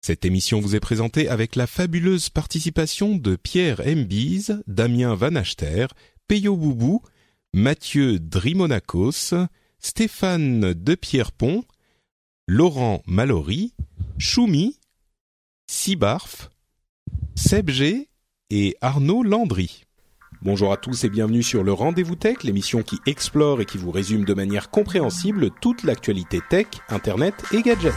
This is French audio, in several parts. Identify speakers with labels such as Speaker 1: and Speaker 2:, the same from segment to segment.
Speaker 1: Cette émission vous est présentée avec la fabuleuse participation de Pierre Mbise, Damien Van Achter, Peyo Boubou, Mathieu Drimonakos, Stéphane De Pierrepont, Laurent Mallory, Choumi, Sibarf, Seb G et Arnaud Landry. Bonjour à tous et bienvenue sur le Rendez-vous Tech, l'émission qui explore et qui vous résume de manière compréhensible toute l'actualité tech, internet et gadgets.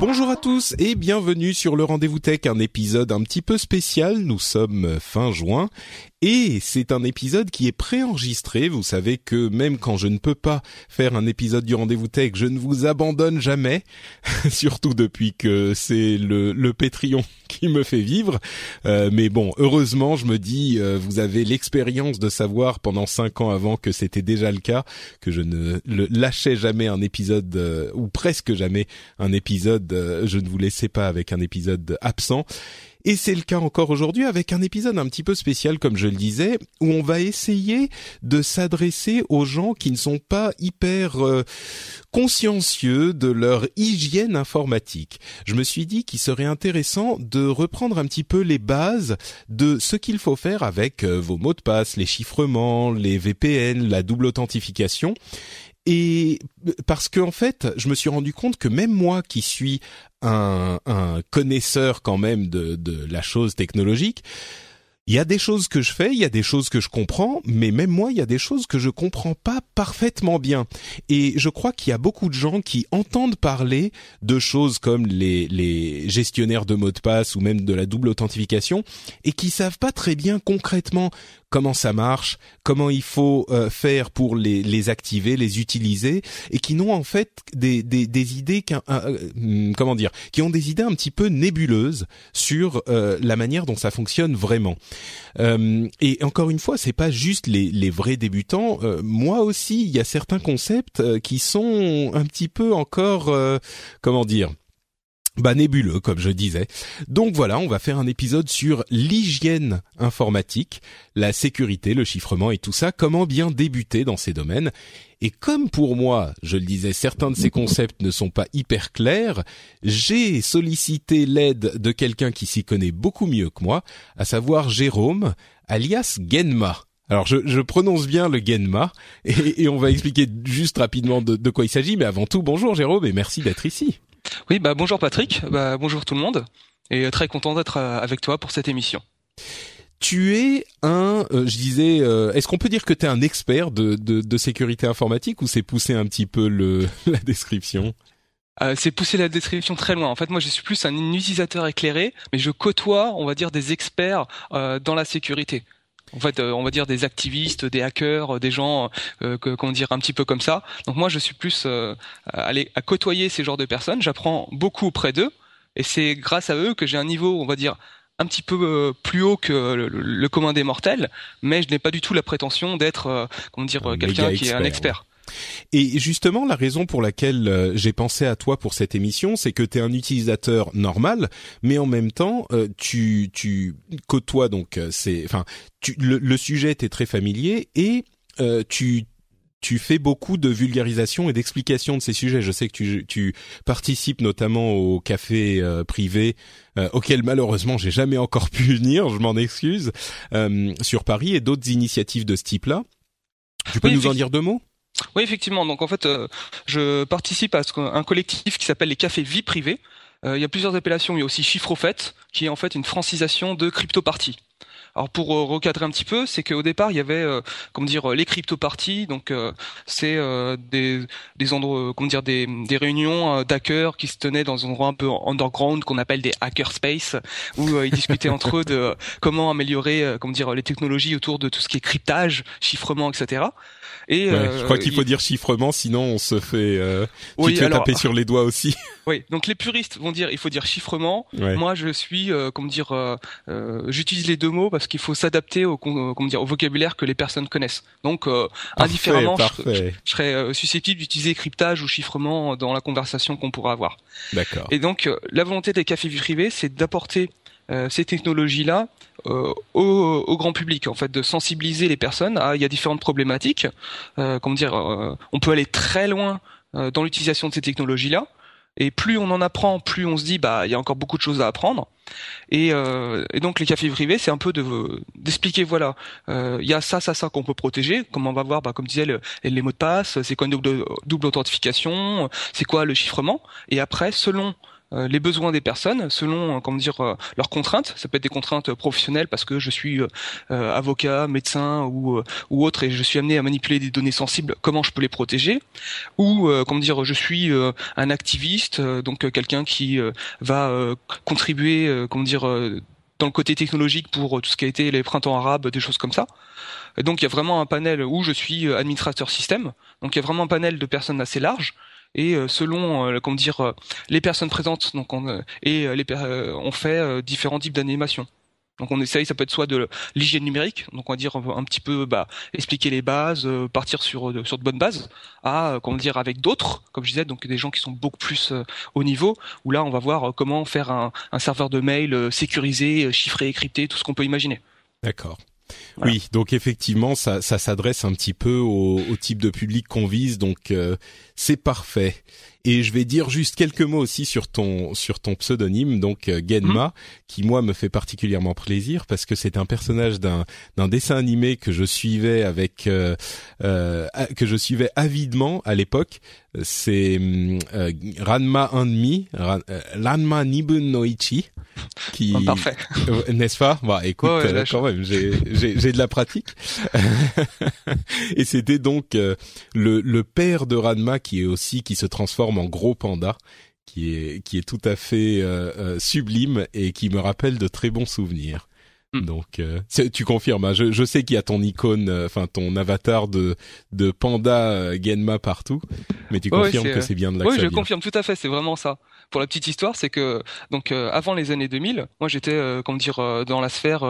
Speaker 1: Bonjour à tous et bienvenue sur le Rendez-vous Tech, un épisode un petit peu spécial. Nous sommes fin juin et c'est un épisode qui est préenregistré. Vous savez que même quand je ne peux pas faire un épisode du Rendez-vous Tech, je ne vous abandonne jamais, surtout depuis que c'est le, le Patreon qui me fait vivre. Euh, mais bon, heureusement, je me dis, euh, vous avez l'expérience de savoir pendant cinq ans avant que c'était déjà le cas, que je ne lâchais jamais un épisode, euh, ou presque jamais un épisode, euh, je ne vous laissais pas avec un épisode absent. Et c'est le cas encore aujourd'hui avec un épisode un petit peu spécial, comme je le disais, où on va essayer de s'adresser aux gens qui ne sont pas hyper euh, consciencieux de leur hygiène informatique. Je me suis dit qu'il serait intéressant de reprendre un petit peu les bases de ce qu'il faut faire avec euh, vos mots de passe, les chiffrements, les VPN, la double authentification. Et parce que en fait, je me suis rendu compte que même moi qui suis un, un connaisseur quand même de, de la chose technologique, il y a des choses que je fais, il y a des choses que je comprends, mais même moi, il y a des choses que je comprends pas parfaitement bien. Et je crois qu'il y a beaucoup de gens qui entendent parler de choses comme les, les gestionnaires de mots de passe ou même de la double authentification et qui savent pas très bien concrètement comment ça marche, comment il faut euh, faire pour les, les activer, les utiliser, et qui n'ont en fait des, des, idées, euh, euh, comment dire, qui ont des idées un petit peu nébuleuses sur euh, la manière dont ça fonctionne vraiment. Et encore une fois, c'est pas juste les, les vrais débutants. moi aussi, il y a certains concepts qui sont un petit peu encore, comment dire, bah nébuleux comme je disais. Donc voilà, on va faire un épisode sur l'hygiène informatique, la sécurité, le chiffrement et tout ça, comment bien débuter dans ces domaines. Et comme pour moi, je le disais, certains de ces concepts ne sont pas hyper clairs, j'ai sollicité l'aide de quelqu'un qui s'y connaît beaucoup mieux que moi, à savoir Jérôme, alias Genma. Alors je, je, prononce bien le Genma et, on va expliquer juste rapidement de, de quoi il s'agit, mais avant tout, bonjour Jérôme et merci d'être ici.
Speaker 2: Oui, bah bonjour Patrick, bah bonjour tout le monde, et très content d'être euh, avec toi pour cette émission.
Speaker 1: Tu es un, euh, je disais, euh, est-ce qu'on peut dire que tu es un expert de, de, de sécurité informatique ou c'est pousser un petit peu le, la description?
Speaker 2: Euh, c'est pousser la description très loin. En fait, moi, je suis plus un utilisateur éclairé, mais je côtoie, on va dire, des experts euh, dans la sécurité en fait, euh, on va dire des activistes, des hackers, euh, des gens, euh, que, comment dire, un petit peu comme ça. Donc moi, je suis plus euh, aller à côtoyer ces genres de personnes. J'apprends beaucoup auprès d'eux, et c'est grâce à eux que j'ai un niveau, on va dire, un petit peu plus haut que le, le commun des mortels, mais je n'ai pas du tout la prétention d'être, comment dire, quelqu'un qui est un expert.
Speaker 1: Et justement, la raison pour laquelle euh, j'ai pensé à toi pour cette émission, c'est que tu es un utilisateur normal, mais en même temps, euh, tu, tu côtoies donc, euh, c'est, enfin, tu, le, le, sujet t'est très familier et tu tu fais beaucoup de vulgarisation et d'explication de ces sujets. Je sais que tu, tu participes notamment au café euh, privé euh, auquel malheureusement j'ai jamais encore pu venir, je m'en excuse, euh, sur Paris et d'autres initiatives de ce type-là. Tu peux oui, nous en dire deux mots?
Speaker 2: Oui, effectivement. Donc en fait, euh, je participe à un collectif qui s'appelle les cafés vie privée. Euh, il y a plusieurs appellations. Il y a aussi Chiffre au fait, qui est en fait une francisation de Crypto Party. Alors pour euh, recadrer un petit peu, c'est qu'au départ il y avait, euh, comment dire, les crypto parties. Donc c'est des des endroits, comment dire, des des réunions d'hackers qui se tenaient dans un endroit un peu underground qu'on appelle des hackerspace, où ils discutaient entre eux de comment améliorer, comment dire, les technologies autour de tout ce qui est cryptage, chiffrement, etc.
Speaker 1: Et je crois qu'il faut dire chiffrement, sinon on se fait, euh, tu te fais taper sur les doigts aussi.
Speaker 2: Oui, donc les puristes vont dire il faut dire chiffrement. Moi, je suis, euh, comment dire, euh, euh, j'utilise les deux mots parce qu'il faut s'adapter au, comment dire, au vocabulaire que les personnes connaissent. Donc, indifféremment, je, serais susceptible d'utiliser cryptage ou chiffrement dans la conversation qu'on pourra avoir.
Speaker 1: D'accord.
Speaker 2: Et donc, la volonté des cafés privés, c'est d'apporter ces technologies-là au, au, grand public, en fait, de sensibiliser les personnes à il y a différentes problématiques. comment dire, on peut aller très loin dans l'utilisation de ces technologies-là. Et plus on en apprend, plus on se dit bah il y a encore beaucoup de choses à apprendre. Et, euh, et donc les cafés privés, c'est un peu de d'expliquer voilà, euh, il y a ça, ça, ça qu'on peut protéger. Comme on va voir, bah, comme disait les mots de passe, c'est quoi une double, authentification, c'est quoi le chiffrement. Et après, selon euh, les besoins des personnes selon euh, comment dire euh, leurs contraintes. Ça peut être des contraintes professionnelles parce que je suis avocat, médecin ou ou autre et je suis amené à manipuler des données sensibles. Comment je peux les protéger? Ou comment dire, je suis un activiste, donc quelqu'un qui va contribuer, comment dire dans le côté technologique pour tout ce qui a été les printemps arabes, des choses comme ça. Et donc il y a vraiment un panel où je suis administrateur système. Donc il y a vraiment un panel de personnes assez large et euh, selon euh, dire euh, les personnes présentes donc on, et les on fait différents types d'animation. Donc on essaye, ça peut être soit de l'hygiène numérique, donc on va dire un petit peu bah, expliquer les bases, partir sur sur de bonnes bases, à dire avec d'autres, comme je disais, donc des gens qui sont beaucoup plus au niveau, où là on va voir comment faire un, un serveur de mail sécurisé, chiffré, crypté, tout ce qu'on peut imaginer.
Speaker 1: D'accord. Oui, donc effectivement, ça, s'adresse un petit peu au, au, type de public qu'on vise, donc euh, c'est parfait. Et je vais dire juste quelques mots aussi sur ton sur ton pseudonyme, donc euh, Genma, mhm. qui moi me fait particulièrement plaisir parce que c'est un personnage d'un d'un dessin animé que je suivais avec euh, euh que je suivais avidement à l'époque. C'est euh, Ranma 1,5, Ranma Nibun no Ichi, qui
Speaker 2: oh, parfait,
Speaker 1: n'est-ce pas? Bah écoute, quand même, j'ai j'ai de la pratique. Et c'était donc le le père de Ranma qui est aussi qui se transforme en gros panda qui est qui est tout à fait euh, euh, sublime et qui me rappelle de très bons souvenirs. Hmm. Donc euh, tu confirmes, hein, je, je, sais qu'il y a ton icône, enfin ton avatar de de panda Genma partout, mais tu confirmes que c'est bien de là
Speaker 2: Oui, je confirme tout à fait, c'est vraiment ça. Pour la petite histoire, c'est que donc avant les années 2000, moi j'étais comment dire dans la sphère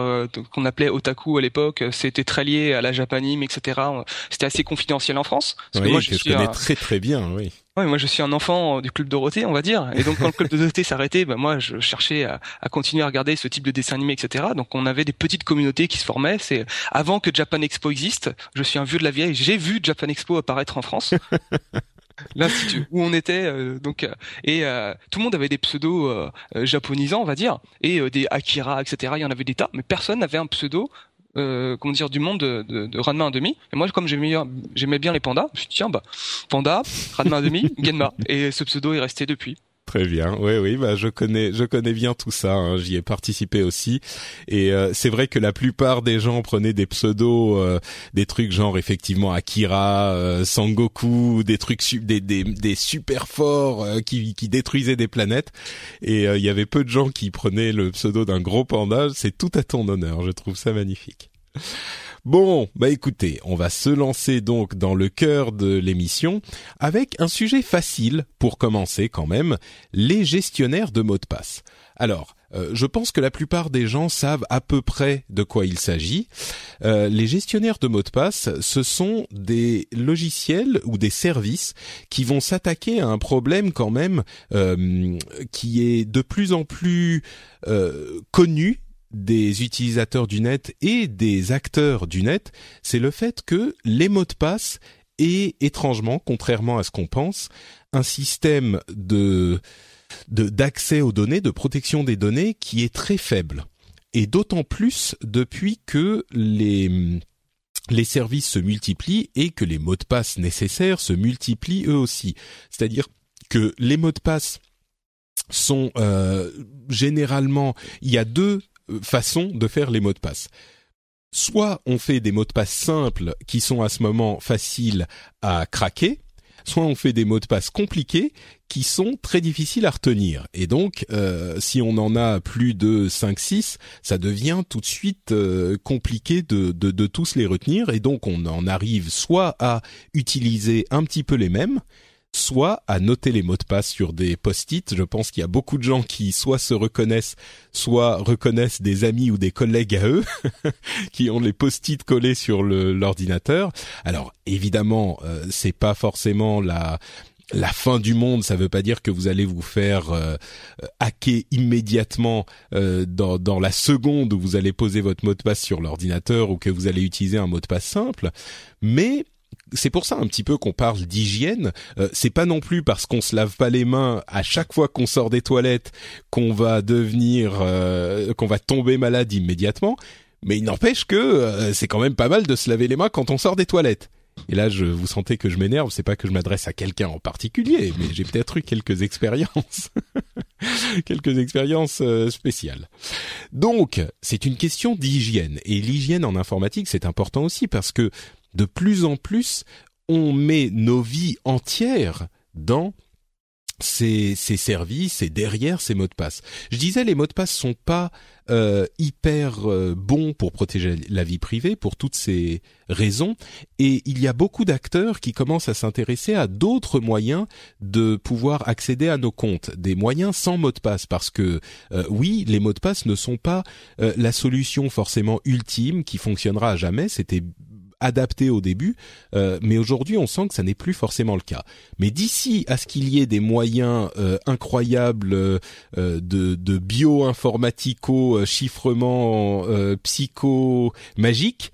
Speaker 2: qu'on appelait otaku à l'époque, c'était très lié à la japanime, etc. C'était assez confidentiel en France.
Speaker 1: Parce que moi je, connais très très bien, oui.
Speaker 2: Ouais, moi je suis un enfant du club Dorothée, on va dire. Et donc quand le club de Dorothée s'arrêtait, ben moi je cherchais à, à, continuer à regarder ce type de dessin animé, etc. Donc on avait des petites communautés qui se formaient. C'est avant que Japan Expo existe. Je suis un vieux de la vieille. J'ai vu Japan Expo apparaître en France. l'institut où on était euh, donc euh, et euh, tout le monde avait des pseudos japonisants on va dire et des Akira etc il y en avait des tas mais personne n'avait un pseudo euh, comment dire du monde de, de, de Ranma 1.5 et moi comme j'aimais bien les pandas je me suis dit tiens bah panda Ranma 1.5 Genma. Et ce pseudo est resté depuis
Speaker 1: Très bien, oui, oui, bah je connais, je connais bien tout ça. Hein. J'y ai participé aussi, et euh, c'est vrai que la plupart des gens prenaient des pseudos, euh, des trucs genre effectivement Akira, euh, Sangoku, des trucs des, des, des super forts qui, qui détruisaient des planètes, et il y avait peu de gens qui prenaient le pseudo d'un gros panda. C'est tout à ton honneur, je trouve ça magnifique. Bon, bah écoutez, on va se lancer donc dans le cœur de l'émission avec un sujet facile pour commencer quand même, les gestionnaires de mots de passe. Alors, euh, je pense que la plupart des gens savent à peu près de quoi il s'agit. Euh, les gestionnaires de mots de passe, ce sont des logiciels ou des services qui vont s'attaquer à un problème quand même euh, qui est de plus en plus connu des utilisateurs du net et des acteurs du net, c'est le fait que les mots de passe est étrangement, contrairement à ce qu'on pense, un système de d'accès aux données, de protection des données qui est très faible. Et d'autant plus depuis que les les services se multiplient et que les mots de passe nécessaires se multiplient eux aussi. C'est-à-dire que les mots de passe sont euh, généralement il y a deux façons de faire les mots de passe. Soit on fait des mots de passe simples qui sont à ce moment faciles à craquer, soit on fait des mots de passe compliqués qui sont très difficiles à retenir. Et donc, euh, si on en a plus de 5-6, ça devient tout de suite euh, compliqué de, de, de tous les retenir. Et donc, on en arrive soit à utiliser un petit peu les mêmes, soit à noter les mots de passe sur des post-it. Je pense qu'il y a beaucoup de gens qui soit se reconnaissent, soit reconnaissent des amis ou des collègues à eux qui ont les post-it collés sur l'ordinateur. Alors évidemment, euh, c'est pas forcément la fin du monde, ça veut pas dire que vous allez vous faire euh, hacker immédiatement euh, dans, dans la seconde où vous allez poser votre mot de passe sur l'ordinateur ou que vous allez utiliser un mot de passe simple, mais c'est pour ça un petit peu qu'on parle d'hygiène. Euh, c'est pas non plus parce qu'on se lave pas les mains à chaque fois qu'on sort des toilettes qu'on va devenir, euh, qu'on va tomber malade immédiatement. Mais il n'empêche que euh, c'est quand même pas mal de se laver les mains quand on sort des toilettes. Et là, je vous sentez que je m'énerve. C'est pas que je m'adresse à quelqu'un en particulier, mais j'ai peut-être eu quelques expériences, quelques expériences spéciales. Donc, c'est une question d'hygiène. Et l'hygiène en informatique, c'est important aussi parce que de plus en plus, on met nos vies entières dans ces, services et derrière ces mots de passe. Je disais les mots de passe sont pas euh, hyper euh, bons pour protéger la vie privée pour toutes ces raisons. Et il y a beaucoup d'acteurs qui commencent à s'intéresser à d'autres moyens de pouvoir accéder à nos comptes, des moyens sans mot de passe parce que euh, oui, les mots de passe ne sont pas la solution forcément ultime qui fonctionnera à jamais, c'était adapté au début, euh, mais aujourd'hui on sent que ça n'est plus forcément le cas. Mais d'ici à ce qu'il y ait des moyens euh, incroyables euh, de, de bio-informatico, chiffrement psycho magique,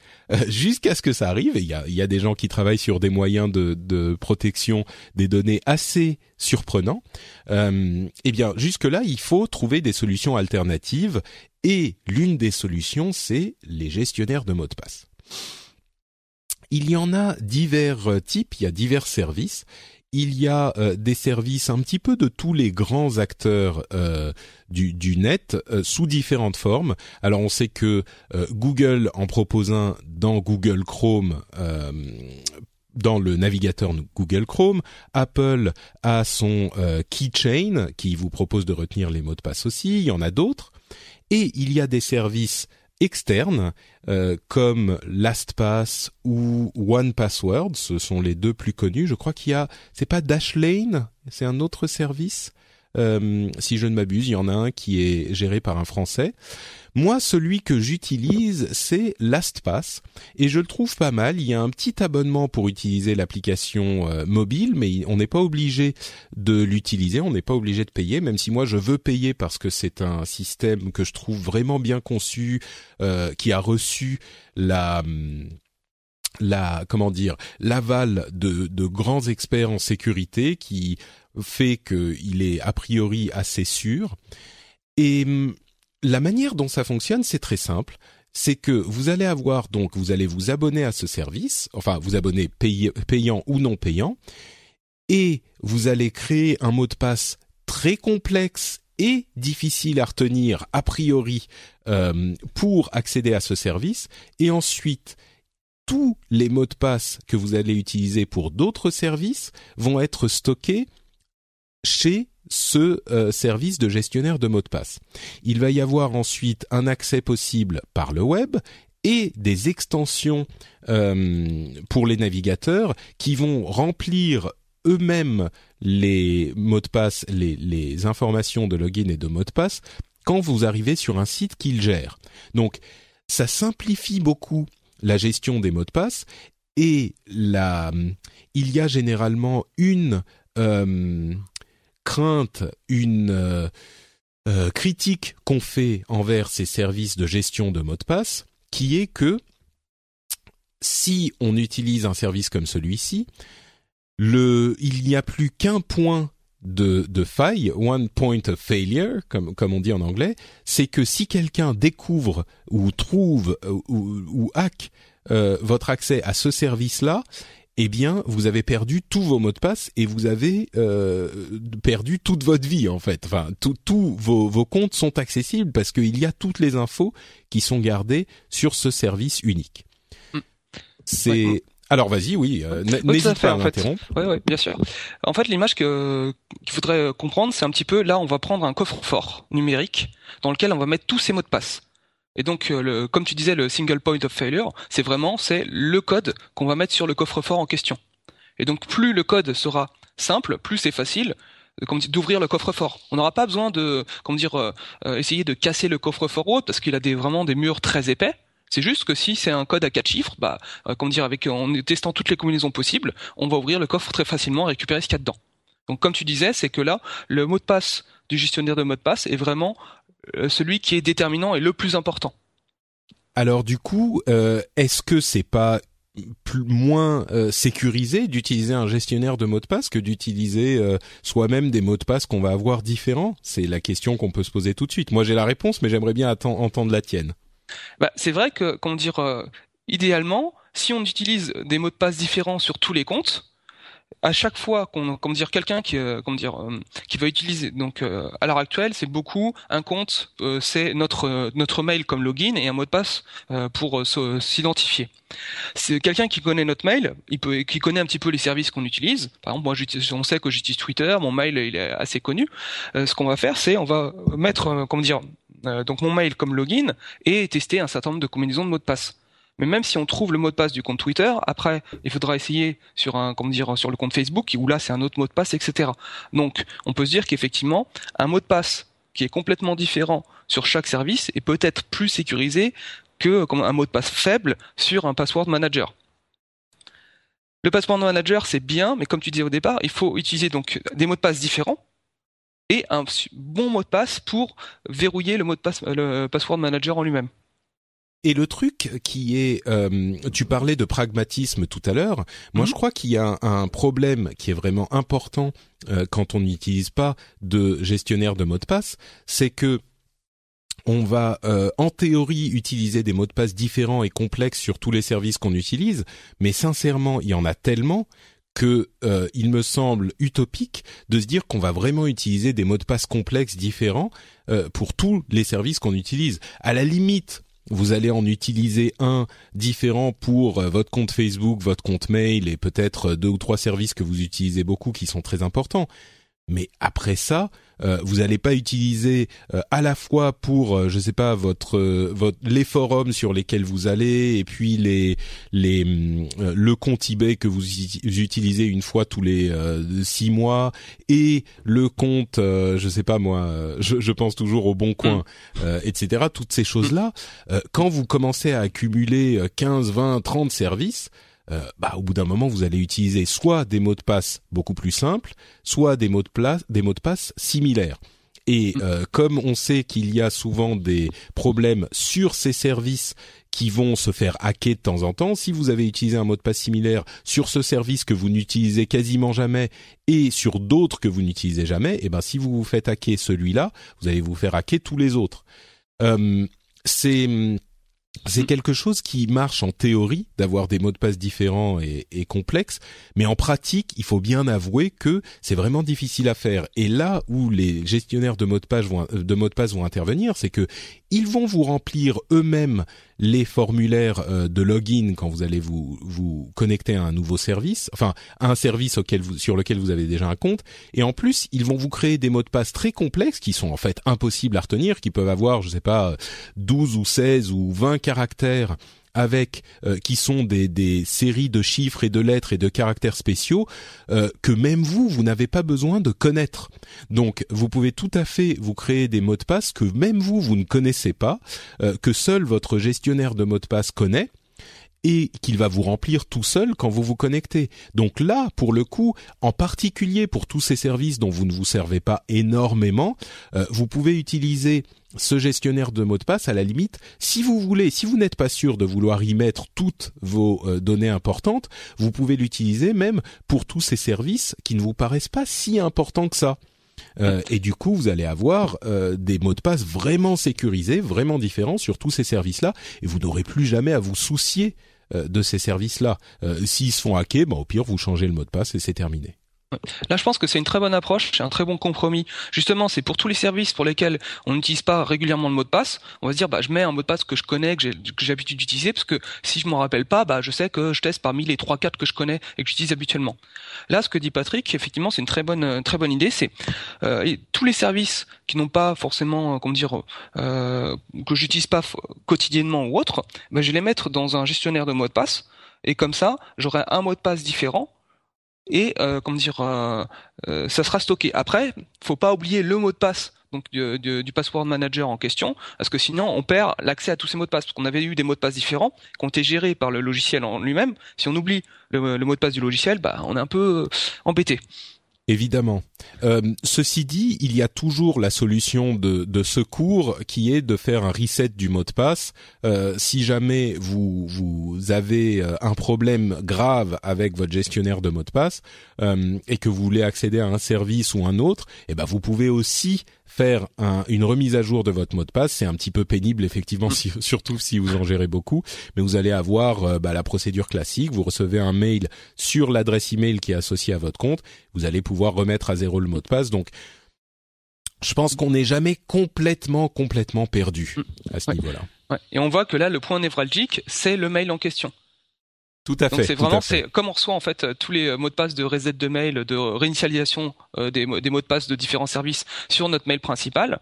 Speaker 1: jusqu'à ce que ça arrive, il y a, y a, des gens qui travaillent sur des moyens de, de protection des données assez surprenants, eh bien jusque-là il faut trouver des solutions alternatives et l'une des solutions c'est les gestionnaires de mots de passe. Il y en a divers euh, types, il y a divers services. Il y a euh, des services un petit peu de tous les grands acteurs euh, du, du, net sous différentes formes. Alors on sait que Google en propose un dans Google Chrome dans le navigateur Google Chrome. Apple a son keychain qui vous propose de retenir les mots de passe aussi. Il y en a d'autres. Et il y a des services externes euh, comme LastPass ou OnePassword, ce sont les deux plus connus. Je crois qu'il y a, c'est pas Dashlane, c'est un autre service? Euh, si je ne m'abuse, il y en a un qui est géré par un Français. Moi, celui que j'utilise, c'est LastPass et je le trouve pas mal. Il y a un petit abonnement pour utiliser l'application euh, mobile, mais on n'est pas obligé de l'utiliser, on n'est pas obligé de payer, même si moi je veux payer parce que c'est un système que je trouve vraiment bien conçu, euh, qui a reçu la la comment dire l'aval de, de grands experts en sécurité qui fait qu'il est a priori assez sûr et hum, la manière dont ça fonctionne, c'est très simple. C'est que vous allez avoir donc, vous allez vous abonner à ce service, enfin vous abonner payant ou non payant, et vous allez créer un mot de passe très complexe et difficile à retenir a priori euh, pour accéder à ce service, et ensuite tous les mots de passe que vous allez utiliser pour d'autres services vont être stockés chez ce euh, service de gestionnaire de mots de passe. Il va y avoir ensuite un accès possible par le web et des extensions euh, pour les navigateurs qui vont remplir eux-mêmes les mots de passe, les, informations de login et de mots de passe quand vous arrivez sur un site qu'ils gèrent. Donc, ça simplifie beaucoup la gestion des mots de passe et la, il y a généralement une euh, crainte, une euh, euh, critique qu'on fait envers ces services de gestion de mots de passe, qui est que si on utilise un service comme celui-ci, il n'y a plus qu'un point de, faille, one point of failure, comme, on dit en anglais, c'est que si quelqu'un découvre ou trouve ou, ou hack euh, votre accès à ce service-là, eh bien, vous avez perdu tous vos mots de passe et vous avez euh, perdu toute votre vie en fait. Enfin, tous vos, vos comptes sont accessibles parce qu'il y a toutes les infos qui sont gardées sur ce service unique. Mm. C'est alors vas-y, oui, euh, n'hésite pas à m'interrompre.
Speaker 2: Oui, oui, bien sûr. En fait, l'image que qu'il faudrait comprendre, c'est un petit peu là, on va prendre un coffre-fort numérique dans lequel on va mettre tous ces mots de passe. Et donc, euh, comme tu disais, le single point of failure, c'est vraiment c'est le code qu'on va mettre sur le coffre-fort en question. Et donc, plus le code sera simple, plus c'est facile d'ouvrir le coffre-fort. On n'aura pas besoin de, comment dire, euh, euh, essayer de casser le coffre-fort haut parce qu'il a des, vraiment des murs très épais. C'est juste que si c'est un code à quatre chiffres, bah, comment dire, en testant toutes les combinaisons possibles, on va ouvrir le coffre très facilement et récupérer ce qu'il y a dedans. Donc, comme tu disais, c'est que là, le mot de passe du gestionnaire de mot de passe est vraiment euh, celui qui est déterminant et le plus important.
Speaker 1: Alors du coup, euh, est-ce que c'est pas plus, moins euh, sécurisé d'utiliser un gestionnaire de mots de passe que d'utiliser soi-même des mots de passe qu'on va avoir différents? C'est la question qu'on peut se poser tout de suite. Moi j'ai la réponse, mais j'aimerais bien entendre la tienne.
Speaker 2: Bah, c'est vrai que, comment dire, idéalement, si on utilise des mots de passe différents sur tous les comptes, à chaque fois qu'on dire quelqu'un qui euh, euh, qui va utiliser. Donc euh, à l'heure actuelle c'est beaucoup un compte c'est notre mail comme login et un mot de passe pour s'identifier. C'est quelqu'un qui connaît notre mail il qui connaît un petit peu les services qu'on utilise. Par exemple moi on sait que j'utilise Twitter mon mail il est assez connu. Ce qu'on va faire c'est on va mettre comment dire donc mon mail comme login et tester un certain nombre de combinaisons de mots de passe mais même si on trouve le mot de passe du compte Twitter, après, il faudra essayer sur un, comment dire, sur le compte Facebook, où là c'est un autre mot de passe, etc. Donc, on peut se dire qu'effectivement, un mot de passe qui est complètement différent sur chaque service est peut-être plus sécurisé que un mot de passe faible sur un password manager. Le password manager c'est bien, mais comme tu disais au départ, il faut utiliser donc des mots de passe différents et un bon mot de passe pour verrouiller le mot de passe, le password manager en lui-même.
Speaker 1: Et le truc qui est, euh, tu parlais de pragmatisme tout à l'heure. Moi, mhm. je crois qu'il y a un, problème qui est vraiment important euh, quand on n'utilise pas de gestionnaire de mots de passe, c'est que on va euh, en théorie utiliser des mots de passe différents et complexes sur tous les services qu'on utilise, mais sincèrement, il y en a tellement que il me semble utopique de se dire qu'on va vraiment utiliser des mots de passe complexes différents pour tous les services qu'on utilise. À la limite, vous allez en utiliser un différent pour euh, votre compte Facebook, votre compte mail et peut-être euh, deux ou trois services que vous utilisez beaucoup qui sont très importants. Mais après ça, euh, vous n'allez pas utiliser euh, à la fois pour, euh, je sais pas, votre, votre les forums sur lesquels vous allez et puis les les le compte eBay que vous utilisez une fois tous les six mois et le compte, je sais pas moi, je, je pense toujours au Bon Coin, mm. etc. Toutes ces choses là, quand vous commencez à accumuler 15, 20, 30 services euh, bah, au bout d'un moment, vous allez utiliser soit des mots de passe beaucoup plus simples, soit des mots de, place, des mots de passe similaires. Et mm. euh, comme on sait qu'il y a souvent des problèmes sur ces services qui vont se faire hacker de temps en temps, si vous avez utilisé un mot de passe similaire sur ce service que vous n'utilisez quasiment jamais et sur d'autres que vous n'utilisez jamais, eh ben si vous vous faites hacker celui-là, vous allez vous faire hacker tous les autres. Euh, c'est c'est quelque chose qui marche en théorie d'avoir des mots de passe différents et, complexes, mais en pratique, il faut bien avouer que c'est vraiment difficile à faire. Et là où les gestionnaires de mots de vont, de mots de passe vont intervenir, c'est que ils vont vous remplir eux-mêmes les formulaires euh, de login quand vous allez vous vous connecter à un nouveau service, enfin à un service sur lequel vous avez déjà un compte. Et en plus, ils vont vous créer des mots de passe très complexes qui sont en fait impossibles à retenir, qui peuvent avoir, je sais pas, 12 ou 16 ou 20 caractères avec euh, qui sont des, séries de chiffres et de lettres et de caractères spéciaux euh, que même vous vous n'avez pas besoin de connaître. Donc vous pouvez tout à fait vous créer des mots de passe que même vous vous ne connaissez pas, euh, que seul votre gestionnaire de mots de passe connaît et qu'il va vous remplir tout seul quand vous vous connectez. Donc là, pour le coup, en particulier pour tous ces services dont vous ne vous servez pas énormément, vous pouvez utiliser ce gestionnaire de mots de passe, à la limite, si vous voulez, si vous n'êtes pas sûr de vouloir y mettre toutes vos euh, données importantes, vous pouvez l'utiliser même pour tous ces services qui ne vous paraissent pas si importants que ça. Euh, et du coup, vous allez avoir euh, des mots de passe vraiment sécurisés, vraiment différents sur tous ces services-là, et vous n'aurez plus jamais à vous soucier de ces services-là. S'ils se font hacker, bah, au pire vous changez le mot de passe et c'est terminé.
Speaker 2: Là, je pense que c'est une très bonne approche, c'est un très bon compromis. Justement, c'est pour tous les services pour lesquels on n'utilise pas régulièrement le mot de passe. On va se dire, bah, je mets un mot de passe que je connais, que j'ai, l'habitude d'utiliser, parce que si je m'en rappelle pas, bah, je sais que je teste parmi les trois, quatre que je connais et que j'utilise habituellement. Là, ce que dit Patrick, effectivement, c'est une très bonne, très bonne idée. C'est euh, tous les services qui n'ont pas forcément, euh, comment dire, euh, que j'utilise pas quotidiennement ou autre, bah, je vais les mettre dans un gestionnaire de mots de passe. Et comme ça, j'aurai un mot de passe différent et euh, comment dire, euh, euh, ça sera stocké. Après, faut pas oublier le mot de passe donc du, du, password manager en question, parce que sinon on perd l'accès à tous ces mots de passe, parce qu'on avait eu des mots de passe différents qui ont été gérés par le logiciel en lui-même. Si on oublie le, le, mot de passe du logiciel, bah on est un peu embêté.
Speaker 1: Évidemment. Euh, ceci dit, il y a toujours la solution de, de, secours qui est de faire un reset du mot de passe. Euh, si jamais vous vous avez euh, un problème grave avec votre gestionnaire de mot de passe euh, et que vous voulez accéder à un service ou un autre, eh ben vous pouvez aussi faire une remise à jour de votre mot de passe. C'est un petit peu pénible effectivement, surtout si vous en gérez beaucoup, mais vous allez avoir euh, bah, la procédure classique. Vous recevez un mail sur l'adresse email qui est associée à votre compte. Vous allez pouvoir remettre à zéro le mot de passe. Donc je pense qu'on n'est jamais complètement complètement perdu mm. à ce niveau-là.
Speaker 2: Et on voit que là, le point névralgique, c'est le mail en question.
Speaker 1: Tout à fait.
Speaker 2: C'est vraiment c'est comme on reçoit en fait tous les euh, mots de passe de reset de mail, de réinitialisation euh, des, des mots de passe de différents services sur notre mail principal.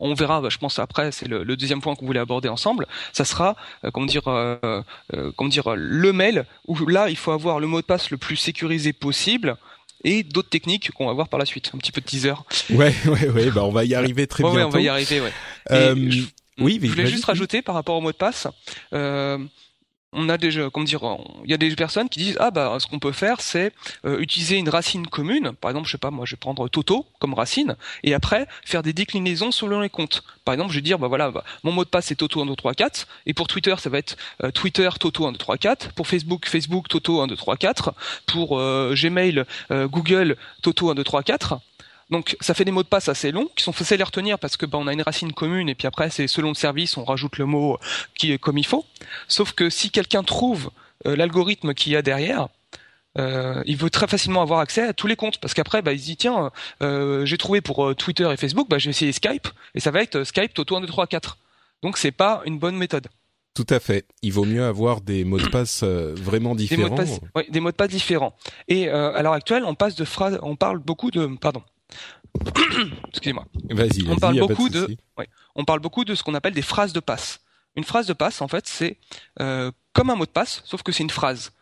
Speaker 2: On verra, bah, je pense après, c'est le, deuxième point qu'on voulait aborder ensemble. Ça sera, euh, comment dire, euh, comment dire, le mail où là il faut avoir le mot de passe le plus sécurisé possible et d'autres techniques qu'on va voir par la suite. Un petit peu de teaser.
Speaker 1: Ouais, ouais, ouais. Bah on va y arriver très
Speaker 2: ouais,
Speaker 1: bientôt.
Speaker 2: Ouais, on va y arriver. Ouais. oui, je voulais juste rajouter par rapport au mot de passe. Euh, on a déjà, comment dire, il y a des personnes qui disent ah bah ce qu'on peut faire c'est euh, utiliser une racine commune. Par exemple, je sais pas, moi je vais prendre Toto comme racine et après faire des déclinaisons selon les comptes. Par exemple, je vais dire bah voilà, bah, mon mot de passe c'est Toto 1 2 3 4 et pour Twitter ça va être euh, Twitter Toto 1 2 3 4, pour Facebook Facebook Toto 1 2 3 4, pour euh, Gmail Google Toto 1 2 3 4 donc ça fait des mots de passe assez longs qui sont faciles à retenir parce que bah, on a une racine commune et puis après c'est selon le service on rajoute le mot qui est comme il faut. Sauf que si quelqu'un trouve euh, l'algorithme qu'il y a derrière, euh, il veut très facilement avoir accès à tous les comptes parce qu'après bah, il se dit tiens euh, j'ai trouvé pour Twitter et Facebook bah, je vais essayer Skype et ça va être Skype Toto 1 2 3 4. Donc c'est pas une bonne méthode.
Speaker 1: Tout à fait. Il vaut mieux avoir des mots de passe vraiment différents. Des mots de passe,
Speaker 2: oui, des mots de passe différents. Et à l'heure actuelle, on passe de phrases, on parle beaucoup de, pardon, Excusez-moi.
Speaker 1: Vas-y.
Speaker 2: On parle beaucoup
Speaker 1: de,
Speaker 2: on parle beaucoup de ce qu'on appelle des phrases de passe. Une phrase de passe, en fait, c'est euh, comme un mot de passe, sauf que c'est une phrase,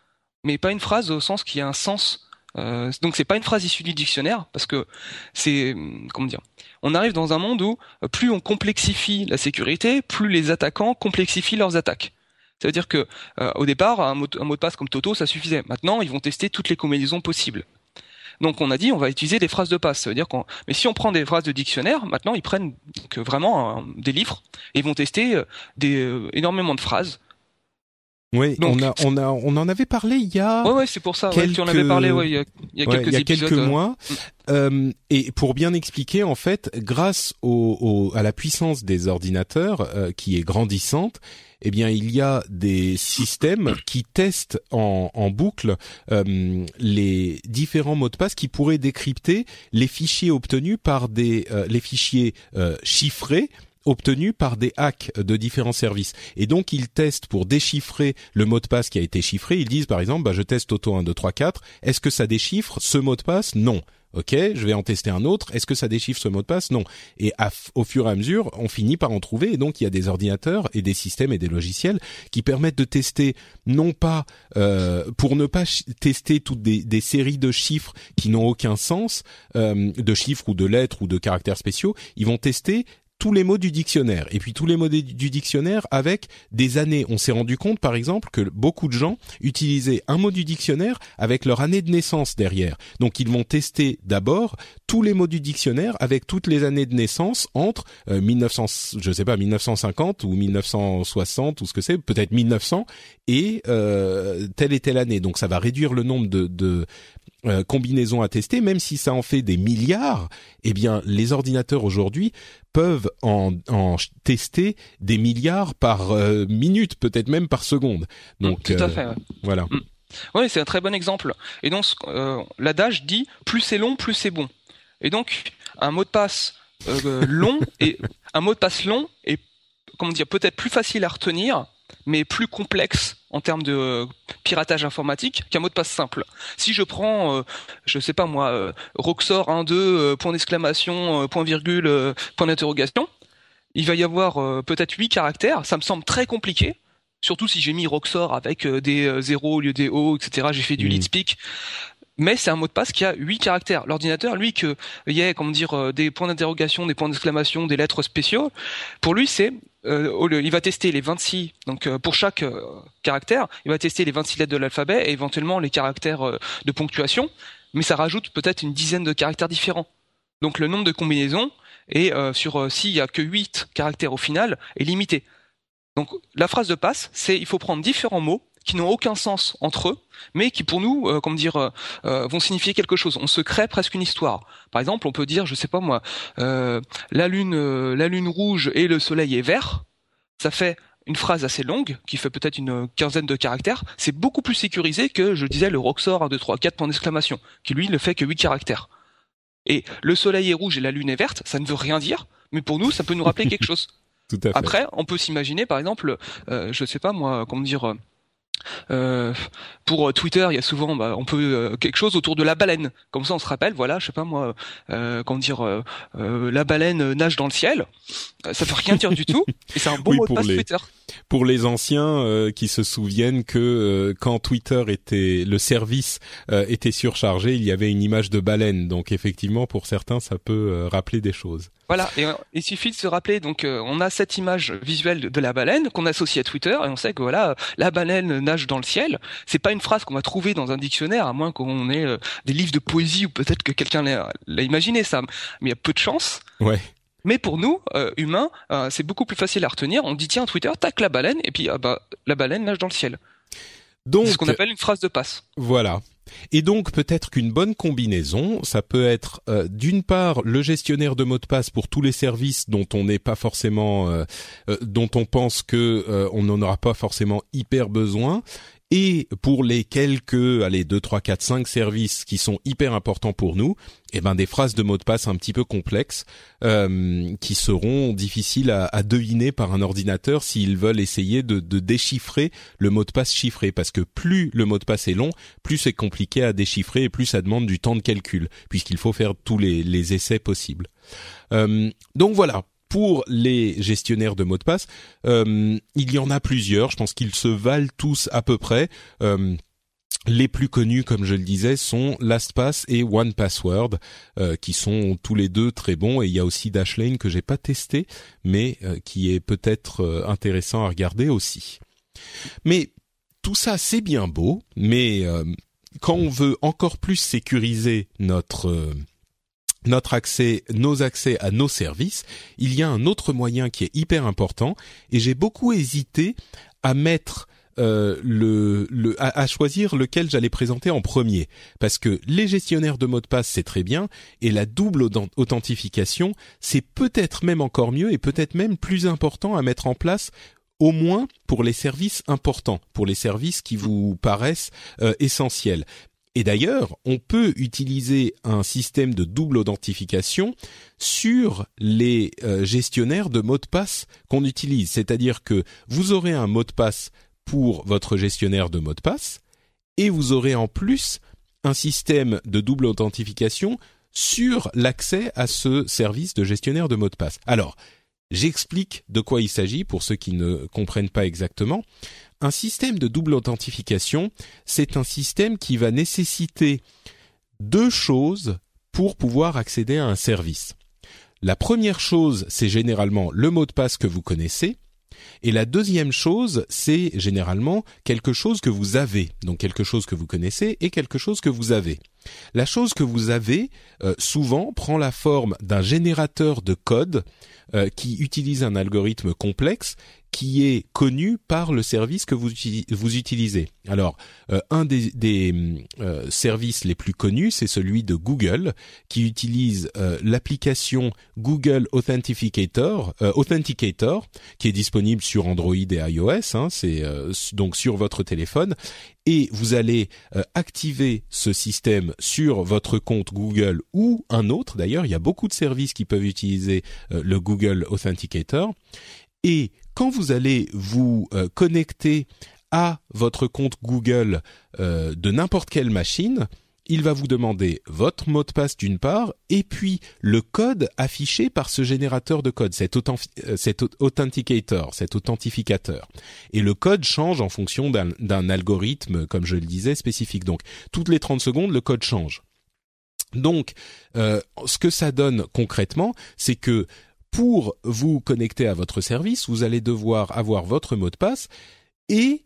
Speaker 2: mais pas une phrase au sens qui a un sens. Euh, donc c'est pas une phrase issue du dictionnaire, parce que c'est comment dire. On arrive dans un monde où euh, plus on complexifie la sécurité, plus les attaquants complexifient leurs attaques. Ça veut dire que euh, au départ, un mot, un mot de passe comme Toto, ça suffisait. Maintenant, ils vont tester toutes les combinaisons possibles. Donc on a dit on va utiliser des phrases de passe. Ça veut dire qu'on mais si on prend des phrases de dictionnaire, maintenant ils prennent que vraiment des livres et vont tester euh, des euh, énormément de phrases.
Speaker 1: Oui, on a, on a, on en avait parlé il y a.
Speaker 2: Ouais, ouais, c'est pour ça. Quelques... Ouais, en avait parlé, ouais, il y a, il y a quelques, il y a
Speaker 1: quelques
Speaker 2: euh,
Speaker 1: mois. Mm. Euh, et pour bien expliquer, en fait, grâce au, au à la puissance des ordinateurs qui est grandissante, eh bien il y a des systèmes qui testent en, en boucle euh, les différents mots de passe qui pourraient décrypter les fichiers obtenus par des euh, les fichiers euh, chiffrés obtenus par des hacks de différents services. Et donc ils testent pour déchiffrer le mot de passe qui a été chiffré. Ils disent par exemple, bah, je teste auto 1, 2, 3, 4. Est-ce que ça déchiffre ce mot de passe? Non. Ok, je vais en tester un autre. Est-ce que ça déchiffre ce mot de passe? Non. Et au fur et à mesure, on finit par en trouver. Et donc, il y a des ordinateurs et des systèmes et des logiciels qui permettent de tester, non pas euh, pour ne pas tester toutes des, séries de chiffres qui n'ont aucun sens, euh, de chiffres ou de lettres ou de caractères spéciaux. Ils vont tester tous les mots du dictionnaire et puis tous les mots du dictionnaire avec des années. On s'est rendu compte par exemple que beaucoup de gens utilisaient un mot du dictionnaire avec leur année de naissance derrière. Donc ils vont tester d'abord tous les mots du dictionnaire avec toutes les années de naissance entre 1900 euh, je sais pas 1950 ou 1960 ou ce que c'est, peut-être 1900 et euh, telle et telle année. Donc ça va réduire le nombre de, de euh, combinaisons à tester, même si ça en fait des milliards, eh bien les ordinateurs aujourd'hui peuvent en, tester des milliards par euh, minute, peut-être même par seconde. Donc
Speaker 2: tout à fait.
Speaker 1: Voilà. Mm.
Speaker 2: Oui, c'est un très bon exemple. Et donc l'adage dit plus c'est long, plus c'est bon. Et donc un mot de passe long et un mot de passe long est comment dire peut-être plus facile à retenir mais plus complexe en termes de euh, piratage informatique qu'un mot de passe simple. Si je prends, euh, je sais pas moi, euh, Roxor 1, 2, point d'exclamation, point virgule, point d'interrogation, il va y avoir peut-être 8 caractères, ça me semble très compliqué, surtout si j'ai mis Roxor avec des zéros au lieu des O, etc. J'ai fait du mmh. lead speak mais c'est un mot de passe qui a huit caractères. L'ordinateur, lui, que il y ait, comment dire, euh, des points d'interrogation, des points d'exclamation, des lettres spéciaux, pour lui, c'est euh, il va tester les 26, donc euh, pour chaque caractère, il va tester les 26 lettres de l'alphabet et éventuellement les caractères de ponctuation, mais ça rajoute peut-être une dizaine de caractères différents. Donc le nombre de combinaisons, et sur s'il y a que 8 caractères au final, est limité. Donc la phrase de passe, c'est il faut prendre différents mots qui n'ont aucun sens entre eux, mais qui pour nous, euh, comment dire, euh, euh, vont signifier quelque chose. On se crée presque une histoire. Par exemple, on peut dire, je sais pas moi, la lune, la lune rouge et le soleil est vert. Ça fait une phrase assez longue qui fait peut-être une quinzaine de caractères. C'est beaucoup plus sécurisé que je disais le Roxor 1, 2, 3, 4 points d'exclamation, qui lui ne fait que 8 caractères. Et le soleil est rouge et la lune est verte, ça ne veut rien dire, mais pour nous, ça peut nous rappeler quelque chose.
Speaker 1: Tout à fait.
Speaker 2: Après, on peut s'imaginer, par exemple, euh, je sais pas moi, comment dire, euh, pour Twitter, il y a souvent, bah, on peut euh, quelque chose autour de la baleine. Comme ça, on se rappelle, voilà, je sais pas moi, euh, comment dire, euh, la baleine nage dans le ciel. Ça veut rien dire du tout. Et c'est un bon mot de passe Twitter.
Speaker 1: Pour les anciens qui se souviennent que quand Twitter était, le service était surchargé, il y avait une image de baleine. Donc effectivement, pour certains, ça peut rappeler des choses.
Speaker 2: Voilà, et euh, il suffit de se rappeler, donc euh, on a cette image visuelle de, la baleine qu'on associe à Twitter, et on sait que voilà, la baleine nage dans le ciel. C'est pas une phrase qu'on va trouver dans un dictionnaire, à moins qu'on ait euh, des livres de poésie ou peut-être que quelqu'un l'a imaginé ça, mais il y a peu de chance.
Speaker 1: Ouais.
Speaker 2: Mais pour nous, humains, c'est beaucoup plus facile à retenir. On dit tiens Twitter, tac la baleine, et puis ah bah la baleine nage dans le ciel. Donc, c'est ce qu'on appelle une phrase de passe.
Speaker 1: Voilà. Et donc peut-être qu'une bonne combinaison, ça peut être euh, d'une part le gestionnaire de mots de passe pour tous les services dont on n'est pas forcément, euh, euh, dont on pense que on n'en aura pas forcément hyper besoin, et pour les quelques, allez, 2, 3, 4, 5 services qui sont hyper importants pour nous, eh ben des phrases de mots de passe un petit peu complexes euh, qui seront difficiles à, à, deviner par un ordinateur s'ils veulent essayer de, de, déchiffrer le mot de passe chiffré. Parce que plus le mot de passe est long, plus c'est compliqué à déchiffrer et plus ça demande du temps de calcul, puisqu'il faut faire tous les, les essais possibles. Euh, donc voilà, pour les gestionnaires de mots de passe, euh, il y en a plusieurs. Je pense qu'ils se valent tous à peu près. Euh, les plus connus, comme je le disais, sont LastPass et OnePassword, euh, qui sont tous les deux très bons. Et il y a aussi Dashlane que j'ai pas testé, mais qui est peut-être intéressant à regarder aussi. Mais tout ça, c'est bien beau, mais quand on veut encore plus sécuriser notre notre accès, nos accès à nos services, il y a un autre moyen qui est hyper important et j'ai beaucoup hésité à mettre euh, le, le à, choisir lequel j'allais présenter en premier parce que les gestionnaires de mots de passe c'est très bien et la double authentification c'est peut-être même encore mieux et peut-être même plus important à mettre en place au moins pour les services importants, pour les services qui vous paraissent euh, essentiels. Et d'ailleurs, on peut utiliser un système de double authentification sur les euh, gestionnaires de mots de passe qu'on utilise. C'est-à-dire que vous aurez un mot de passe pour votre gestionnaire de mots de passe et vous aurez en plus un système de double authentification sur l'accès à ce service de gestionnaire de mots de passe. Alors, j'explique de quoi il s'agit pour ceux qui ne comprennent pas exactement. Un système de double authentification, c'est un système qui va nécessiter deux choses pour pouvoir accéder à un service. La première chose, c'est généralement le mot de passe que vous connaissez. Et la deuxième chose, c'est généralement quelque chose que vous avez. Donc quelque chose que vous connaissez et quelque chose que vous avez. La chose que vous avez, euh, souvent, prend la forme d'un générateur de code euh, qui utilise un algorithme complexe qui est connu par le service que vous, vous utilisez. Alors, euh, un des, euh, services les plus connus, c'est celui de Google, qui utilise euh, l'application Google Authenticator, Authenticator, qui est disponible sur Android et iOS. Hein, c'est donc sur votre téléphone, et vous allez activer ce système sur votre compte Google ou un autre. D'ailleurs, il y a beaucoup de services qui peuvent utiliser le Google Authenticator. Et quand vous allez vous euh, connecter à votre compte Google euh, de n'importe quelle machine, il va vous demander votre mot de passe d'une part et puis le code affiché par ce générateur de code, cet, euh, cet authenticator, cet authentificateur. Et le code change en fonction d'un algorithme, comme je le disais, spécifique. Donc toutes les 30 secondes, le code change. Donc, ce que ça donne concrètement, c'est que pour vous connecter à votre service, vous allez devoir avoir votre mot de passe et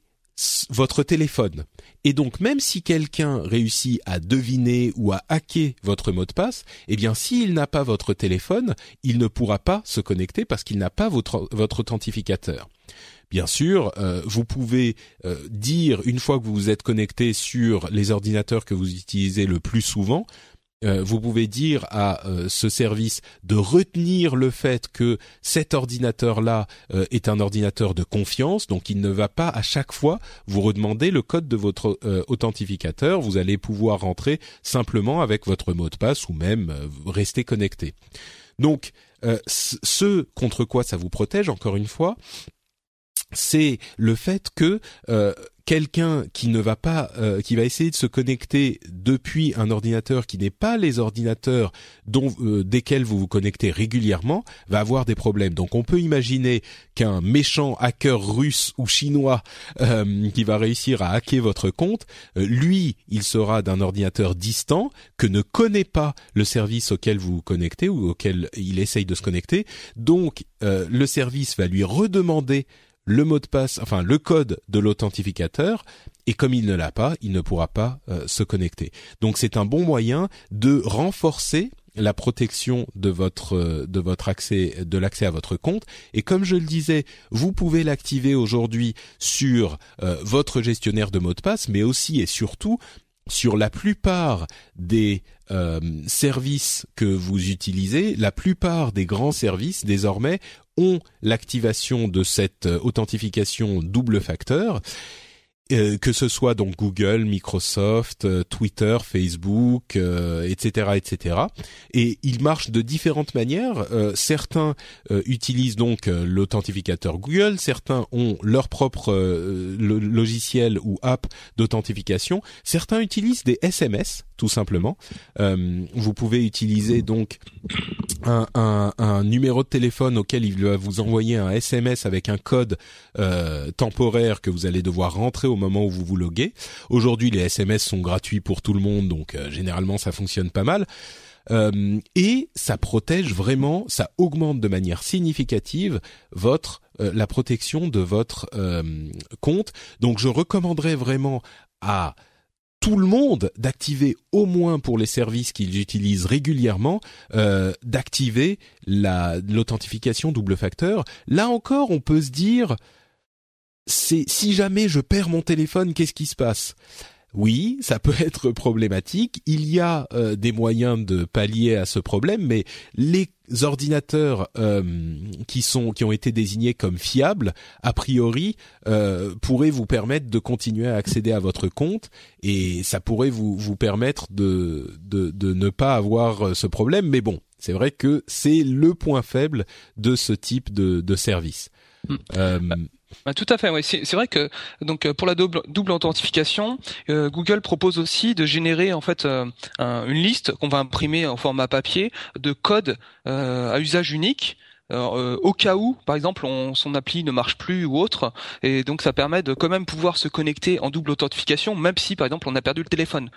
Speaker 1: votre téléphone. Et donc même si quelqu'un réussit à deviner ou à hacker votre mot de passe, eh bien s'il n'a pas votre téléphone, il ne pourra pas se connecter parce qu'il n'a pas votre, authentificateur. Bien sûr, euh, vous pouvez euh, dire une fois que vous vous êtes connecté sur les ordinateurs que vous utilisez le plus souvent, vous pouvez dire à euh, ce service de retenir le fait que cet ordinateur-là euh, est un ordinateur de confiance, donc il ne va pas à chaque fois vous redemander le code de votre authentificateur. Vous allez pouvoir rentrer simplement avec votre mot de passe ou même rester connecté. Donc, ce contre quoi ça vous protège, encore une fois, c'est le fait que quelqu'un qui ne va pas, euh, qui va essayer de se connecter depuis un ordinateur qui n'est pas les ordinateurs dont euh, desquels vous vous connectez régulièrement, va avoir des problèmes. Donc on peut imaginer qu'un méchant hacker russe ou chinois euh, qui va réussir à hacker votre compte, lui, il sera d'un ordinateur distant que ne connaît pas le service auquel vous vous connectez ou auquel il essaye de se connecter. Donc le service va lui redemander le mot de passe, enfin le code de l'authentificateur, et comme il ne l'a pas, il ne pourra pas euh, se connecter. Donc c'est un bon moyen de renforcer la protection de votre euh, de votre accès de l'accès à votre compte et comme je le disais vous pouvez l'activer aujourd'hui sur euh, votre gestionnaire de mot de passe mais aussi et surtout sur la plupart des services que vous utilisez, la plupart des grands services désormais ont l'activation de cette euh, authentification double facteur euh, que ce soit donc Google, Microsoft, euh, Twitter, Facebook, etc., etc. Et ils marchent de différentes manières. certains utilisent donc l'authentificateur Google, certains ont leur propre logiciel ou app d'authentification, certains utilisent des SMS tout simplement. vous pouvez utiliser donc un, un, un, numéro de téléphone auquel il va vous envoyer un SMS avec un code euh, temporaire que vous allez devoir rentrer moment où vous vous loguez. Aujourd'hui, les SMS sont gratuits pour tout le monde, donc euh, généralement ça fonctionne pas mal. Euh, et ça protège vraiment, ça augmente de manière significative votre euh, la protection de votre compte. Donc je recommanderais vraiment à tout le monde d'activer au moins pour les services qu'ils utilisent régulièrement, d'activer la l'authentification double facteur. Là encore, on peut se dire, c'est si jamais je perds mon téléphone, qu'est-ce qui se passe? Oui, ça peut être problématique. Il y a euh, des moyens de pallier à ce problème, mais les ordinateurs euh, qui sont qui ont été désignés comme fiables, a priori, euh, pourraient vous permettre de continuer à accéder à votre compte et ça pourrait vous vous permettre de de, de ne pas avoir ce problème. Mais bon, c'est vrai que c'est le point faible de ce type de, de service.
Speaker 2: Mm. Bah, tout à fait. Ouais. C'est vrai que donc euh, pour la double, double authentification, euh, Google propose aussi de générer en fait euh, une liste qu'on va imprimer en format papier de codes à usage unique. au cas où, par exemple, son appli ne marche plus ou autre, et donc ça permet de quand même pouvoir se connecter en double authentification, même si, par exemple, on a perdu le téléphone.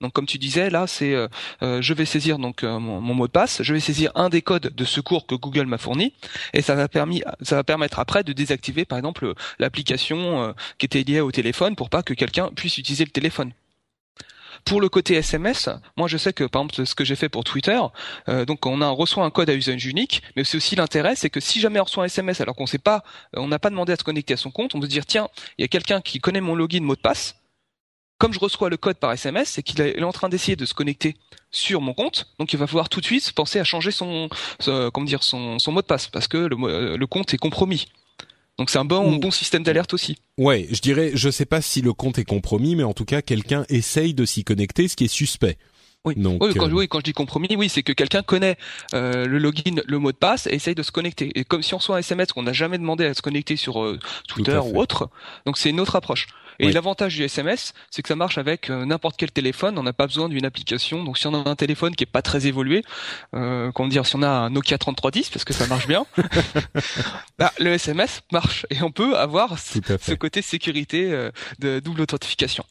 Speaker 2: Donc comme tu disais, là, c'est euh, euh, je vais saisir donc euh, mon, mot de passe, je vais saisir un des codes de secours que Google m'a fourni, et ça va permis, ça va permettre après de désactiver par exemple l'application qui était liée au téléphone pour pas que quelqu'un puisse utiliser le téléphone. Pour le côté SMS, moi je sais que par exemple ce que j'ai fait pour Twitter, donc on a reçoit un code à usage unique, mais c'est aussi l'intérêt, c'est que si jamais on reçoit un SMS alors qu'on sait pas, on n'a pas demandé à se connecter à son compte, on peut se dire tiens, il y a quelqu'un qui connaît mon login mot de passe. Comme je reçois le code par SMS, c'est qu'il est en train d'essayer de se connecter sur mon compte, donc il va falloir tout de suite penser à changer son, comment dire, son, son mot de passe parce que le, le compte est compromis. Donc c'est un bon, bon système d'alerte aussi.
Speaker 1: Ouais, je dirais, je sais pas si le compte est compromis, mais en tout cas, quelqu'un essaye de s'y connecter, ce qui est suspect.
Speaker 2: Oui.
Speaker 1: Donc,
Speaker 2: oui, quand,
Speaker 1: euh,
Speaker 2: oui, quand je dis compromis, oui, c'est que quelqu'un connaît euh, le login, le mot de passe et essaye de se connecter. Et comme si on reçoit un SMS qu'on n'a jamais demandé à se connecter sur euh, Twitter ou autre, donc c'est une autre approche. Et
Speaker 1: Oui.
Speaker 2: l'avantage du SMS, c'est que ça marche avec euh, n'importe quel téléphone. On n'a pas besoin d'une application. Donc si on a un téléphone qui est pas très évolué, euh, comment dire, si on a un Nokia 3310 parce que ça marche bien, bah, le SMS marche et on peut avoir ce, côté sécurité euh, de double authentification.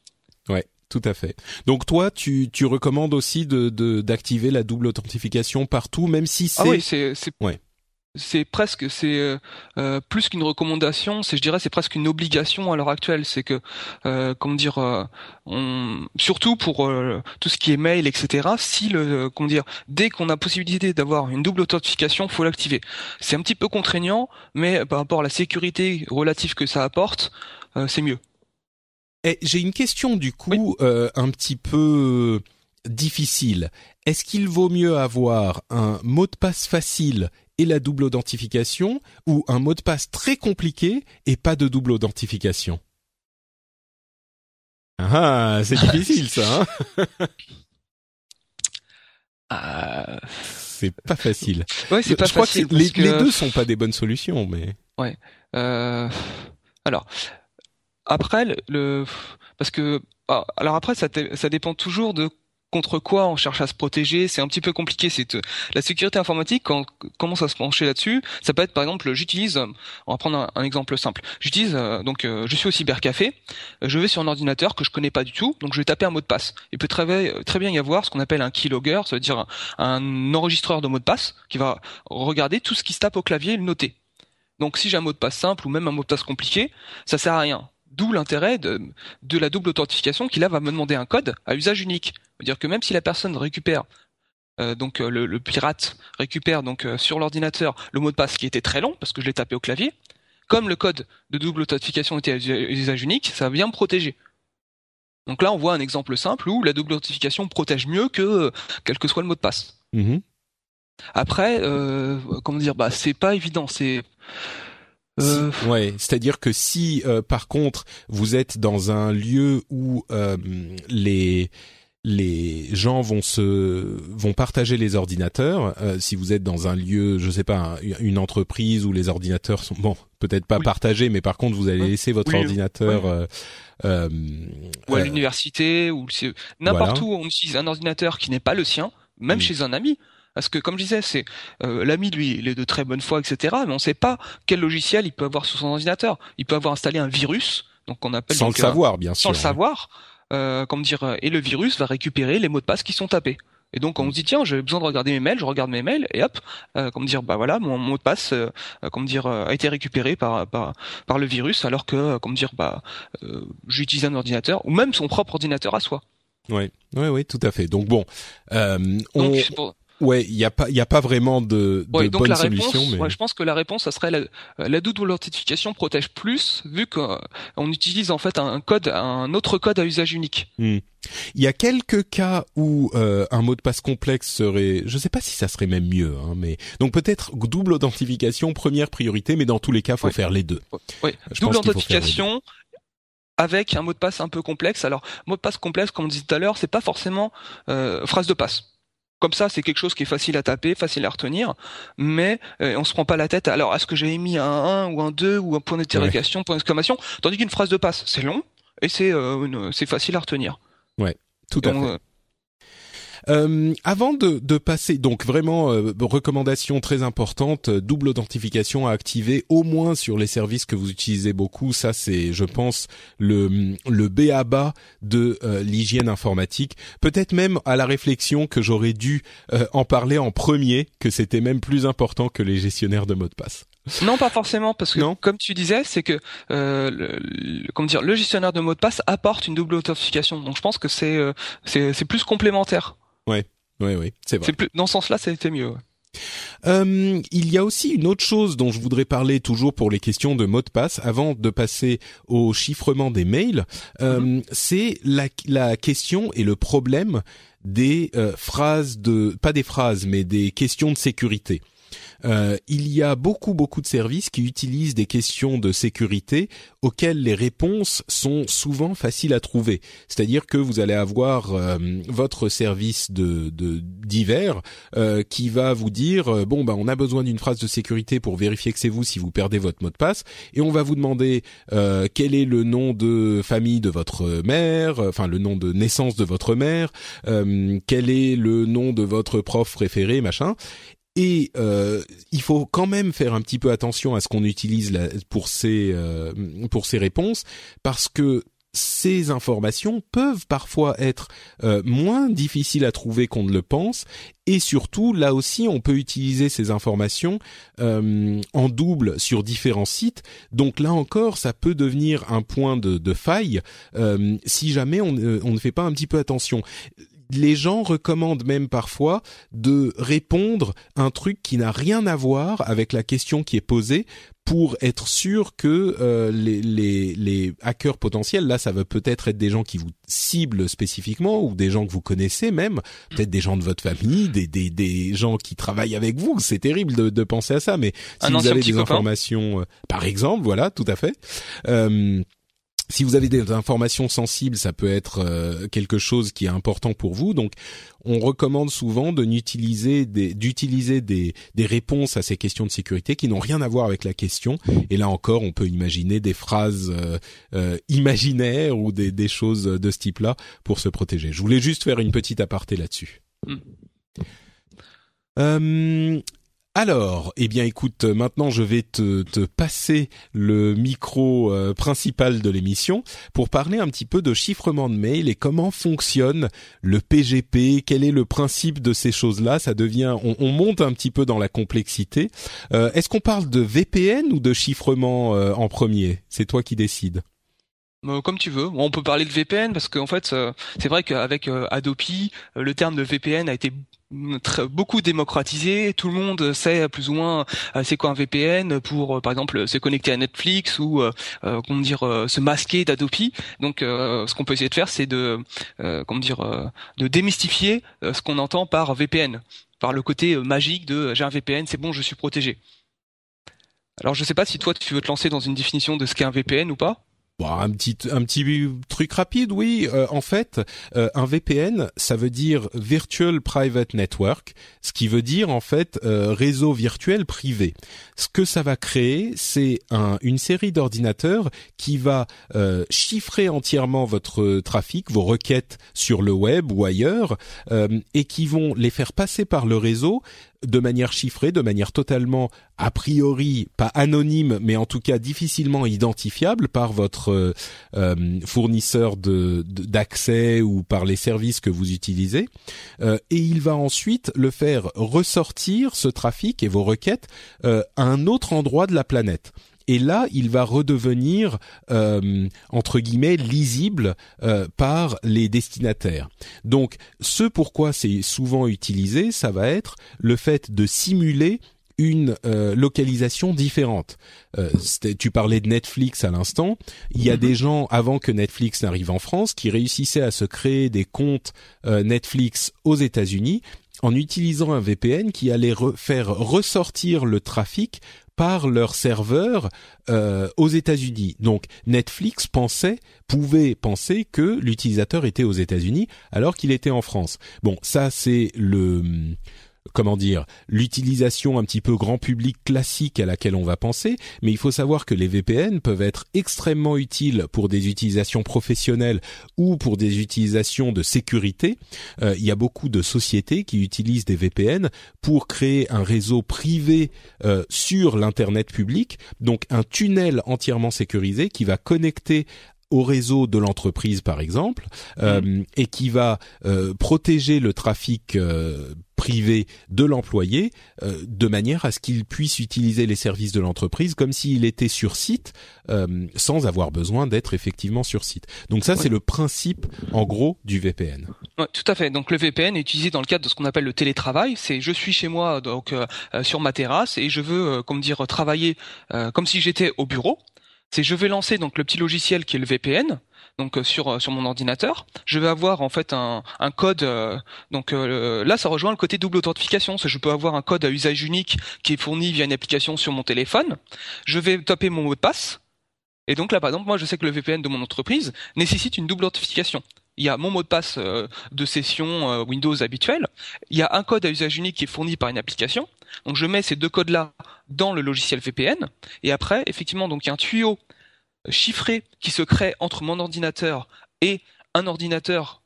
Speaker 1: Ouais, tout à fait. Donc toi, tu, tu recommandes aussi de de- d'activer la double authentification partout, même si c'est
Speaker 2: Ah oui, c'est c'est
Speaker 1: Ouais.
Speaker 2: C'est presque c'est euh, euh, plus qu'une recommandation, c'est je dirais c'est presque une obligation à l'heure actuelle. C'est que euh, comment dire, euh, on, surtout pour euh, tout ce qui est mail, etc. Si le comment dire, dès qu'on a possibilité d'avoir une double authentification, faut l'activer. C'est un petit peu contraignant, mais par rapport à la sécurité relative que ça apporte, euh, c'est mieux.
Speaker 1: J'ai une question du coup euh, un petit peu difficile. Est-ce qu'il vaut mieux avoir un mot de passe facile et la double authentification ou un mot de passe très compliqué et pas de double authentification Ah, c'est difficile ça. Hein
Speaker 2: Euh,
Speaker 1: c'est pas facile.
Speaker 2: ouais, c'est pas
Speaker 1: Je crois
Speaker 2: facile
Speaker 1: que les,
Speaker 2: que-
Speaker 1: les deux sont pas des bonnes solutions, mais
Speaker 2: Euh, alors après le, parce que ah, alors après ça ça dépend toujours de contre quoi on cherche à se protéger. C'est un petit peu compliqué. C'est euh, la sécurité informatique quand on commence à se pencher là-dessus. Ça peut être par exemple, j'utilise, on va prendre un, exemple simple. J'utilise euh, donc euh, je suis au cybercafé. Je vais sur un ordinateur que je connais pas du tout, donc je vais taper un mot de passe. Il peut très, bien- y avoir ce qu'on appelle un keylogger, ça veut dire un, un enregistreur de mots de passe qui va regarder tout ce qui se tape au clavier et le noter. Donc si j'ai un mot de passe simple ou même un mot de passe compliqué, ça sert à rien. D'où l'intérêt de, de la double authentification qui là va me demander un code à usage unique. C'est-à-dire que même si la personne récupère euh, donc euh, le, le pirate récupère donc euh, sur l'ordinateur le mot de passe qui était très long parce que je l'ai tapé au clavier, comme le code de double authentification était à usa- usage unique, ça va bien me protéger. Donc là on voit un exemple simple où la double authentification protège mieux que quel que soit le mot de passe.
Speaker 1: Mhm.
Speaker 2: Après, comment dire, bah c'est pas évident, c'est euh,
Speaker 1: ouais, c'est-à-dire que si par contre vous êtes dans un lieu où les les gens vont se vont partager les ordinateurs. euh, si vous êtes dans un lieu, je sais pas, un- une entreprise où les ordinateurs sont bon, peut-être pas
Speaker 2: Oui.
Speaker 1: partagés, mais par contre vous allez laisser votre
Speaker 2: Oui,
Speaker 1: ordinateur.
Speaker 2: oui.
Speaker 1: euh, euh,
Speaker 2: ou à
Speaker 1: euh,
Speaker 2: l'université ou c'est n'importe
Speaker 1: Voilà.
Speaker 2: où on utilise un ordinateur qui n'est pas le sien, même chez un ami. Parce que comme je disais, c'est euh, l'ami lui, il est de très bonne foi, etc. Mais on ne sait pas quel logiciel il peut avoir sur son ordinateur. Il peut avoir installé un virus, donc on appelle
Speaker 1: sans
Speaker 2: donc,
Speaker 1: le savoir, bien
Speaker 2: sans
Speaker 1: sûr.
Speaker 2: le savoir. Euh, comment dire euh, Et le virus va récupérer les mots de passe qui sont tapés. Et donc on se dit tiens j'ai besoin de regarder mes mails, je regarde mes mails et hop, euh, comment dire bah voilà mon mot de passe euh, comment dire a été récupéré par par par le virus alors que comment dire bah euh, j'utilise un ordinateur ou même son propre ordinateur à soi.
Speaker 1: Ouais, ouais, ouais, tout à fait. Donc bon, euh, on,
Speaker 2: Donc c'est pour-
Speaker 1: ouais, il y a pas, il y a pas vraiment de,
Speaker 2: donc la réponse,
Speaker 1: solutions, mais
Speaker 2: ouais, je pense que la réponse, ça serait la, euh, la double authentification protège plus, vu qu'on utilise en fait un code, un autre code à usage unique.
Speaker 1: Il y a quelques cas où euh, un mot de passe complexe serait, je sais pas si ça serait même mieux, hein, mais donc peut-être double authentification première priorité, mais dans tous les cas, faut
Speaker 2: Ouais.
Speaker 1: faire les deux.
Speaker 2: Ouais,
Speaker 1: Je
Speaker 2: double authentification avec un mot de passe un peu complexe. Alors, mot de passe complexe, comme on disait tout à l'heure, c'est pas forcément euh, phrase de passe. Comme ça, c'est quelque chose qui est facile à taper, facile à retenir, mais euh, on se prend pas la tête. Alors, est-ce que j'ai mis un 1 ou un 2 ou un point d'interrogation, point d'exclamation? Tandis qu'une phrase de passe, c'est long et c'est euh, c'est facile à retenir.
Speaker 1: Tout à fait.
Speaker 2: Euh,
Speaker 1: avant de, de passer, donc vraiment euh, recommandation très importante, euh, double authentification à activer au moins sur les services que vous utilisez beaucoup. Ça, c'est, je pense, le le b à bas de euh, l'hygiène informatique. Peut-être même à la réflexion que j'aurais dû euh, en parler en premier, que c'était même plus important que les gestionnaires de mots de passe.
Speaker 2: Non, pas forcément, parce que
Speaker 1: Non.
Speaker 2: comme tu disais, c'est que euh, le, le- comment dire, le gestionnaire de mots de passe apporte une double authentification. Donc je pense que c'est euh, c'est c'est plus complémentaire.
Speaker 1: Oui, oui, c'est vrai.
Speaker 2: C'est plus dans ce sens-là, c'était mieux. ouais.
Speaker 1: Euh, il y a aussi une autre chose dont je voudrais parler toujours pour les questions de mots de passe avant de passer au chiffrement des mails. Euh, C'est la, la question et le problème des euh, phrases de pas des phrases mais des questions de sécurité. Euh, il y a beaucoup beaucoup de services qui utilisent des questions de sécurité auxquelles les réponses sont souvent faciles à trouver. C'est-à-dire que vous allez avoir euh, votre service de, de divers euh, qui va vous dire bon bah on a besoin d'une phrase de sécurité pour vérifier que c'est vous si vous perdez votre mot de passe et on va vous demander quel est le nom de famille de votre mère, enfin le nom de naissance de votre mère, quel est le nom de votre prof préféré, machin. Et euh, il faut quand même faire un petit peu attention à ce qu'on utilise là, pour ces euh, pour ces réponses parce que ces informations peuvent parfois être euh, moins difficiles à trouver qu'on ne le pense. Et surtout là aussi on peut utiliser ces informations euh, en double sur différents sites. Donc là encore ça peut devenir un point de, de faille euh, si jamais on, ne- on ne fait pas un petit peu attention les gens recommandent même parfois de répondre un truc qui n'a rien à voir avec la question qui est posée pour être sûr que euh, les, les, les hackers potentiels, là ça va peut-être être des gens qui vous ciblent spécifiquement ou des gens que vous connaissez même, peut-être des gens de votre famille, des, des, des gens qui travaillent avec vous, c'est terrible de, de penser à ça, mais si
Speaker 2: Un
Speaker 1: vous avez des
Speaker 2: copain.
Speaker 1: informations, euh, par exemple, voilà, tout à fait. Euh, si vous avez des informations sensibles, ça peut être euh, quelque chose qui est important pour vous. Donc, on recommande souvent de n'utiliser des, d'utiliser des, des réponses à ces questions de sécurité qui n'ont rien à voir avec la question. Et là encore, on peut imaginer des phrases euh, euh, imaginaires ou des, des choses de ce type-là pour se protéger. Je voulais juste faire une petite aparté là-dessus.
Speaker 2: Mm.
Speaker 1: Euh, alors, eh bien, écoute, maintenant je vais te, te passer le micro euh, principal de l'émission pour parler un petit peu de chiffrement de mail et comment fonctionne le PGP. Quel est le principe de ces choses-là Ça devient, on, on monte un petit peu dans la complexité. Euh, Est-ce qu'on parle de VPN ou de chiffrement euh, en premier? C'est toi qui décides.
Speaker 2: Euh, comme tu veux. On peut parler de VPN parce qu'en fait, euh, c'est vrai qu'avec euh, Adopi, le terme de VPN a été beaucoup démocratisé. Tout le monde sait plus ou moins c'est quoi un VPN pour, par exemple, se connecter à Netflix ou comment dire se masquer d'Adopi. Donc, ce qu'on peut essayer de faire, c'est de comment dire de démystifier ce qu'on entend par VPN, par le côté magique de j'ai un VPN, c'est bon, je suis protégé. Alors, je sais pas si toi tu veux te lancer dans une définition de ce qu'est un VPN ou pas.
Speaker 1: Bon, un petit truc rapide, oui. Euh, en fait, euh, un VPN, ça veut dire Virtual Private Network, ce qui veut dire en fait euh, réseau virtuel privé. Ce que ça va créer, c'est un, une série d'ordinateurs qui va chiffrer entièrement votre trafic, vos requêtes sur le web ou ailleurs, et qui vont les faire passer par le réseau de manière chiffrée, de manière totalement a priori pas anonyme, mais en tout cas difficilement identifiable par votre euh, euh, fournisseur de d'accès ou par les services que vous utilisez. Euh, et il va ensuite le faire ressortir ce trafic et vos requêtes à un autre endroit de la planète. Et là, il va redevenir euh, entre guillemets lisible euh, par les destinataires. Donc, ce pourquoi c'est souvent utilisé, ça va être le fait de simuler une euh, localisation différente. Euh, tu parlais de Netflix à l'instant. Il y a
Speaker 2: Mhm.
Speaker 1: des gens avant que Netflix n'arrive en France qui réussissaient à se créer des comptes euh, Netflix aux États-Unis en utilisant un VPN qui allait re- faire ressortir le trafic par leur serveur euh, aux États-Unis. Donc Netflix pensait, pouvait penser que l'utilisateur était aux États-Unis alors qu'il était en France. Bon, ça c'est le comment dire l'utilisation un petit peu grand public classique à laquelle on va penser, mais il faut savoir que les VPN peuvent être extrêmement utiles pour des utilisations professionnelles ou pour des utilisations de sécurité. Euh, il y a beaucoup de sociétés qui utilisent des VPN pour créer un réseau privé euh, sur l'internet public, donc un tunnel entièrement sécurisé qui va connecter au réseau de l'entreprise par exemple mmh. et qui va protéger le trafic privé de l'employé euh, de manière à ce qu'il puisse utiliser les services de l'entreprise comme s'il était sur site euh, sans avoir besoin d'être effectivement sur site. Donc ça c'est le principe en gros du VPN.
Speaker 2: Ouais, tout à fait. Donc le VPN est utilisé dans le cadre de ce qu'on appelle le télétravail. C'est je suis chez moi donc euh, sur ma terrasse et je veux comme dire travailler comme si j'étais au bureau. C'est je vais lancer donc le petit logiciel qui est le VPN donc euh, sur euh, sur mon ordinateur. Je vais avoir en fait un, un code. Euh, donc là, ça rejoint le côté double authentification. Je peux avoir un code à usage unique qui est fourni via une application sur mon téléphone. Je vais taper mon mot de passe. Et donc là, par exemple, moi, je sais que le VPN de mon entreprise nécessite une double authentification. Il y a mon mot de passe de session Windows habituel. Il y a un code à usage unique qui est fourni par une application. Donc je mets ces deux codes-là dans le logiciel VPN. Et après, effectivement, donc il y a un tuyau chiffré qui se crée entre mon ordinateur et un ordinateur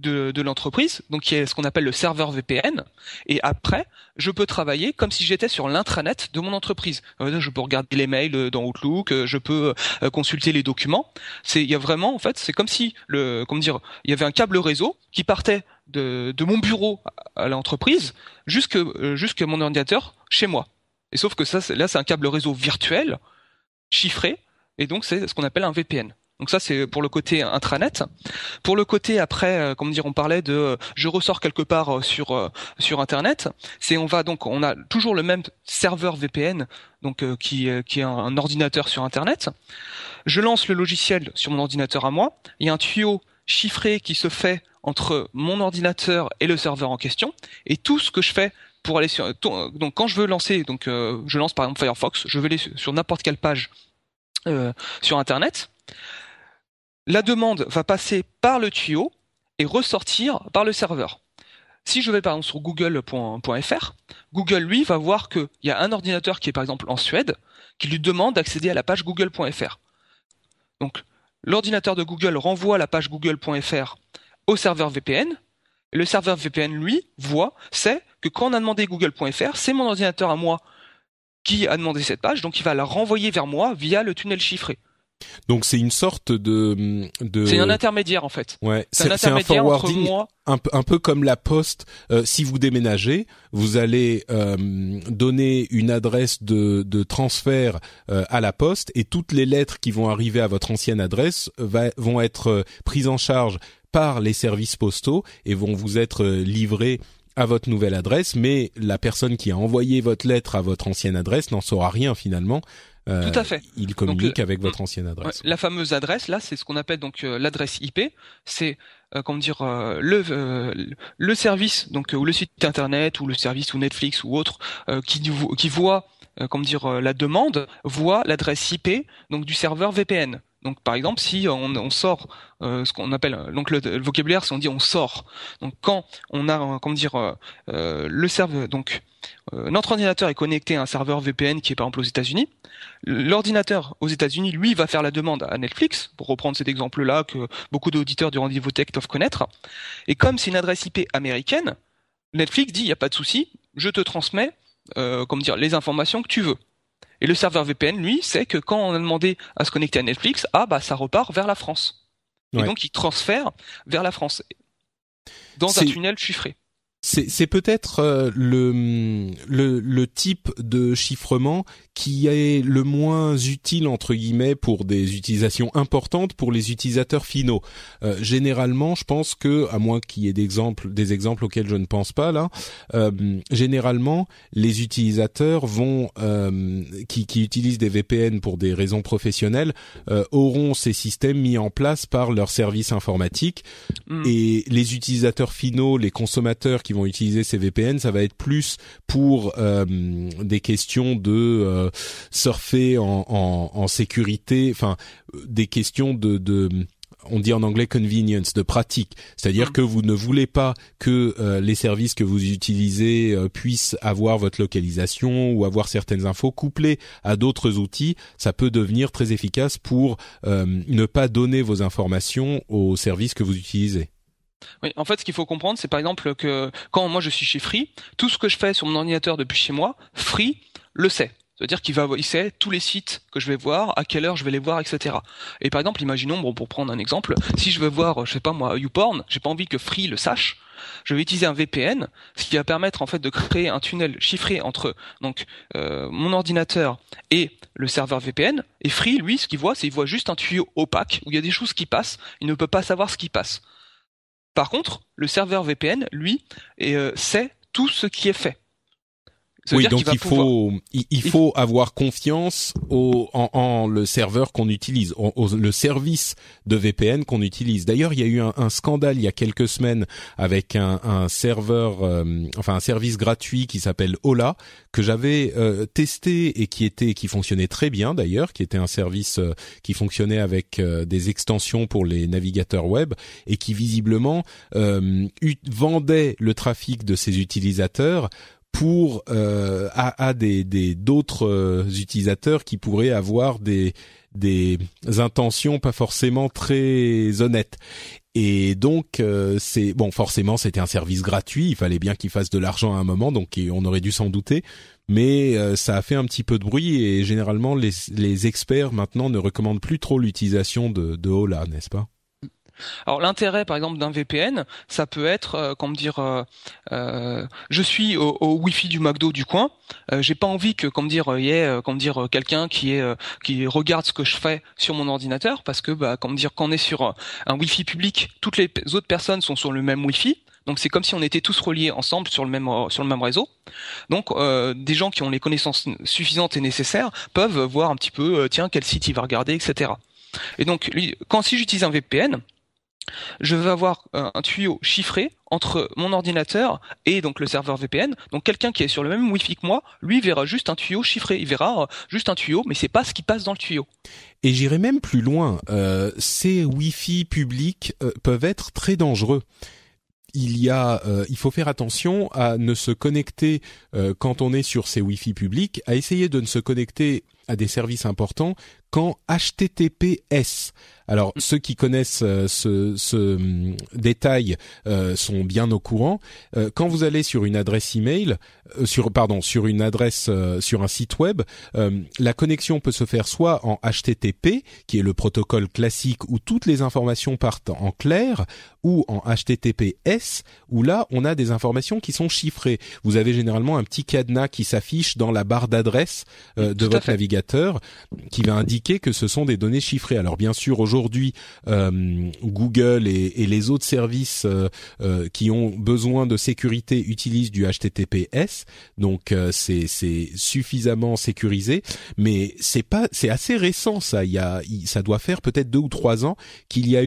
Speaker 2: de, de l'entreprise, donc qui est ce qu'on appelle le serveur VPN. Et après, je peux travailler comme si j'étais sur l'intranet de mon entreprise. Euh, je peux regarder les mails euh, dans Outlook, euh, je peux consulter les documents. C'est, il y a vraiment, en fait, c'est comme si le, comment dire, il y avait un câble réseau qui partait de, de mon bureau à l'entreprise jusque jusque mon ordinateur chez moi. Et sauf que ça, là, c'est un câble réseau virtuel, chiffré, et donc c'est ce qu'on appelle un VPN. Donc ça c'est pour le côté intranet. Pour le côté après, euh, comment dire, on parlait de euh, je ressors quelque part euh, sur sur internet. C'est on va donc on a toujours le même serveur VPN donc qui qui est un, ordinateur sur internet. Je lance le logiciel sur mon ordinateur à moi. Il y a un tuyau chiffré qui se fait entre mon ordinateur et le serveur en question. Et tout ce que je fais pour aller sur donc quand je veux lancer donc je lance par exemple Firefox, je vais aller sur n'importe quelle page euh, sur Internet. La demande va passer par le tuyau et ressortir par le serveur. Si je vais par exemple sur google.fr, Google lui va voir qu'il y a un ordinateur qui est par exemple en Suède qui lui demande d'accéder à la page google.fr. Donc l'ordinateur de Google renvoie la page google.fr au serveur VPN. Le serveur VPN lui voit, sait que quand on a demandé google.fr, c'est mon ordinateur à moi qui a demandé cette page, donc il va la renvoyer vers moi via le tunnel chiffré.
Speaker 1: Donc c'est une sorte de, de...
Speaker 2: c'est un intermédiaire en fait.
Speaker 1: Ouais, c'est un intermédiaire un forwarding, entre moi... un, un, peu comme la poste. Euh, si vous déménagez, vous allez euh, donner une adresse de, de transfert euh, à la poste et toutes les lettres qui vont arriver à votre ancienne adresse va, vont être prises en charge par les services postaux et vont vous être livrées à votre nouvelle adresse, mais la personne qui a envoyé votre lettre à votre ancienne adresse n'en saura rien finalement.
Speaker 2: Euh, Tout à fait.
Speaker 1: Il communique avec votre ancienne adresse.
Speaker 2: la fameuse adresse, là, c'est ce qu'on appelle donc euh, l'adresse IP. C'est euh, comment dire le le service donc ou le site internet ou le service ou Netflix ou autre qui qui voit comment dire la demande voit l'adresse IP donc du serveur VPN. Donc par exemple, si on, sort euh, ce qu'on appelle donc le, vocabulaire, si on dit on sort. Donc quand on a comment dire euh, le serveur, donc euh, notre ordinateur est connecté à un serveur VPN qui est par exemple aux États-Unis. L'ordinateur aux États-Unis, lui, va faire la demande à Netflix, pour reprendre cet exemple-là que beaucoup d'auditeurs du rendez-vous tech doivent connaître. Et comme c'est une adresse IP américaine, Netflix dit il n'y a pas de souci, je te transmets, comment dire, les informations que tu veux. Et le serveur VPN, lui, sait que quand on a demandé à se connecter à Netflix, ah bah ça repart vers la France. Et donc il transfère vers la France dans un tunnel chiffré.
Speaker 1: C'est peut-être euh, le, le, le type de chiffrement qui est le moins utile entre guillemets pour des utilisations importantes pour les utilisateurs finaux. Euh, généralement, je pense que à moins qu'il y ait des exemples, des exemples auxquels je ne pense pas là, euh, généralement les utilisateurs vont qui, qui utilisent des VPN pour des raisons professionnelles auront ces systèmes mis en place par leurs services informatiques hmm. et les utilisateurs finaux, les consommateurs qui vont utiliser ces VPN, ça va être plus pour euh, des questions de euh, surfer en, en, en sécurité, enfin des questions de, de on dit en anglais convenience, de pratique. C'est-à-dire mm. que vous ne voulez pas que euh, les services que vous utilisez puissent avoir votre localisation ou avoir certaines infos couplées à d'autres outils. Ça peut devenir très efficace pour ne pas donner vos informations aux services que vous utilisez.
Speaker 2: Oui, en fait, ce qu'il faut comprendre, c'est par exemple que quand moi je suis chez Free, tout ce que je fais sur mon ordinateur depuis chez moi, Free le sait. C'est-à-dire qu'il va, il sait tous les sites que je vais voir, à quelle heure je vais les voir, etc. Et par exemple, imaginons, bon, pour prendre un exemple, si je veux voir, je sais pas moi, YouPorn, j'ai pas envie que Free le sache. Je vais utiliser un VPN, ce qui va permettre en fait de créer un tunnel chiffré entre euh, mon ordinateur et le serveur VPN. Et Free, lui, ce qu'il voit, c'est qu'il voit juste un tuyau opaque où il y a des choses qui passent. Il ne peut pas savoir ce qui passe. Par contre, le serveur VPN, lui, euh, sait tout ce qui est fait
Speaker 1: oui, donc il faut il, faut avoir confiance au, en, en le serveur qu'on utilise, au, le service de VPN qu'on utilise. D'ailleurs, il y a eu un, un, scandale il y a quelques semaines avec un, un serveur, euh, enfin un service gratuit qui s'appelle Ola que j'avais euh, testé et qui était qui fonctionnait très bien d'ailleurs, qui était un service euh, qui fonctionnait avec des extensions pour les navigateurs web et qui visiblement vendait le trafic de ses utilisateurs pour euh, à, des d'autres euh, utilisateurs qui pourraient avoir des intentions pas forcément très honnêtes. Et donc euh, c'est bon forcément c'était un service gratuit, il fallait bien qu'il fasse de l'argent à un moment donc on aurait dû s'en douter, mais euh, ça a fait un petit peu de bruit et généralement les les experts maintenant ne recommandent plus trop l'utilisation de de Ola, n'est-ce pas?
Speaker 2: Alors l'intérêt, par exemple, d'un VPN, ça peut être, euh, comment dire, euh, euh, je suis au, au Wi-Fi du McDo du coin, j'ai pas envie que, comme dire, y ait, comme dire, quelqu'un qui est qui regarde ce que je fais sur mon ordinateur, parce que, bah, comme dire, quand on est sur un Wi-Fi public, toutes les autres personnes sont sur le même Wi-Fi. Donc c'est comme si on était tous reliés ensemble sur le même sur le même réseau. Donc des gens qui ont les connaissances suffisantes et nécessaires peuvent voir un petit peu tiens quel site il va regarder etc. Et donc quand si j'utilise un VPN, je vais avoir un tuyau chiffré entre mon ordinateur et donc le serveur VPN. Donc quelqu'un qui est sur le même Wi-Fi que moi, lui verra juste un tuyau chiffré. Il verra euh, juste un tuyau, mais c'est pas ce qui passe dans le tuyau.
Speaker 1: Et j'irai même plus loin. Euh, ces Wi-Fi publics euh, peuvent être très dangereux il y a, il faut faire attention à ne se connecter quand on est sur ces Wi-Fi publics, à essayer de ne se connecter à des services importants quand HTTPS alors mm. ceux qui connaissent euh, ce, ce hum, détail euh, sont bien au courant. Euh, quand vous allez sur une adresse email, sur pardon, sur une adresse sur un site web, la connexion peut se faire soit en HTTP, qui est le protocole classique où toutes les informations partent en clair, ou en HTTPS, où là on a des informations qui sont chiffrées. Vous avez généralement un petit cadenas qui s'affiche dans la barre d'adresse de votre navigateur, qui va indiquer que ce sont des données chiffrées. Alors bien sûr aujourd'hui euh, Google et, les autres services euh, euh, qui ont besoin de sécurité utilisent du HTTPS, donc c'est suffisamment sécurisé, mais c'est pas c'est assez récent ça. Il y a ça doit faire peut-être deux ou trois ans qu'il y a eu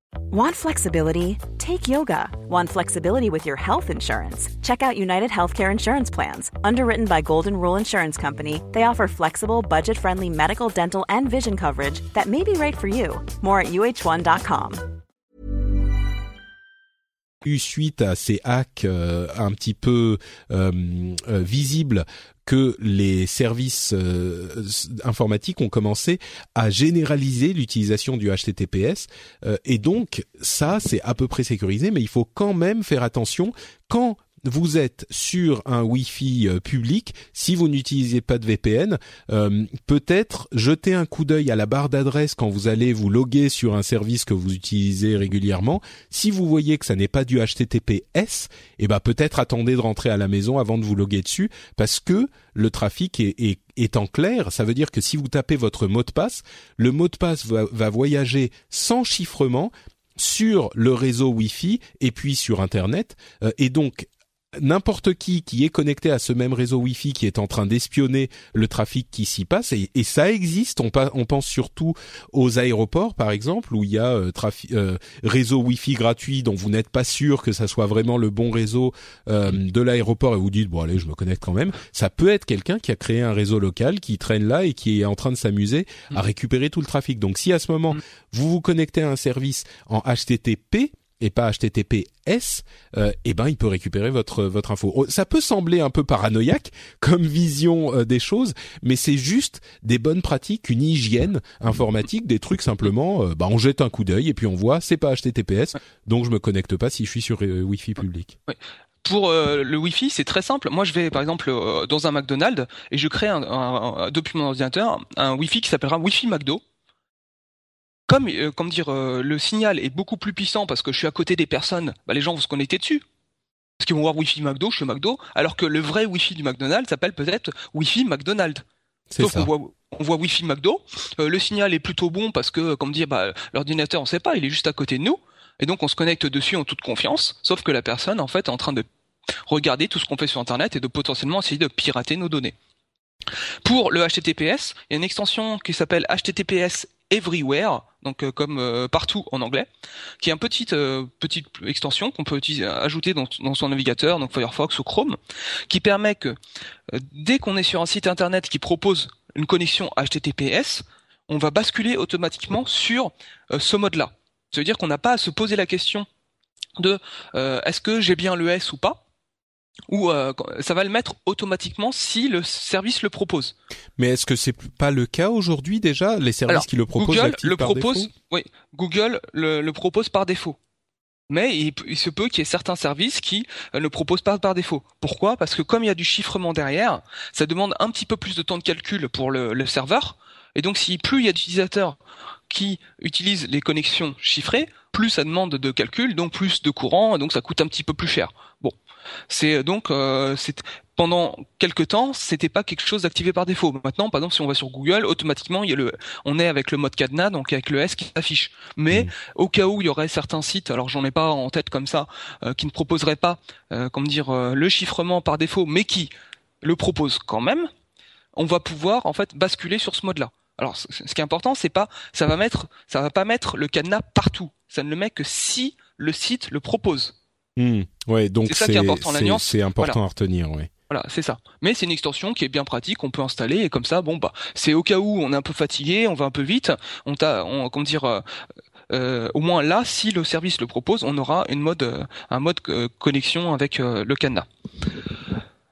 Speaker 3: Want flexibility? Take yoga. Want flexibility with your health insurance? Check out United Healthcare Insurance Plans. Underwritten by Golden Rule Insurance Company, they offer flexible, budget friendly medical, dental, and vision coverage that may be right for you. More at uh1.com.
Speaker 1: Suite à ces hacks euh, un petit peu euh, euh, visibles que les services euh, informatiques ont commencé à généraliser l'utilisation du HTTPS euh, et donc ça c'est à peu près sécurisé mais il faut quand même faire attention quand vous êtes sur un Wi-Fi euh, public, si vous n'utilisez pas de VPN, euh, peut-être jeter un coup d'œil à la barre d'adresse quand vous allez vous loguer sur un service que vous utilisez régulièrement. Si vous voyez que ça n'est pas du HTTPS, eh ben peut-être attendez de rentrer à la maison avant de vous loguer dessus, parce que le trafic est, est, en clair. Ça veut dire que si vous tapez votre mot de passe, le mot de passe va, va voyager sans chiffrement sur le réseau Wi-Fi et puis sur Internet. Euh, et donc n'importe qui qui est connecté à ce même réseau Wi-Fi qui est en train d'espionner le trafic qui s'y passe et, ça existe. On, on, pense surtout aux aéroports par exemple où il y a euh, euh, réseau Wi-Fi gratuit dont vous n'êtes pas sûr que ça soit vraiment le bon réseau euh, de l'aéroport et vous dites bon allez je me connecte quand même. Ça peut être quelqu'un qui a créé un réseau local qui traîne là et qui est en train de s'amuser à mm. récupérer tout le trafic. Donc si à ce moment mm. vous vous connectez à un service en HTTP et pas HTTPS, euh, eh ben il peut récupérer votre votre info. Oh, ça peut sembler un peu paranoïaque comme vision euh, des choses, mais c'est juste des bonnes pratiques, une hygiène informatique, des trucs simplement. Euh, bah on jette un coup d'œil et puis on voit c'est pas HTTPS, donc je me connecte pas si je suis sur Wi-Fi public.
Speaker 2: Pour le Wi-Fi, c'est très simple. Moi, je vais par exemple dans un McDonald's et je crée un, un, depuis mon ordinateur un Wi-Fi qui s'appellera Wi-Fi McDo comme, euh, comme dire, euh, le signal est beaucoup plus puissant parce que je suis à côté des personnes, bah, les gens vont se connecter dessus. Parce qu'ils vont voir Wi-Fi McDo, je suis McDo, alors que le vrai Wi-Fi du McDonald's s'appelle peut-être Wi-Fi McDonald's. Sauf qu'on voit, on voit Wi-Fi McDo, euh, le signal est plutôt bon parce que, comme dire, bah, l'ordinateur on sait pas, il est juste à côté de nous, et donc on se connecte dessus en toute confiance, sauf que la personne en fait est en train de regarder tout ce qu'on fait sur Internet et de potentiellement essayer de pirater nos données. Pour le HTTPS, il y a une extension qui s'appelle HTTPS Everywhere, donc euh, comme euh, partout en anglais, qui est une petite euh, petite extension qu'on peut utiliser, ajouter dans, son navigateur, donc Firefox ou Chrome, qui permet que dès qu'on est sur un site internet qui propose une connexion HTTPS, on va basculer automatiquement sur ce mode-là. Ça veut dire qu'on n'a pas à se poser la question de est-ce que j'ai bien le S ou pas? Ou euh, ça va le mettre automatiquement si le service le propose.
Speaker 1: Mais est-ce que c'est pas le cas aujourd'hui déjà les services qui le proposent
Speaker 2: Google le propose. Oui, Google le, propose par défaut. Mais il, se peut qu'il y ait certains services qui euh, ne proposent pas par défaut. Pourquoi? Parce que comme il y a du chiffrement derrière, ça demande un petit peu plus de temps de calcul pour le, le serveur. Et donc, si plus il y a d'utilisateurs qui utilisent les connexions chiffrées, plus ça demande de calcul, donc plus de courant, donc ça coûte un petit peu plus cher. Bon, c'est donc euh, pendant quelques temps, c'était pas quelque chose d'activé par défaut. Maintenant, par exemple, si on va sur Google, automatiquement, il y a le, on est avec le mode cadenas, donc avec le S qui s'affiche. Mais mm. au cas où il y aurait certains sites, alors j'en ai pas en tête comme ça, euh, qui ne proposeraient pas, euh, comment dire, euh, le chiffrement par défaut, mais qui le proposent quand même, on va pouvoir en fait basculer sur ce mode-là. Alors, ce qui est important, c'est pas, ça va mettre, ça va pas mettre le cadenas partout. Ça ne le met que si le site le propose.
Speaker 1: Hmm. Ouais, donc c'est ça qui est important, la nuance. C'est important à retenir, oui.
Speaker 2: Voilà, c'est ça. Mais c'est une extension qui est bien pratique, on peut installer et comme ça, bon bah, c'est au cas où on est un peu fatigué, on va un peu vite, on t'a, on, comment dire, euh, euh, au moins là, si le service le propose, on aura une mode, euh, un mode connexion avec le cadenas.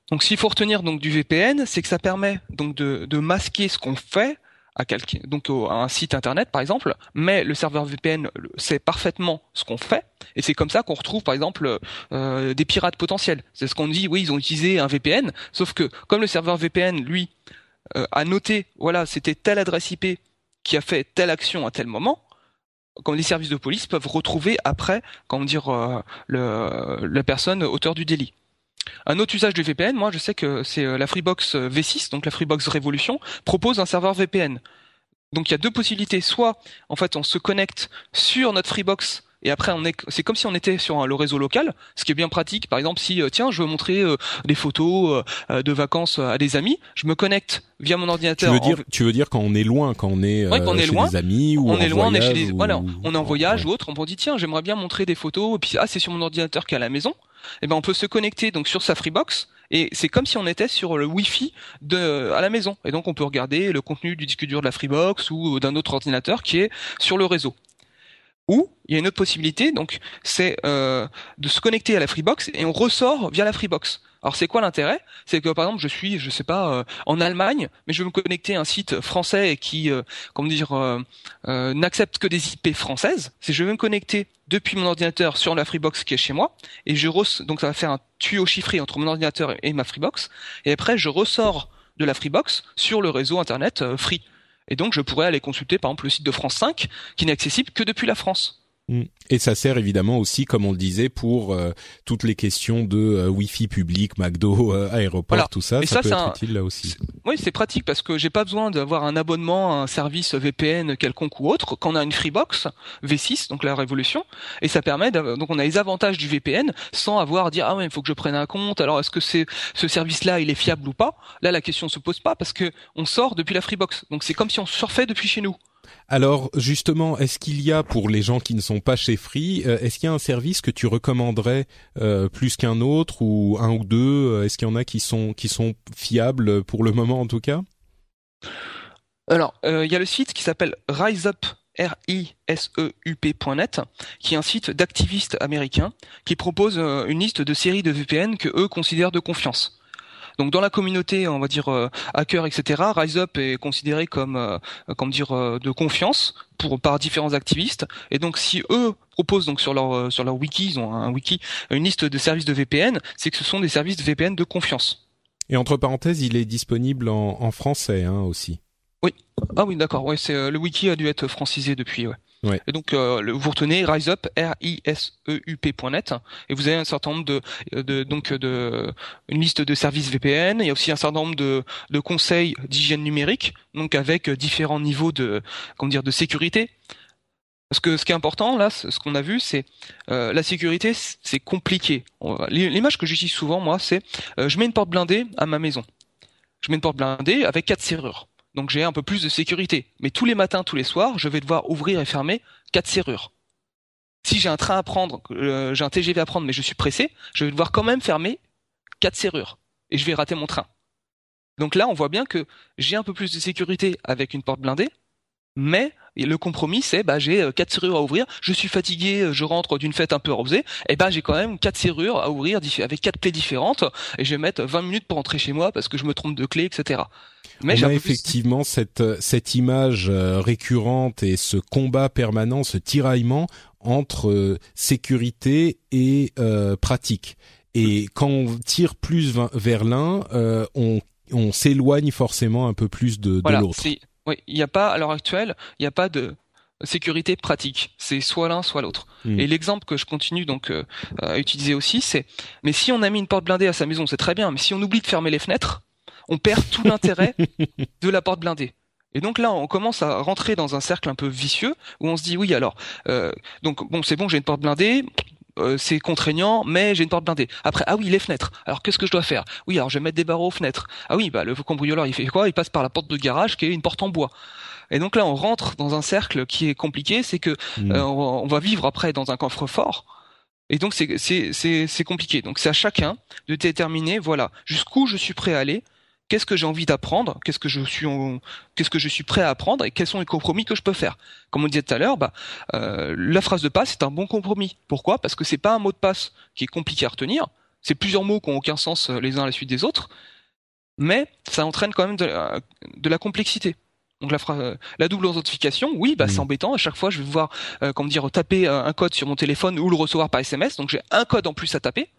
Speaker 2: Donc, s'il faut retenir donc du VPN, c'est que ça permet donc de, de masquer ce qu'on fait à quelqu'un, donc à un site internet par exemple, mais le serveur VPN sait parfaitement ce qu'on fait, et c'est comme ça qu'on retrouve par exemple euh, des pirates potentiels. C'est ce qu'on dit, oui, ils ont utilisé un VPN, sauf que comme le serveur VPN, lui, euh, a noté, voilà, c'était telle adresse IP qui a fait telle action à tel moment, comme les services de police peuvent retrouver après, comment dire, euh, la personne auteur du délit. Un autre usage du VPN, moi je sais que c'est la Freebox euh, V6, donc la Freebox Revolution, propose un serveur VPN. Donc il y a deux possibilités. Soit en fait on se connecte sur notre Freebox et après on est c'est comme si on était sur le réseau local ce qui est bien pratique. Par exemple si euh, tiens je veux montrer des photos de vacances à des amis je me connecte via mon ordinateur
Speaker 1: tu veux dire tu veux dire quand on est loin quand on est, quand on est chez loin, des amis ou on est loin on est chez des,
Speaker 2: voilà on est en voyage ou autre on dire tiens j'aimerais bien montrer des photos et puis ah c'est sur mon ordinateur qui est à la maison. Eh ben on peut se connecter donc sur sa Freebox et c'est comme si on était sur le Wi-Fi de à la maison. Et donc on peut regarder le contenu du disque dur de la Freebox ou d'un autre ordinateur qui est sur le réseau. Ou il y a une autre possibilité, donc c'est euh, de se connecter à la Freebox et on ressort via la Freebox. Alors c'est quoi l'intérêt? C'est que par exemple je suis, je sais pas, euh, en Allemagne, mais je veux me connecter à un site français qui, euh, comment dire, euh, n'accepte que des IP françaises. C'est je vais me connecter depuis mon ordinateur sur la Freebox qui est chez moi, et je donc ça va faire un tuyau chiffré entre mon ordinateur et ma Freebox, et après je ressors de la Freebox sur le réseau internet Free. Et donc je pourrais aller consulter par exemple le site de France 5 qui n'est accessible que depuis la France.
Speaker 1: Mm. Et ça sert évidemment aussi, comme on le disait, pour euh, toutes les questions de euh, Wi-Fi public, McDo, euh, aéroport, tout ça. ça, peut être utile là aussi.
Speaker 2: Oui, c'est pratique parce que j'ai pas besoin d'avoir un abonnement à un service VPN quelconque ou autre. Quand on a une Freebox V6, donc la révolution, et ça permet donc on a les avantages du VPN sans avoir à dire ah ouais il faut que je prenne un compte. Alors est-ce que c'est ce service-là il est fiable ou pas? Là la question se pose pas parce que on sort depuis la Freebox. Donc c'est comme si on surfait depuis chez nous.
Speaker 1: Alors justement, est-ce qu'il y a pour les gens qui ne sont pas chez Free, euh, est-ce qu'il y a un service que tu recommanderais euh, plus qu'un autre ou un ou deux euh, Est-ce qu'il y en a qui sont fiables pour le moment en tout cas?
Speaker 2: Alors il y a le site qui s'appelle RiseUp r i s e u p.net, qui est un site d'activistes américains qui propose une liste de séries de VPN que eux considèrent de confiance. Donc dans la communauté, on va dire euh, hacker, etc. RiseUp est considéré comme, euh, comme dire, euh, de confiance pour par différents activistes. Et donc si eux proposent donc sur leur sur leur wiki, ils ont un wiki, une liste de services de VPN, c'est que ce sont des services de VPN de confiance.
Speaker 1: Et entre parenthèses, il est disponible en, en français hein, aussi.
Speaker 2: Oui. Ah oui, d'accord. Ouais, c'est le wiki a dû être francisé depuis. Ouais. Donc euh, vous retenez RiseUp R I S E U P.net et vous avez un certain nombre de, de donc de une liste de services VPN. Il y a aussi un certain nombre de, conseils d'hygiène numérique, donc avec différents niveaux de comment dire de sécurité. Parce que ce qui est important là, ce qu'on a vu, c'est euh, la sécurité, c'est compliqué. L'image que j'utilise souvent moi, c'est euh, je mets une porte blindée à ma maison. Je mets une porte blindée avec quatre serrures donc j'ai un peu plus de sécurité. Mais tous les matins, tous les soirs, je vais devoir ouvrir et fermer quatre serrures. Si j'ai un train à prendre, euh, j'ai un TGV à prendre, mais je suis pressé, je vais devoir quand même fermer quatre serrures et je vais rater mon train. Donc là, on voit bien que j'ai un peu plus de sécurité avec une porte blindée, mais le compromis, c'est bah j'ai euh, quatre serrures à ouvrir. Je suis fatigué, euh, je rentre d'une fête un peu arrosée. Et ben j'ai quand même quatre serrures à ouvrir avec quatre clés différentes. Et je vais mettre 20 minutes pour rentrer chez moi parce que je me trompe de clé, etc.
Speaker 1: Mais On a effectivement cette cette image euh, récurrente et ce combat permanent, ce tiraillement entre sécurité et pratique. Et quand on tire plus vers l'un, on on s'éloigne forcément un peu plus de, de l'autre.
Speaker 2: Oui, il n'y a pas à l'heure actuelle, il n'y a pas de sécurité pratique. C'est soit l'un, soit l'autre. Hmm. Et l'exemple que je continue donc euh, à utiliser aussi, c'est mais si on a mis une porte blindée à sa maison, c'est très bien. Mais si on oublie de fermer les fenêtres, on perd tout l'intérêt de la porte blindée. Et donc là, on commence à rentrer dans un cercle un peu vicieux où on se dit oui alors euh, donc bon c'est bon j'ai une porte blindée, euh, c'est contraignant, mais j'ai une porte blindée. Après, ah oui, les fenêtres. Alors qu'est-ce que je dois faire? Oui, alors je vais mettre des barreaux aux fenêtres. Ah oui, bah le cambrioleur, il fait quoi? Il passe par la porte de garage qui est une porte en bois. Et donc là, on rentre dans un cercle qui est compliqué, c'est que hmm. euh, on, va vivre après dans un coffre-fort. Et donc c'est c'est compliqué. Donc c'est à chacun de déterminer, voilà, jusqu'où je suis prêt à aller qu'est-ce que j'ai envie d'apprendre, qu'est-ce que je suis, qu'est-ce que je suis prêt à apprendre et quels sont les compromis que je peux faire. Comme on disait tout à l'heure, bah, euh, la phrase de passe est un bon compromis. Pourquoi? Parce que c'est pas un mot de passe qui est compliqué à retenir. C'est plusieurs mots qui ont aucun sens euh, les uns à la suite des autres, mais ça entraîne quand même de, la complexité. Donc la, la double authentification, oui, bah, c'est mmh. embêtant. À chaque fois, je vais voir, euh, comment dire, taper un code sur mon téléphone ou le recevoir par SMS. Donc j'ai un code en plus à taper,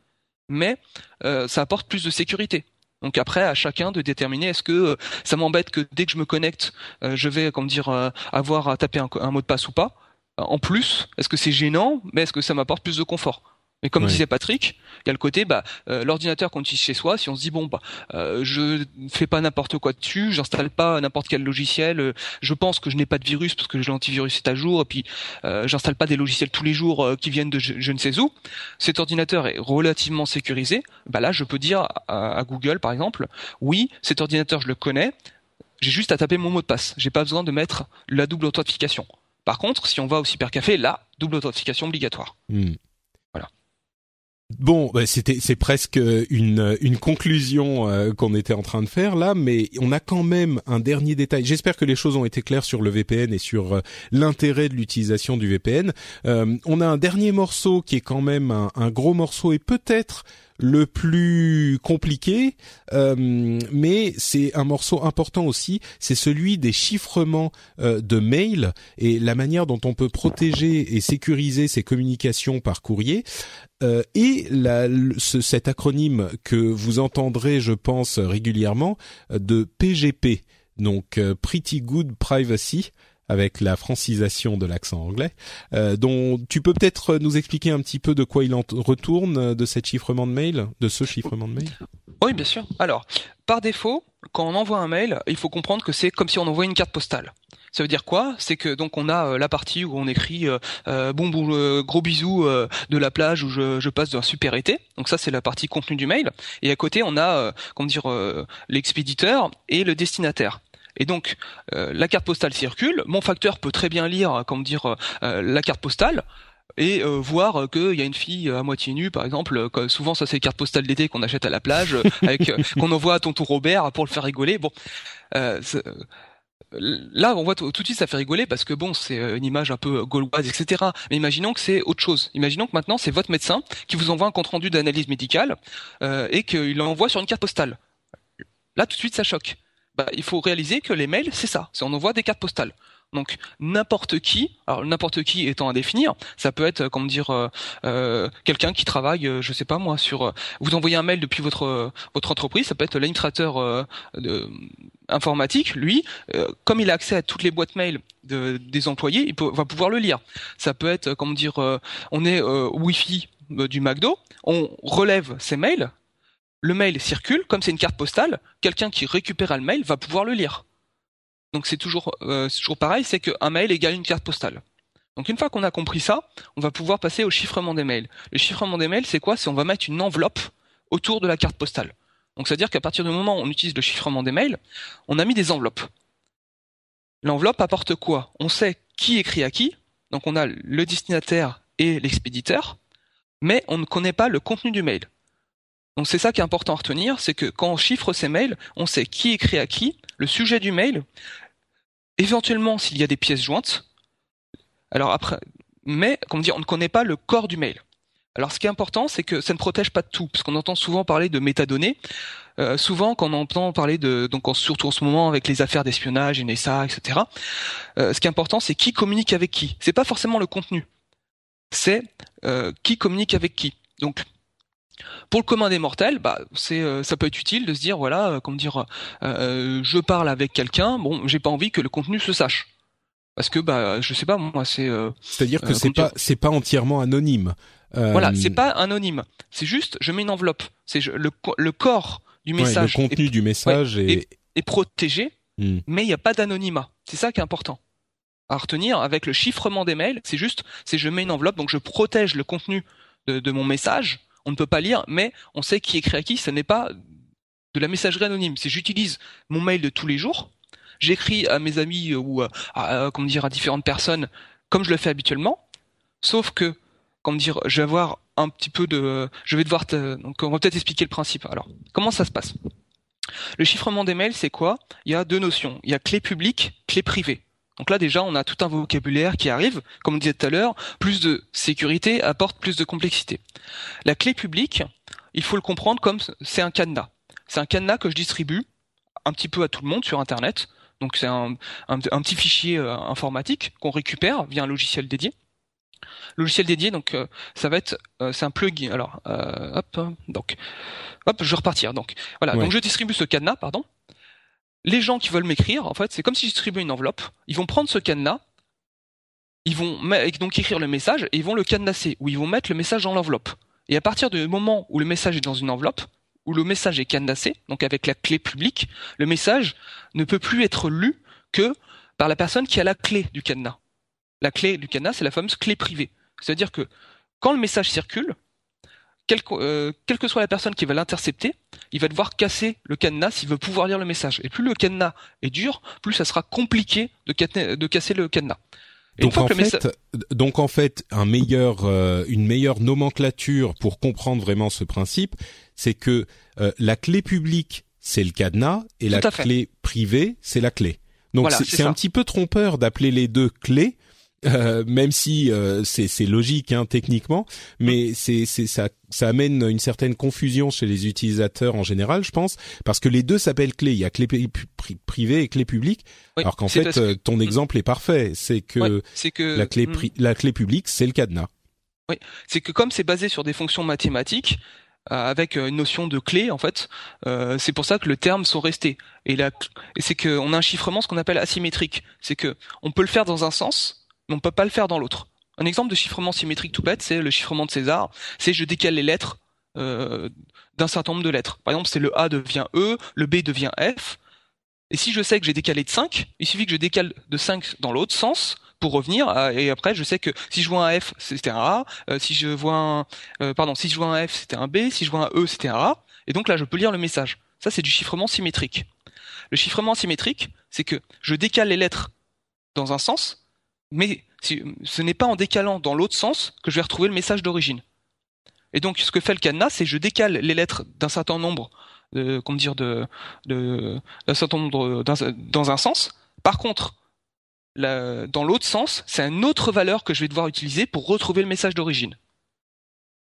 Speaker 2: mais ça apporte plus de sécurité. Donc après, à chacun de déterminer est-ce que euh, ça m'embête que dès que je me connecte, euh, je vais, comme dire, euh, avoir à taper un, mot de passe ou pas. En plus, est-ce que c'est gênant, mais est-ce que ça m'apporte plus de confort? Mais comme disait Patrick, il y a le côté bah euh, l'ordinateur qu'on utilise chez soi, si on se dit bon bah euh, je fais pas n'importe quoi dessus, j'installe pas n'importe quel logiciel, euh, je pense que je n'ai pas de virus parce que l'antivirus est à jour et puis euh, j'installe pas des logiciels tous les jours euh, qui viennent de je, ne sais où. Cet ordinateur est relativement sécurisé. Bah là je peux dire à, à Google par exemple, oui, cet ordinateur je le connais, j'ai juste à taper mon mot de passe. J'ai pas besoin de mettre la double authentification. Par contre, si on va au cybercafé, là, double authentification obligatoire.
Speaker 1: Hmm. Bon, bah, c'était c'est presque une une conclusion euh, qu'on était en train de faire là, mais on a quand même un dernier détail. J'espère que les choses ont été claires sur le VPN et sur euh, l'intérêt de l'utilisation du VPN. Euh, on a un dernier morceau qui est quand même un gros morceau et peut-être le plus compliqué, euh, mais c'est un morceau important aussi, c'est celui des chiffrements euh, de mails et la manière dont on peut protéger et sécuriser ces communications par courrier. Euh, et la, ce, cet acronyme que vous entendrez, je pense, régulièrement, de PGP, donc Pretty Good Privacy, avec la francisation de l'accent anglais, euh, dont tu peux peut-être nous expliquer un petit peu de quoi il en retourne de cet chiffrement de mail, de ce chiffrement de mail?
Speaker 2: Oui, bien sûr. Alors, par défaut, quand on envoie un mail, il faut comprendre que c'est comme si on envoyait une carte postale. Ça veut dire quoi? C'est que donc on a euh, la partie où on écrit euh, euh, bon, bon gros bisous de la plage où je, je passe d'un super été. Donc ça c'est la partie contenu du mail. Et à côté on a comment dire l'expéditeur et le destinataire. Et donc la carte postale circule. Mon facteur peut très bien lire comment dire la carte postale et voir qu'il y a une fille à moitié nue, par exemple. souvent, ça c'est les cartes postales d'été qu'on achète à la plage, avec qu'on envoie à tonton Robert pour le faire rigoler. Bon, là, on voit tout, de suite, ça fait rigoler parce que bon, c'est euh, une image un peu gauloise, etc. Mais imaginons que c'est autre chose. Imaginons que maintenant, c'est votre médecin qui vous envoie un compte rendu d'analyse médicale euh, et qu'il l'envoie sur une carte postale. Là, tout de suite, ça choque. Bah, il faut réaliser que les mails, c'est ça. C'est on envoie des cartes postales. Donc n'importe qui, alors n'importe qui étant à définir, ça peut être comment dire euh, euh quelqu'un qui travaille, euh, je sais pas moi, sur euh, vous envoyez un mail depuis votre votre entreprise, ça peut être l'administrateur informatique, lui, comme il a accès à toutes les boîtes mail de, des employés, il va pouvoir le lire. Ça peut être comment dire, on est Wi-Fi du McDo, on relève ses mails, le mail circule, comme c'est une carte postale, quelqu'un qui récupère le mail va pouvoir le lire. Donc c'est toujours, euh, toujours pareil, c'est qu'un mail égale une carte postale. Donc une fois qu'on a compris ça, on va pouvoir passer au chiffrement des mails. Le chiffrement des mails, c'est quoi? C'est on va mettre une enveloppe autour de la carte postale. Donc c'est-à-dire qu'à partir du moment où on utilise le chiffrement des mails, on a mis des enveloppes. L'enveloppe apporte quoi? On sait qui écrit à qui, donc on a le destinataire et l'expéditeur, mais on ne connaît pas le contenu du mail. Donc c'est ça qui est important à retenir, c'est que quand on chiffre ces mails, on sait qui écrit à qui, le sujet du mail, éventuellement s'il y a des pièces jointes. Alors après, mais comme dire, on ne connaît pas le corps du mail. Alors ce qui est important, c'est que ça ne protège pas de tout, parce qu'on entend souvent parler de métadonnées. Euh, souvent, quand on entend parler de, donc surtout en ce moment avec les affaires d'espionnage, NSA, etc. Euh, ce qui est important, c'est qui communique avec qui. C'est pas forcément le contenu, c'est euh, qui communique avec qui. Donc pour le commun des mortels, bah, c'est, euh, ça peut être utile de se dire, voilà, euh, comment dire, euh, je parle avec quelqu'un, bon, j'ai pas envie que le contenu se sache. Parce que, bah, je sais pas, moi, c'est.
Speaker 1: C'est-à-dire que c'est pas, c'est pas entièrement anonyme.
Speaker 2: Voilà, c'est pas anonyme. C'est juste, je mets une enveloppe. C'est le, le corps du message.
Speaker 1: le contenu du message est...
Speaker 2: est... protégé, hmm. mais il n'y a pas d'anonymat. C'est ça qui est important à retenir avec le chiffrement des mails. C'est juste, c'est je mets une enveloppe, donc je protège le contenu de, de mon message on ne peut pas lire, mais on sait qui écrit à qui. Ce n'est pas de la messagerie anonyme. C'est j'utilise mon mail de tous les jours, j'écris à mes amis ou à, dire à différentes personnes comme je le fais habituellement, sauf que comment dire, je vais avoir un petit peu de, je vais devoir, donc on va peut-être expliquer le principe. Alors, comment ça se passe? Le chiffrement des mails, c'est quoi? Il y a deux notions. Il y a clé publique, clé privée. Donc là déjà, on a tout un vocabulaire qui arrive. Comme on disait tout à l'heure, plus de sécurité apporte plus de complexité. La clé publique, il faut le comprendre comme c'est un cadenas. C'est un cadenas que je distribue un petit peu à tout le monde sur Internet. Donc c'est un, petit fichier euh, informatique qu'on récupère via un logiciel dédié. Logiciel dédié, donc euh, ça va être, euh, c'est un plugin. Alors, hop, donc, hop, je vais repartir. Donc voilà, donc je distribue ce cadenas, pardon les gens qui veulent m'écrire, en fait, c'est comme si je distribuais une enveloppe. Ils vont prendre ce cadenas, ils vont donc écrire le message et ils vont le cadenasser, ou ils vont mettre le message dans l'enveloppe. Et à partir du moment où le message est dans une enveloppe, où le message est cadenassé, donc avec la clé publique, le message ne peut plus être lu que par la personne qui a la clé du cadenas. La clé du cadenas, c'est la fameuse clé privée. C'est-à-dire que quand le message circule, euh, quelle, que soit la personne qui va l'intercepter, il va devoir casser le cadenas s'il veut pouvoir lire le message. Et plus le cadenas est dur, plus ça sera compliqué de, casser le cadenas.
Speaker 1: donc en, fait, donc en fait, un meilleur, euh, une meilleure nomenclature pour comprendre vraiment ce principe, c'est que euh, la clé publique c'est le cadenas et la clé privée c'est la clé. Donc c'est un petit peu trompeur d'appeler les deux clés euh, même si euh, c'est logique hein, techniquement, mais c'est ça ça amène une certaine confusion chez les utilisateurs en général, je pense, parce que les deux s'appellent clés. Il y a clé privée et clé publique, alors qu'en fait euh, ton mm. exemple est parfait. C'est que, que, la clé mm. la clé publique c'est le cadenas.
Speaker 2: Oui, c'est que comme c'est basé sur des fonctions mathématiques, avec une notion de clé en fait. c'est pour ça que le terme sont restés. Et, là, et c'est qu'on a un chiffrement ce qu'on appelle asymétrique. C'est que on peut le faire dans un sens, mais on peut pas le faire dans l'autre. Un exemple de chiffrement symétrique tout bête, c'est le chiffrement de César. C'est je décale les lettres d'un certain nombre de lettres. Par exemple, c'est le A devient E, le B devient F. Et si je sais que j'ai décalé de 5, il suffit que je décale de 5 dans l'autre sens pour revenir et après je sais que si je vois un F c'était un A, euh, si je vois un euh, si je vois un F c'était un B, si je vois un E c'était un A et donc là je peux lire le message. Ça c'est du chiffrement symétrique. Le chiffrement symétrique, c'est que je décale les lettres dans un sens, mais ce n'est pas en décalant dans l'autre sens que je vais retrouver le message d'origine. Et donc ce que fait le cadenas, c'est je décale les lettres d'un certain nombre de, comment dire, de, d'un certain nombre dans un sens. Par contre, dans l'autre sens, c'est une autre valeur que je vais devoir utiliser pour retrouver le message d'origine.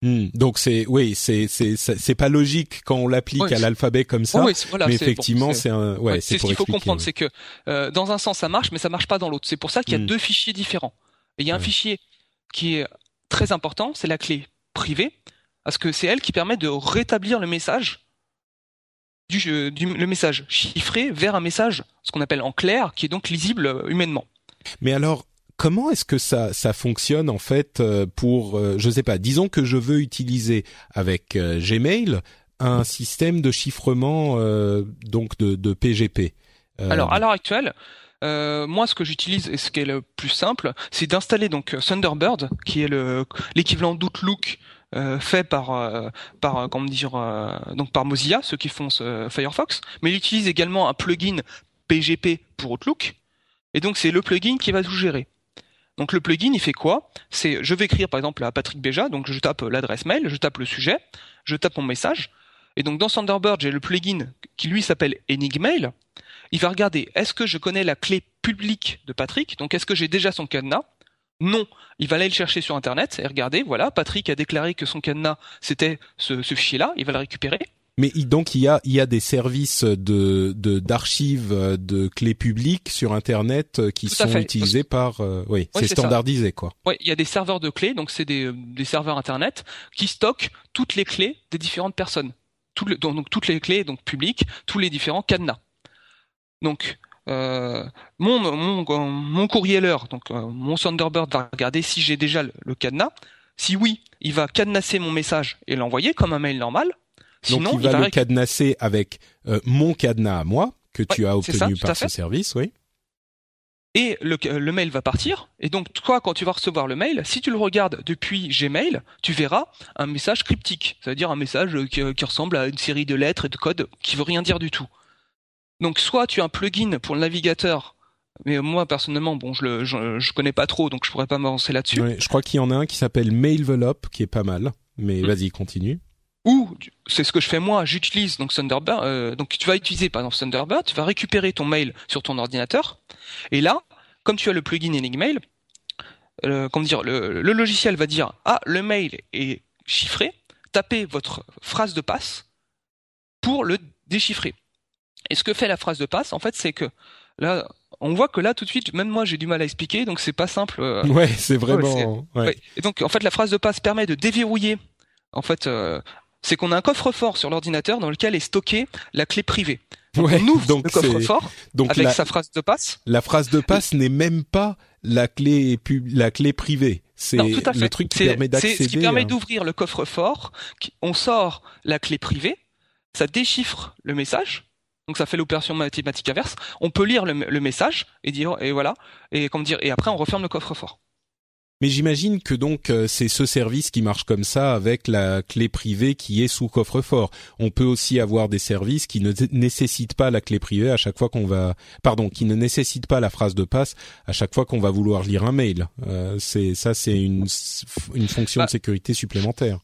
Speaker 1: Hmm. donc c'est oui c'est c'est c'est pas logique quand on l'applique à l'alphabet comme ça mais effectivement c'est un ouais,
Speaker 2: c'est ce qu'il faut comprendre c'est que euh, dans un sens ça marche mais ça marche pas dans l'autre c'est pour ça qu'il y a hmm. deux fichiers différents et il y a un fichier qui est très important c'est la clé privée parce que c'est elle qui permet de rétablir le message du, du, le message chiffré vers un message ce qu'on appelle en clair qui est donc lisible euh, humainement
Speaker 1: mais alors, comment est-ce que ça ça fonctionne en fait euh, pour euh, je sais pas disons que je veux utiliser avec Gmail un système de chiffrement donc de, de PGP.
Speaker 2: Alors à l'heure actuelle, moi, ce que j'utilise et ce qui est le plus simple, c'est d'installer donc Thunderbird, qui est le l'équivalent d'Outlook fait par par comment dire donc par Mozilla, ceux qui font Firefox, mais il utilise également un plugin PGP pour Outlook. Et donc c'est le plugin qui va tout gérer. Donc le plugin, il fait quoi? C'est, je vais écrire par exemple à Patrick Béja, donc je tape l'adresse mail, je tape le sujet, je tape mon message, et donc dans Thunderbird, j'ai le plugin qui lui s'appelle Enigmail. Il va regarder, est-ce que je connais la clé publique de Patrick? Donc est-ce que j'ai déjà son cadenas? Non. Il va aller le chercher sur Internet et regarder, voilà, Patrick a déclaré que son cadenas c'était ce fichier-là, il va le récupérer.
Speaker 1: Mais donc il y a il y a des services de d'archives de, clés publiques sur internet euh, qui sont utilisés par euh, oui, c'est standardisé quoi.
Speaker 2: Oui, il y a des serveurs de clés donc c'est des des serveurs internet qui stockent toutes les clés des différentes personnes. donc, toutes les clés donc publiques, tous les différents cadenas. Donc euh, mon, mon, mon courrieleur, donc mon Thunderbird va regarder si j'ai déjà le, le cadenas. Si oui, il va cadenasser mon message et l'envoyer comme un mail normal.
Speaker 1: Donc il va, le cadenasser avec euh, mon cadenas à moi que tu as obtenu par ce service, oui.
Speaker 2: Et le, le, mail va partir. Et donc toi, quand tu vas recevoir le mail, si tu le regardes depuis Gmail, tu verras un message cryptique, c'est-à-dire un message qui, qui, ressemble à une série de lettres et de codes qui veut rien dire du tout. Donc soit tu as un plugin pour le navigateur mais moi personnellement bon je le je, connais pas trop donc je pourrais pas m'avancer là-dessus.
Speaker 1: je crois qu'il y en a un qui s'appelle Mailvelop qui est pas mal mais hmm. vas-y continue
Speaker 2: ou c'est ce que je fais moi, j'utilise donc Thunderbird. Euh, donc tu vas utiliser par exemple Thunderbird, tu vas récupérer ton mail sur ton ordinateur, et là, comme tu as le plugin Enigmail, euh, comment dire, le, logiciel va dire ah le mail est chiffré, tapez votre phrase de passe pour le déchiffrer. Et ce que fait la phrase de passe, en fait, c'est que là, on voit que là tout de suite, même moi j'ai du mal à expliquer, donc c'est pas simple. Euh,
Speaker 1: ouais, c'est vraiment. Ouais,
Speaker 2: Et donc en fait, la phrase de passe permet de déverrouiller en fait euh, c'est qu'on a un coffre-fort sur l'ordinateur dans lequel est stockée la clé privée. Donc on ouvre donc le coffre-fort avec sa phrase de passe.
Speaker 1: La phrase de passe n'est même pas la clé la clé privée. C'est le truc qui permet d'accéder.
Speaker 2: C'est ce qui permet d'ouvrir le coffre-fort. On sort la clé privée, ça déchiffre le message. Donc ça fait l'opération mathématique inverse. On peut lire le, le, message et dire et voilà et comment dire et après on referme le coffre-fort.
Speaker 1: Mais j'imagine que donc euh, c'est ce service qui marche comme ça avec la clé privée qui est sous coffre-fort. On peut aussi avoir des services qui ne nécessitent pas la clé privée à chaque fois qu'on va, pardon, qui ne nécessitent pas la phrase de passe à chaque fois qu'on va vouloir lire un mail. Euh, c'est ça, c'est une une fonction de bah sécurité supplémentaire.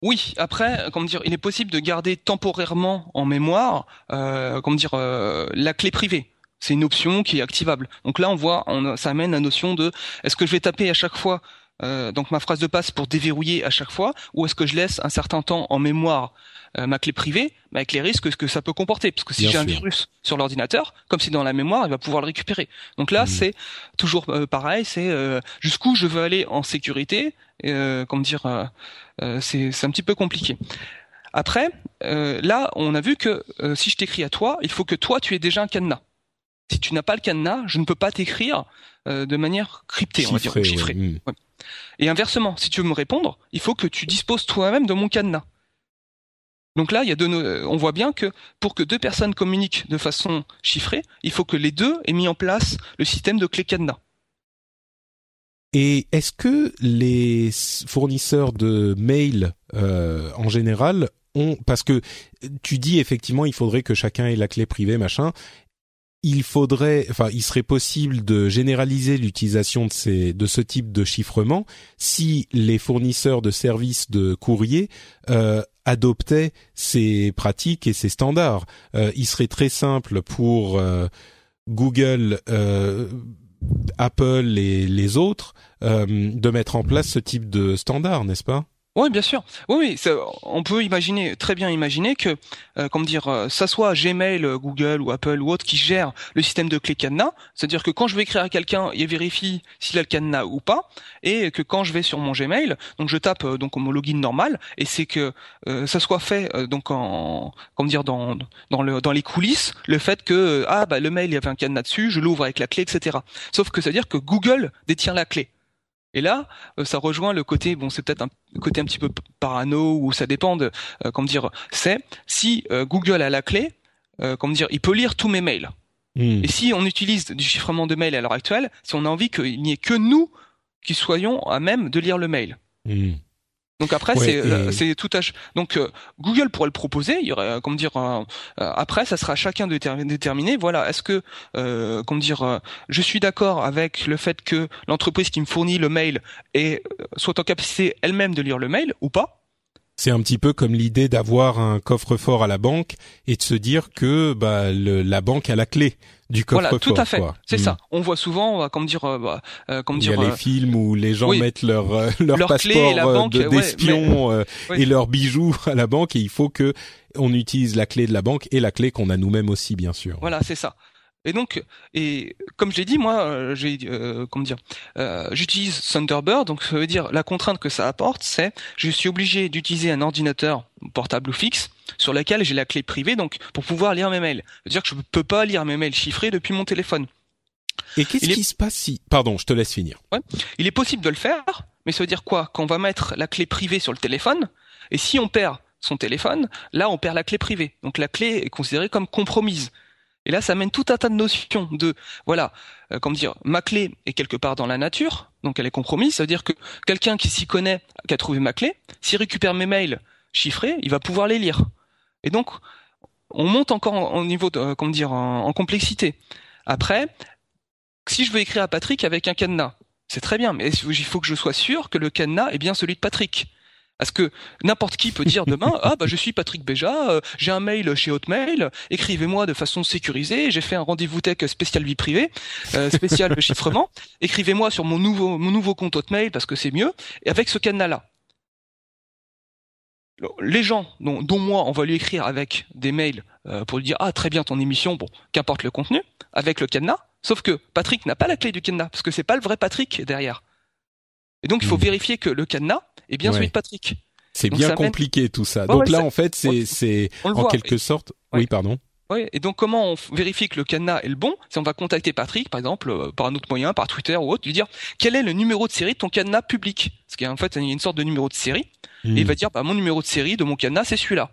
Speaker 2: Oui, après, comment dire, il est possible de garder temporairement en mémoire, euh, comment dire, euh, la clé privée. C'est une option qui est activable. Donc là, on voit, on, ça amène la notion de est-ce que je vais taper à chaque fois euh, donc ma phrase de passe pour déverrouiller à chaque fois, ou est-ce que je laisse un certain temps en mémoire euh, ma clé privée, mais avec les risques que ça peut comporter, parce que si j'ai un virus sur l'ordinateur, comme c'est dans la mémoire, il va pouvoir le récupérer. Donc là, mmh. c'est toujours euh, pareil, c'est jusqu'où je veux aller en sécurité, comment dire, c'est un petit peu compliqué. Après, euh, là, on a vu que euh, si je t'écris à toi, il faut que toi, tu aies déjà un cadenas. Si tu n'as pas le cadenas, je ne peux pas t'écrire euh, de manière cryptée, on va dire, ou chiffrée.
Speaker 1: ouais. Mm.
Speaker 2: Ouais. Et inversement, si tu veux me répondre, il faut que tu disposes toi-même de mon cadenas. Donc là, il y a deux, euh, on voit bien que pour que deux personnes communiquent de façon chiffrée, il faut que les deux aient mis en place le système de clé cadenas.
Speaker 1: Et est-ce que les fournisseurs de mail euh, en général ont parce que tu dis effectivement il faudrait que chacun ait la clé privée machin. Il faudrait, enfin, il serait possible de généraliser l'utilisation de ces, de ce type de chiffrement si les fournisseurs de services de courrier euh, adoptaient ces pratiques et ces standards. Euh, il serait très simple pour euh, Google, euh, Apple et les autres de mettre en place ce type de standard, n'est-ce pas?
Speaker 2: Oui, bien sûr. Oui, on peut imaginer, très bien imaginer que, euh, comment dire, euh, ça soit Gmail, euh, Google ou Apple ou autre qui gère le système de clé cadenas. C'est-à-dire que quand je vais écrire à quelqu'un, il vérifie s'il a le cadenas ou pas, et que quand je vais sur mon Gmail, donc je tape euh, donc mon login normal, et c'est que ça soit fait donc en, comment dire, dans dans le dans les coulisses, le fait que ah bah le mail il y avait un cadenas dessus, je l'ouvre avec la clé, etc. Sauf que ça veut dire que Google détient la clé. Et là, euh, ça rejoint le côté, bon, c'est peut-être un côté un petit peu parano ou ça dépend de, euh, comment dire, c'est si euh, Google a la clé, euh, comment dire, il peut lire tous mes mails.
Speaker 1: Hmm.
Speaker 2: Et si on utilise du chiffrement de mail à l'heure actuelle, si on a envie qu'il n'y ait que nous qui soyons à même de lire le mail.
Speaker 1: Hmm.
Speaker 2: Donc après,
Speaker 1: Ouais,
Speaker 2: c'est
Speaker 1: et-
Speaker 2: euh, c'est tout à donc euh, Google pourrait le proposer. Il y aurait, euh, comment dire, euh, après, ça sera à chacun de déter- déterminer. Voilà, est-ce que, euh, comment dire, euh, je suis d'accord avec le fait que l'entreprise qui me fournit le mail est soit en capacité elle-même de lire le mail ou pas
Speaker 1: C'est un petit peu comme l'idée d'avoir un coffre-fort à la banque et de se dire que bah, le- la banque a la clé du
Speaker 2: Voilà,
Speaker 1: coffre-fort.
Speaker 2: tout à fait. C'est
Speaker 1: Hmm.
Speaker 2: ça. On voit souvent, comment dire, euh, bah, euh, comment
Speaker 1: Il y
Speaker 2: dire,
Speaker 1: a les
Speaker 2: euh,
Speaker 1: films où les gens
Speaker 2: oui.
Speaker 1: mettent leur euh, leur,
Speaker 2: Leur clé
Speaker 1: passeport
Speaker 2: et la
Speaker 1: euh,
Speaker 2: banque,
Speaker 1: de-
Speaker 2: ouais,
Speaker 1: d'espion
Speaker 2: oui.
Speaker 1: et leurs bijoux à la banque et il faut que on utilise la clé de la banque et la clé qu'on a nous-mêmes aussi bien sûr.
Speaker 2: Voilà, c'est ça. Et donc, et comme je l'ai dit, moi, euh, j'ai, euh, comment dire, euh, j'utilise Thunderbird. Donc, ça veut dire la contrainte que ça apporte, c'est je suis obligé d'utiliser un ordinateur portable ou fixe sur lequel j'ai la clé privée, donc pour pouvoir lire mes mails. C'est-à-dire que je ne peux pas lire mes mails chiffrés depuis mon téléphone.
Speaker 1: Et qu'est-ce
Speaker 2: est-
Speaker 1: qui se passe si Pardon, je te laisse finir.
Speaker 2: Il est possible de le faire, mais ça veut dire quoi? Qu'on va mettre la clé privée sur le téléphone, et si on perd son téléphone, là on perd la clé privée. Donc la clé est considérée comme compromise. Et là, ça mène tout un tas de notions de, voilà, euh, comment dire, ma clé est quelque part dans la nature, donc elle est compromise. Ça veut dire que quelqu'un qui s'y connaît, qui a trouvé ma clé, s'il récupère mes mails chiffrés, il va pouvoir les lire. Et donc, on monte encore en- au niveau, de, euh, comment dire, en complexité. Après, si je veux écrire à Patrick avec un cadenas, c'est très bien, mais il faut que je sois sûr que le cadenas est bien celui de Patrick. Parce que n'importe qui peut dire demain, ah bah je suis Patrick Béja, euh, j'ai un mail chez Hotmail, écrivez-moi de façon sécurisée, j'ai fait un rendez-vous tech spécial vie privée, euh, spécial chiffrement, écrivez-moi sur mon nouveau mon nouveau compte Hotmail parce que c'est mieux, et avec ce cadenas-là. Les gens, dont, dont moi, on va lui écrire avec des mails euh, pour lui dire ah très bien ton émission, bon qu'importe le contenu, avec le cadenas. Sauf que Patrick n'a pas la clé du cadenas parce que c'est pas le vrai Patrick derrière. Et donc il faut
Speaker 1: Mhm.
Speaker 2: vérifier que le cadenas est bien
Speaker 1: Ouais.
Speaker 2: celui de Patrick.
Speaker 1: C'est bien
Speaker 2: mène-
Speaker 1: compliqué tout ça.
Speaker 2: Ouais,
Speaker 1: Donc
Speaker 2: ouais,
Speaker 1: là
Speaker 2: ça-
Speaker 1: en fait c'est c'est en
Speaker 2: voit.
Speaker 1: quelque sorte. Oui, pardon.
Speaker 2: Ouais, et donc comment on vérifie que le cadenas est le bon? Si on va contacter Patrick, par exemple, euh, par un autre moyen, par Twitter ou autre, lui dire quel est le numéro de série de ton cadenas public? Parce qu'en fait, il y a une sorte de numéro de série. Et il
Speaker 1: Hmm.
Speaker 2: va dire bah, mon numéro de série de mon cadenas c'est celui-là.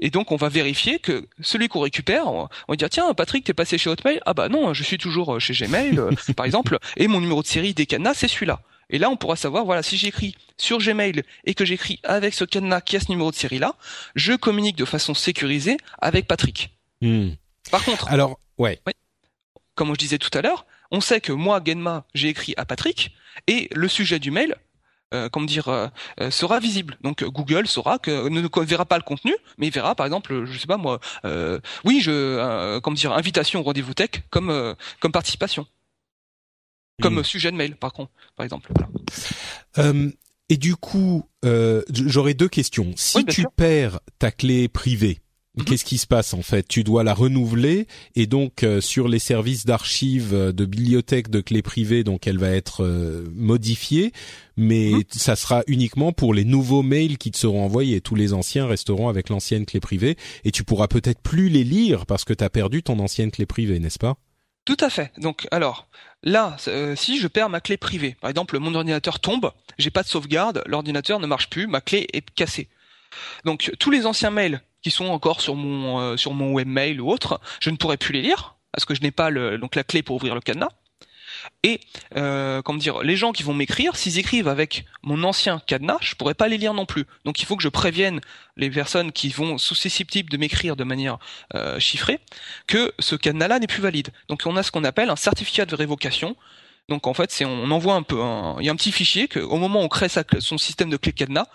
Speaker 2: Et donc on va vérifier que celui qu'on récupère, on on va dire tiens Patrick t'es passé chez Hotmail? Ah bah non je suis toujours euh, chez Gmail euh, par exemple et mon numéro de série des cadenas c'est celui-là. Et là on pourra savoir voilà si j'écris sur Gmail et que j'écris avec ce cadenas qui a ce numéro de série là, je communique de façon sécurisée avec Patrick.
Speaker 1: Hmm.
Speaker 2: Par contre
Speaker 1: Alors ouais.
Speaker 2: comme je disais tout à l'heure, on sait que moi, Genma, j'ai écrit à Patrick, et le sujet du mail, euh, comment dire, euh, euh, sera visible. Donc Google saura que ne, ne verra pas le contenu, mais il verra, par exemple, je sais pas moi, euh, oui, je, comment dire, invitation au rendez-vous tech comme comme participation, comme euh, sujet de mail, par contre, par exemple. Voilà.
Speaker 1: Euh, et du coup, euh, j'aurais deux questions. Si
Speaker 2: Oui,
Speaker 1: tu
Speaker 2: sûr.
Speaker 1: perds ta clé privée, Qu'est-ce qui se passe en fait? Tu dois la renouveler et donc sur les services d'archives de bibliothèque de clés privées, donc elle va être modifiée, mais mhm. ça sera uniquement pour les nouveaux mails qui te seront envoyés. Tous les anciens resteront avec l'ancienne clé privée et tu pourras peut-être plus les lire parce que tu as perdu ton ancienne clé privée, n'est-ce pas?
Speaker 2: Tout à fait. Donc alors, là, euh, si je perds ma clé privée, par exemple mon ordinateur tombe, j'ai pas de sauvegarde, l'ordinateur ne marche plus, ma clé est cassée. Donc tous les anciens mails qui sont encore sur mon euh, sur mon webmail ou autre, je ne pourrai plus les lire parce que je n'ai pas le, donc la clé pour ouvrir le cadenas. Et euh, comment dire, les gens qui vont m'écrire, s'ils écrivent avec mon ancien cadenas, je pourrais pas les lire non plus. Donc il faut que je prévienne les personnes qui vont susceptibles de m'écrire de manière euh, chiffrée que ce cadenas-là n'est plus valide. Donc on a ce qu'on appelle un certificat de révocation. Donc en fait, c'est on envoie un peu, il y a un petit fichier que au moment où on crée son système de clé cadenas,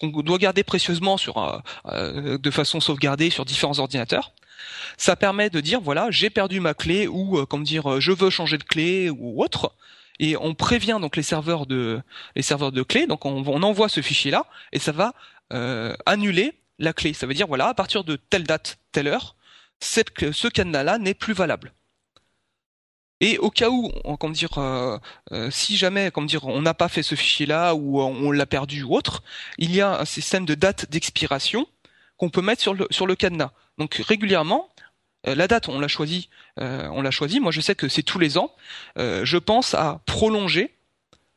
Speaker 2: qu'on doit garder précieusement sur, euh, euh, de façon sauvegardée sur différents ordinateurs. Ça permet de dire voilà, j'ai perdu ma clé ou euh, comme dire euh, je veux changer de clé ou autre. Et on prévient donc les serveurs de les serveurs de clé. Donc on, envoie ce fichier là et ça va euh, annuler la clé. Ça veut dire voilà à partir de telle date, telle heure, ce cadenas là n'est plus valable. Et au cas où, comme dire, si jamais, comme dire, on n'a pas fait ce fichier-là ou on l'a perdu ou autre, il y a un système de date d'expiration qu'on peut mettre sur le sur le cadenas. Donc régulièrement, euh, la date, on l'a choisi, euh, on l'a choisi. Moi, je sais que c'est tous les ans. Euh, je pense à prolonger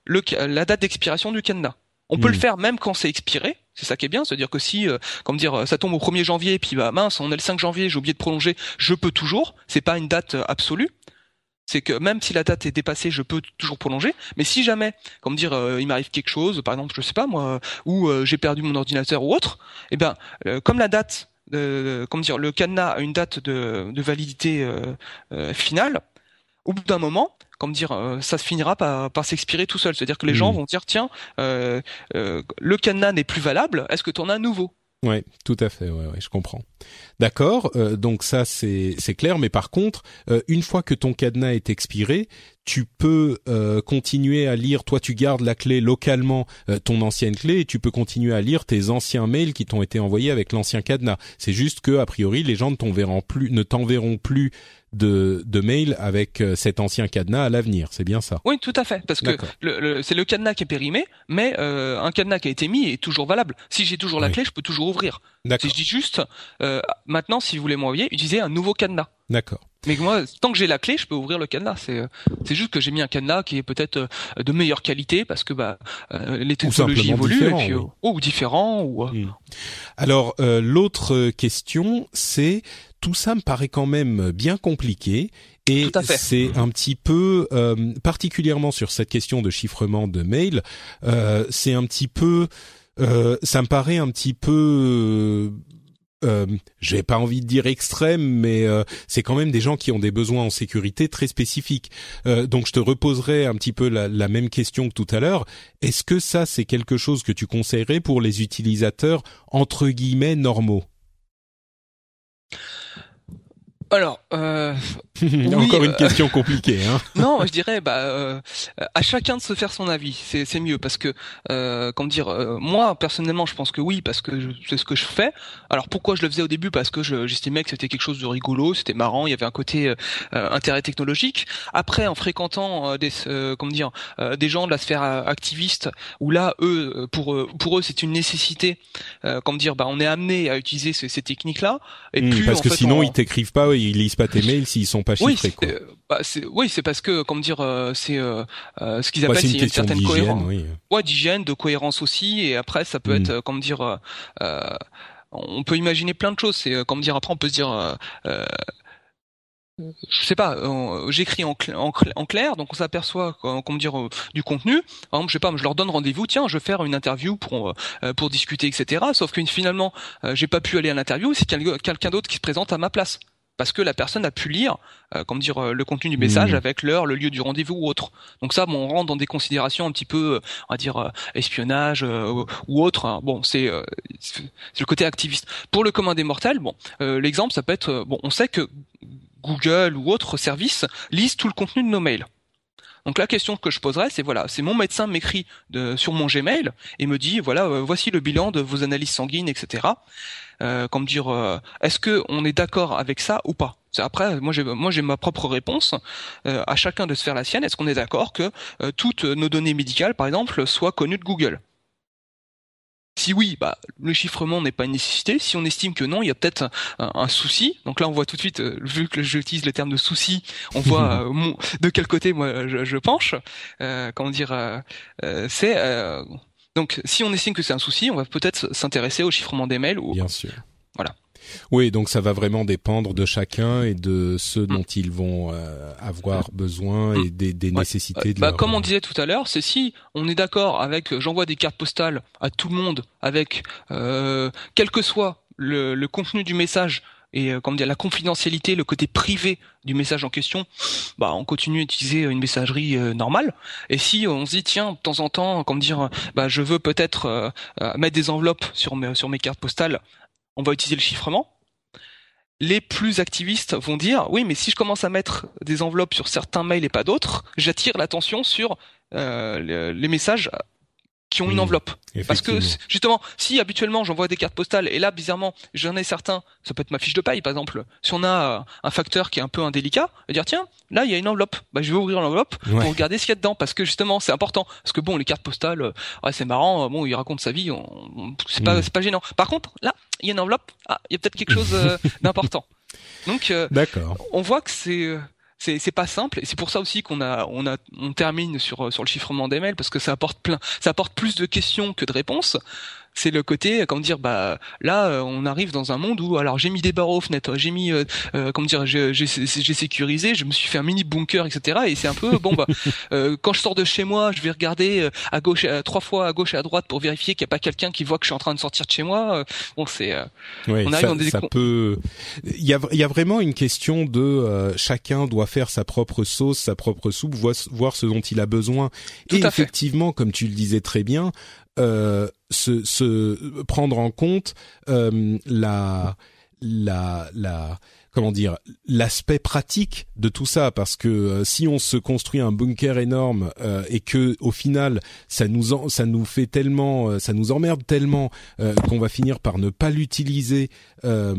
Speaker 2: le, la date d'expiration du cadenas. On peut le hmm. faire même quand c'est expiré. C'est ça qui est bien, c'est-à-dire que si, comme dire, ça tombe au 1er janvier, puis bah mince, on est le 5 janvier, j'ai oublié de prolonger, je peux toujours. C'est pas une date absolue. C'est que même si la date est dépassée, je peux toujours prolonger. Mais si jamais, comme dire, il m'arrive quelque chose, par exemple, je sais pas moi, ou j'ai perdu mon ordinateur ou autre, eh ben, comme la date de, comment dire, le cadenas a une date de, de validité euh, euh, finale, au bout d'un moment, comme dire, euh, ça finira par, par s'expirer tout seul. C'est-à-dire que les gens mmh. vont dire, tiens, le cadenas n'est plus valable, est-ce que tu en as un nouveau?
Speaker 1: Ouais, tout à fait. Ouais, ouais je comprends. D'accord. donc ça, c'est c'est clair. Mais par contre, une fois que ton cadenas est expiré, tu peux euh, continuer à lire. Toi, tu gardes la clé localement, euh, ton ancienne clé, et tu peux continuer à lire tes anciens mails qui t'ont été envoyés avec l'ancien cadenas. C'est juste que a priori, les gens ne t'enverront plus, ne t'enverront plus de, de mails avec euh, cet ancien cadenas à l'avenir. C'est bien ça.
Speaker 2: Oui, tout à fait, parce que le, c'est le cadenas qui est périmé, mais un cadenas qui a été mis est toujours valable. Si j'ai toujours la clé, je peux toujours ouvrir. Si je dis juste, maintenant, si vous voulez m'envoyer, utilisez un nouveau cadenas.
Speaker 1: D'accord.
Speaker 2: Mais moi, tant que j'ai la clé, je peux ouvrir le cadenas. C'est euh, c'est juste que j'ai mis un cadenas qui est peut-être euh, de meilleure qualité parce que bah euh, les technologies évoluent et puis, ou différent ou.
Speaker 1: Alors l'autre question, c'est tout ça me paraît quand même bien compliqué et c'est un petit peu particulièrement sur cette question de chiffrement de mail, c'est un petit peu ça me paraît un petit peu euh, j'ai pas envie de dire extrême, mais euh, c'est quand même des gens qui ont des besoins en sécurité très spécifiques. Euh, donc je te reposerai un petit peu la, la même question que tout à l'heure. Est-ce que ça c'est quelque chose que tu conseillerais pour les utilisateurs entre guillemets normaux?
Speaker 2: Alors, euh,
Speaker 1: encore une euh, question compliquée. Hein
Speaker 2: non, je dirais, bah, euh, à chacun de se faire son avis. C'est, c'est mieux parce que, euh, comment dire, euh, moi personnellement, je pense que oui parce que c'est ce que je fais. Alors pourquoi je le faisais au début? Parce que j'estimais que c'était quelque chose de rigolo, c'était marrant, il y avait un côté intérêt technologique. Après, en fréquentant des, comment dire, des gens de la sphère activiste, où là, eux, pour pour eux, c'est une nécessité. comment dire, bah, on est amené à utiliser ces, ces techniques-là.
Speaker 1: Et mmh, parce que sinon, ils t'écrivent pas ils lisent pas tes mails s'ils sont pas Oui,
Speaker 2: bah, c'est oui, c'est parce que, comme dire, euh, c'est euh, euh, ce qu'ils appellent une, une certaine cohérence. Oui. Ouais, d'hygiène, de cohérence aussi. Et après, ça peut mm. être, comme dire, on peut imaginer plein de choses. C'est comme dire après, on peut se dire je sais pas, j'écris en, en, clair, donc on s'aperçoit, me dire du contenu. Par exemple, je sais pas, je leur donne rendez-vous, tiens, je vais faire une interview pour pour discuter, etc. Sauf que finalement, j'ai pas pu aller à l'interview, c'est quelqu'un d'autre qui se présente à ma place parce que la personne a pu lire, euh, comme dire, euh, le contenu du message mmh. avec l'heure, le lieu du rendez-vous ou autre. Donc ça, bon, on rentre dans des considérations un petit peu, euh, on va dire, espionnage ou autre. Hein. Bon, c'est c'est le côté activiste. Pour le commun des mortels, bon, l'exemple, ça peut être, bon, on sait que Google ou autres services lisent tout le contenu de nos mails. Donc la question que je poserais, c'est voilà, c'est mon médecin m'écrit sur mon Gmail et me dit voilà, euh, voici le bilan de vos analyses sanguines, etc. Euh, comme dire, euh, est-ce que on est d'accord avec ça ou pas? Après, moi j'ai moi j'ai ma propre réponse. Euh, à chacun de se faire la sienne. Est-ce qu'on est d'accord que toutes nos données médicales, par exemple, soient connues de Google? Si oui, bah, le chiffrement n'est pas une nécessité. Si on estime que non, il y a peut-être un, souci. Donc là, on voit tout de suite, vu que j'utilise le terme de souci, on voit de quel côté moi je, penche. comment dire, c'est donc, si on estime que c'est un souci, on va peut-être s'intéresser au chiffrement des mails. Ou...
Speaker 1: Bien sûr.
Speaker 2: Voilà.
Speaker 1: Oui, donc ça va vraiment dépendre de chacun et de ceux dont mm. ils vont euh, avoir mm. besoin et des, des nécessités. De
Speaker 2: bah, Comme on disait tout à l'heure, c'est si on est d'accord avec, j'envoie des cartes postales à tout le monde avec, euh, quel que soit le, le contenu du message, et euh, comme dire la confidentialité, le côté privé du message en question, bah on continue à utiliser une messagerie euh, normale. Et si on se dit tiens de temps en temps, comme dire bah je veux peut-être euh, mettre des enveloppes sur mes sur mes cartes postales, on va utiliser le chiffrement. Les plus activistes vont dire oui mais si je commence à mettre des enveloppes sur certains mails et pas d'autres, j'attire l'attention sur les messages qui ont une enveloppe. Parce que justement, si habituellement j'envoie des cartes postales et là bizarrement j'en ai certains, ça peut être ma fiche de paye par exemple. Si on a euh, un facteur qui est un peu indélicat, va dire tiens là il y a une enveloppe, bah je vais ouvrir l'enveloppe pour regarder ce qu'il y a dedans parce que justement c'est important parce que bon les cartes postales, euh, ouais, c'est marrant, euh, bon il raconte sa vie, on, c'est pas mm. c'est pas gênant. Par contre là il y a une enveloppe, ah il y a peut-être quelque chose d'important. Donc on voit que c'est c'est c'est pas simple. Et c'est pour ça aussi qu'on a on a on termine sur sur le chiffrement des mails parce que ça apporte plein ça apporte plus de questions que de réponses c'est le côté comment dire bah là euh, on arrive dans un monde où alors j'ai mis des barreaux aux fenêtres j'ai mis euh, euh comment dire j'ai sécurisé je me suis fait un mini bunker etc et c'est un peu bon bah euh, quand je sors de chez moi je vais regarder à gauche trois fois à gauche et à droite pour vérifier qu'il n'y a pas quelqu'un qui voit que je suis en train de sortir de chez moi bon c'est
Speaker 1: on arrive ça, dans des ça peut il y a il y a vraiment une question de chacun doit faire sa propre sauce sa propre soupe voir, voir ce dont il a besoin. Et effectivement comme tu le disais très bien euh, se, se, prendre en compte euh, la la la comment dire l'aspect pratique de tout ça parce que euh, si on se construit un bunker énorme euh, et que au final ça nous en, ça nous fait tellement euh, ça nous emmerde tellement qu'on va finir par ne pas l'utiliser au,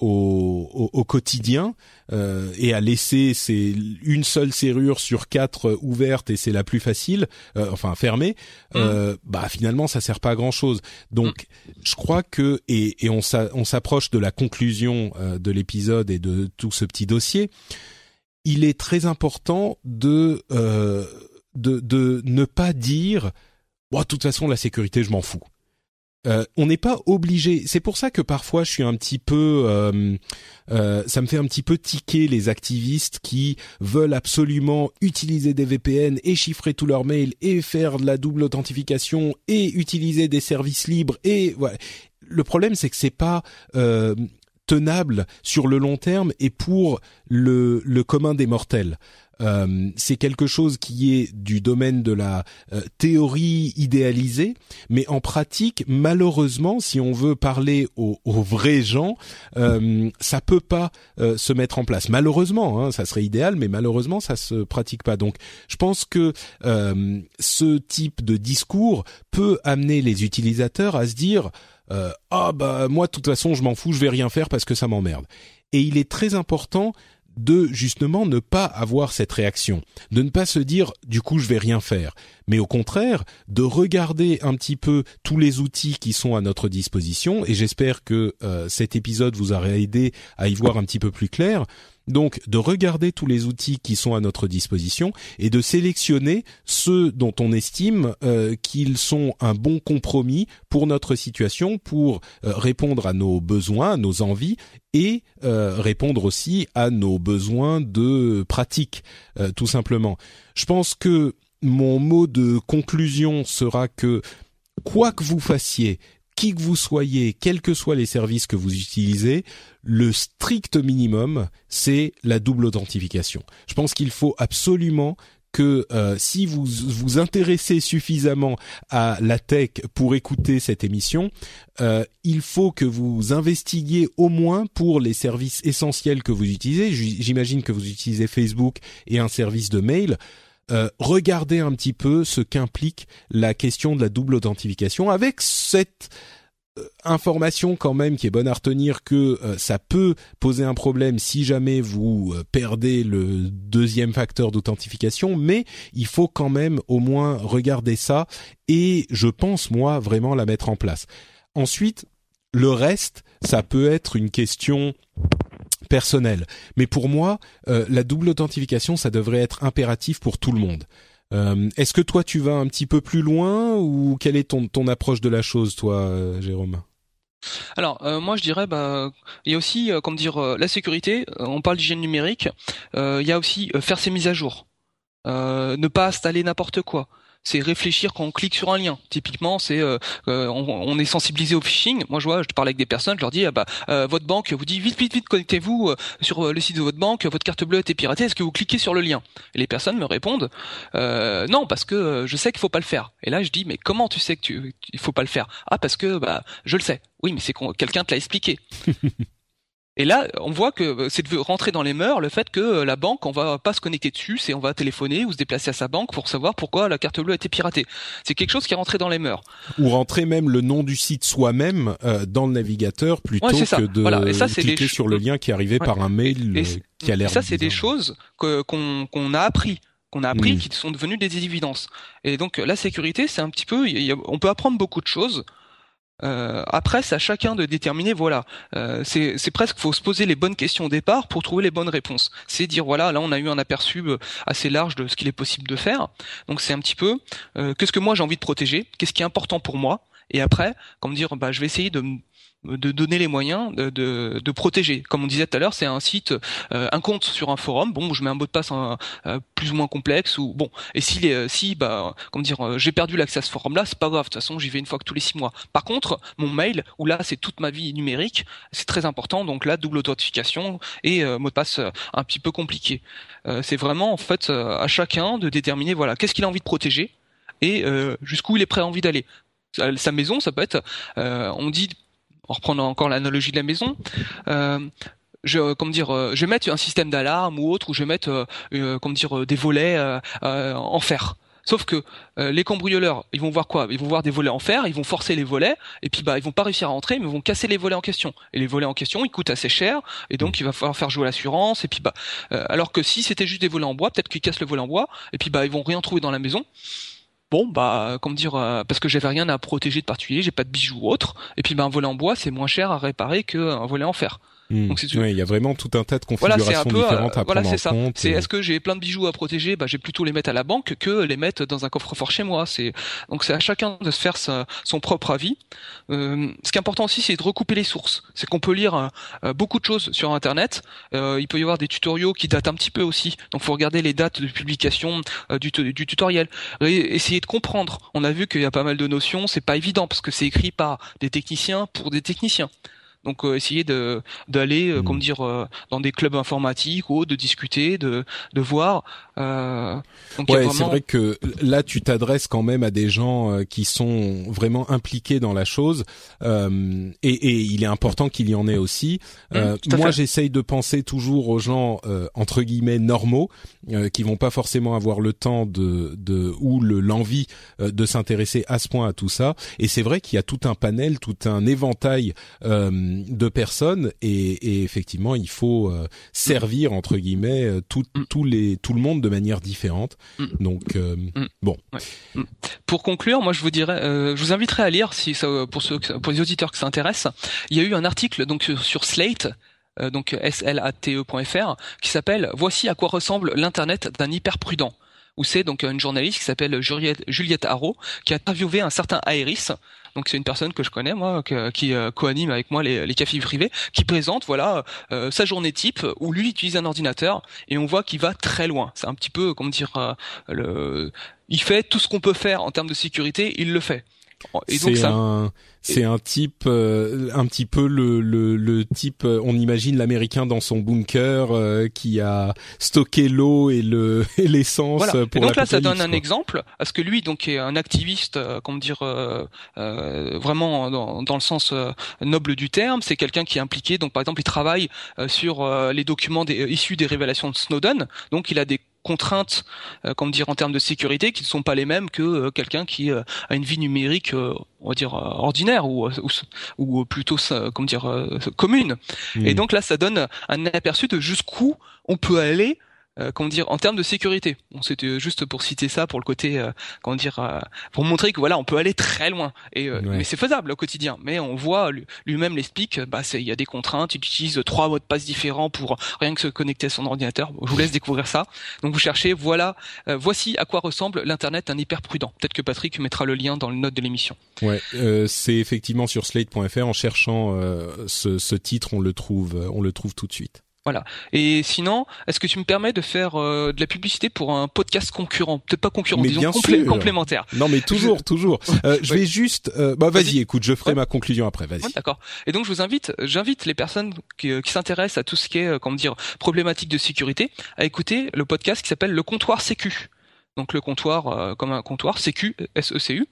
Speaker 1: au, au, quotidien et à laisser c'est une seule serrure sur quatre ouverte et c'est la plus facile enfin fermée mmh. bah finalement ça sert pas à grand chose donc mmh. je crois que et, et on s'approche de la conclusion de l'épisode et de tout ce petit dossier, il est très important de euh, de, ne pas dire bon, de toute façon la sécurité je m'en fous. Euh, on n'est pas obligé. C'est pour ça que parfois je suis un petit peu, euh, ça me fait un petit peu tiquer les activistes qui veulent absolument utiliser des VPN et chiffrer tous leurs mails et faire de la double authentification et utiliser des services libres et. Le problème c'est que c'est pas tenable sur le long terme et pour le, le commun des mortels. Euh, c'est quelque chose qui est du domaine de la euh, théorie idéalisée, mais en pratique, malheureusement, si on veut parler aux, vrais gens, euh, ça peut pas euh, se mettre en place. Malheureusement, hein, ça serait idéal, mais malheureusement, ça se pratique pas. Donc, je pense que ce type de discours peut amener les utilisateurs à se dire euh, ah bah moi de toute façon je m'en fous, je vais rien faire parce que ça m'emmerde. Et il est très important de justement ne pas avoir cette réaction, de ne pas se dire du coup je vais rien faire, mais au contraire de regarder un petit peu tous les outils qui sont à notre disposition. Et j'espère que euh, cet épisode vous aura aidé à y voir un petit peu plus clair donc de regarder tous les outils qui sont à notre disposition et de sélectionner ceux dont on estime euh, qu'ils sont un bon compromis pour notre situation, pour euh, répondre à nos besoins, à nos envies et euh, répondre aussi à nos besoins de pratique, tout simplement. Je pense que mon mot de conclusion sera que quoi que vous fassiez, qui que vous soyez, quels que soient les services que vous utilisez, le strict minimum, c'est la double authentification. Je pense qu'il faut absolument que euh, si vous vous intéressez suffisamment à la tech pour écouter cette émission, euh, il faut que vous investiguiez au moins pour les services essentiels que vous utilisez. J'imagine que vous utilisez Facebook et un service de mail euh, regardez un petit peu ce qu'implique la question de la double authentification avec cette euh, information quand même qui est bonne à retenir que euh, ça peut poser un problème si jamais vous perdez le deuxième facteur d'authentification, mais il faut quand même au moins regarder ça et je pense moi vraiment la mettre en place. Ensuite, le reste, ça peut être une question personnelle. Mais pour moi, euh, la double authentification, ça devrait être impératif pour tout le monde. Euh, Est-ce que toi, tu vas un petit peu plus loin ou quelle est ton, approche de la chose, toi, euh, Jérôme?
Speaker 2: Alors moi je dirais bah il y a aussi comme dire la sécurité on parle d'hygiène numérique il y a aussi faire ses mises à jour ne pas installer n'importe quoi c'est réfléchir quand on clique sur un lien. Typiquement, c'est euh, euh, on, est sensibilisé au phishing. Moi, je vois, je parle avec des personnes, je leur dis, ah bah, euh, votre banque vous dit vite, vite, vite, connectez-vous sur le site de votre banque, votre carte bleue a été piratée. Est-ce que vous cliquez sur le lien? Et les personnes me répondent, non, parce que je sais qu'il faut pas le faire. Et là, je dis, mais comment tu sais que tu, il faut pas le faire? Ah, parce que bah, je le sais. Oui, mais c'est quelqu'un te l'a expliqué. Et là, on voit que euh, c'est de rentrer dans les mœurs le fait que euh, la banque, on va pas se connecter dessus, c'est on va téléphoner ou se déplacer à sa banque pour savoir pourquoi la carte bleue a été piratée. C'est quelque chose qui est rentré dans les mœurs.
Speaker 1: Ou rentrer même le nom du site soi-même euh, dans le navigateur plutôt que de cliquer sur le lien qui arrivé par un mail qui a l'air.
Speaker 2: Ça, c'est des choses qu'on a appris qu'on a appris, qui sont devenues des évidences. Et donc la sécurité, c'est un petit peu, on peut apprendre beaucoup de choses. Euh, après, c'est à chacun de déterminer. Voilà, euh, c'est presque faut se poser les bonnes questions au départ pour trouver les bonnes réponses. C'est dire voilà, là on a eu un aperçu euh, assez large de ce qu'il est possible de faire. Donc c'est un petit peu euh, qu'est-ce que moi j'ai envie de protéger, qu'est-ce qui est important pour moi? Et après, comme dire, bah, je vais essayer de de donner les moyens de, de, protéger. Comme on disait tout à l'heure, c'est un site, euh, un compte sur un forum. Bon, je mets un mot de passe euh, plus ou moins complexe ou bon. Et si les, si bah, comment dire, euh, j'ai perdu l'accès à ce forum-là, c'est pas grave. De toute façon, j'y vais une fois que tous les six mois. Par contre, mon mail, où là, c'est toute ma vie numérique, c'est très important. Donc là, double authentification et mot de passe un petit peu compliqué. c'est vraiment en fait à chacun de déterminer voilà qu'est-ce qu'il a envie de protéger et jusqu'où il est prêt à envie d'aller sa maison, ça peut être, on dit en reprenant encore l'analogie de la maison, euh, je comment dire euh, je vais mettre un système d'alarme ou autre ou je vais mettre euh, comment dire des volets en fer. Sauf que les cambrioleurs ils vont voir quoi? Ils vont voir des volets en fer ils vont forcer les volets et puis bah ils vont pas réussir à rentrer mais ils vont casser les volets en question. Et les volets en question ils coûtent assez cher et donc il va falloir faire jouer l'assurance et puis bah alors que si c'était juste des volets en bois peut-être qu'ils cassent le volet en bois et puis bah ils vont rien trouver dans la maison bon bah comment dire euh, parce que j'avais rien à protéger de particulier j'ai pas de bijoux ou autre. Et puis bah un volet en bois c'est moins cher à réparer qu'un volet en fer
Speaker 1: Hmm. Donc, il y a vraiment tout un tas de configurations voilà, peu, différentes à voilà, prendre en ça. compte.
Speaker 2: C'est est-ce que j'ai plein de bijoux à protéger? Bah, j'ai plutôt les mettre à la banque que les mettre dans un coffre-fort chez moi. C'est donc c'est à chacun de se faire sa, son propre avis. Euh, ce qui est important aussi, c'est de recouper les sources. C'est qu'on peut lire euh, beaucoup de choses sur Internet. Euh, il peut y avoir des tutoriaux qui datent un petit peu aussi. Donc, faut regarder les dates de publication euh, du, du, tutoriel. Et essayer de comprendre. On a vu qu'il y a pas mal de notions. C'est pas évident parce que c'est écrit par des techniciens pour des techniciens. Donc euh, essayer de d'aller, euh, comme mm. dire, euh, dans des clubs informatiques ou de discuter, de de voir.
Speaker 1: ouais, c'est vrai que là tu t'adresses quand même à des gens qui sont vraiment impliqués dans la chose, et, et, il est important qu'il y en ait aussi. Mm, moi, j'essaye de penser toujours aux gens entre guillemets normaux, qui vont pas forcément avoir le temps de de ou le l'envie de s'intéresser à ce point à tout ça. Et c'est vrai qu'il y a tout un panel, tout un éventail de personnes et, effectivement il faut euh, servir entre guillemets euh, tout, mm. les tout le monde de manière différente. Mm. Donc euh, mm. bon.
Speaker 2: Pour conclure, moi je vous dirais, je vous inviterai à lire si ça, pour ceux pour les auditeurs qui s'intéressent. Il y a eu un article donc sur Slate donc slate.fr qui s'appelle Voici à quoi ressemble l'internet d'un hyper prudent où c'est donc une journaliste qui s'appelle Juliette, Juliette Haro qui a interviewé un certain Aéris donc c'est une personne que je connais moi, qui euh, co-anime avec moi les, cafés privés, qui présente voilà euh, sa journée type où lui utilise un ordinateur et on voit qu'il va très loin. C'est un petit peu comment dire euh, le, il fait tout ce qu'on peut faire en termes de sécurité, il le fait.
Speaker 1: Ça, un, c'est un type, euh, un petit peu le, le, le type, euh, on imagine l'américain dans son bunker euh, qui a stocké l'eau et le et l'essence
Speaker 2: voilà.
Speaker 1: pour
Speaker 2: et donc là, ça donne un exemple, parce que lui, donc, est un activiste, comment dire, vraiment dans, dans, le sens noble du terme. C'est quelqu'un qui est impliqué. Donc, par exemple, il travaille sur les documents des, issus des révélations de Snowden. Donc, il a des contraintes, comme dire en termes de sécurité, qui ne sont pas les mêmes que quelqu'un qui a une vie numérique, on va dire ordinaire ou ou, plutôt comment dire commune. Mmh. Et donc là, ça donne un aperçu de jusqu'où on peut aller euh, comment dire en termes de sécurité. Bon, c'était juste pour citer ça pour le côté euh, comment dire euh, pour montrer que voilà on peut aller très loin et mais c'est faisable au quotidien. Mais on voit lui-même l'explique. Bah il y a des contraintes. Il utilise trois mots de passe différents pour rien que se connecter à son ordinateur. Je vous laisse découvrir ça. Donc vous cherchez voilà voici à quoi ressemble l'internet un hyper prudent. Peut-être que Patrick mettra le lien dans le note de l'émission.
Speaker 1: Ouais, c'est effectivement sur slate.fr en cherchant ce, ce titre on le trouve on le trouve tout de suite.
Speaker 2: Voilà. Et sinon, est-ce que tu me permets de faire euh, de la publicité pour un podcast concurrent? Peut-être pas concurrent, mais disons complémentaire.
Speaker 1: Non, mais toujours, toujours. Euh, je vais juste. Euh, bah, vas-y, écoute, je ferai ma conclusion après. Vas-y.
Speaker 2: D'accord. Et donc, je vous invite, j'invite les personnes qui, qui s'intéressent à tout ce qui est, comment dire, problématique de sécurité, à écouter le podcast qui s'appelle Le Comptoir Sécu donc le comptoir euh, comme un comptoir CQ SECU.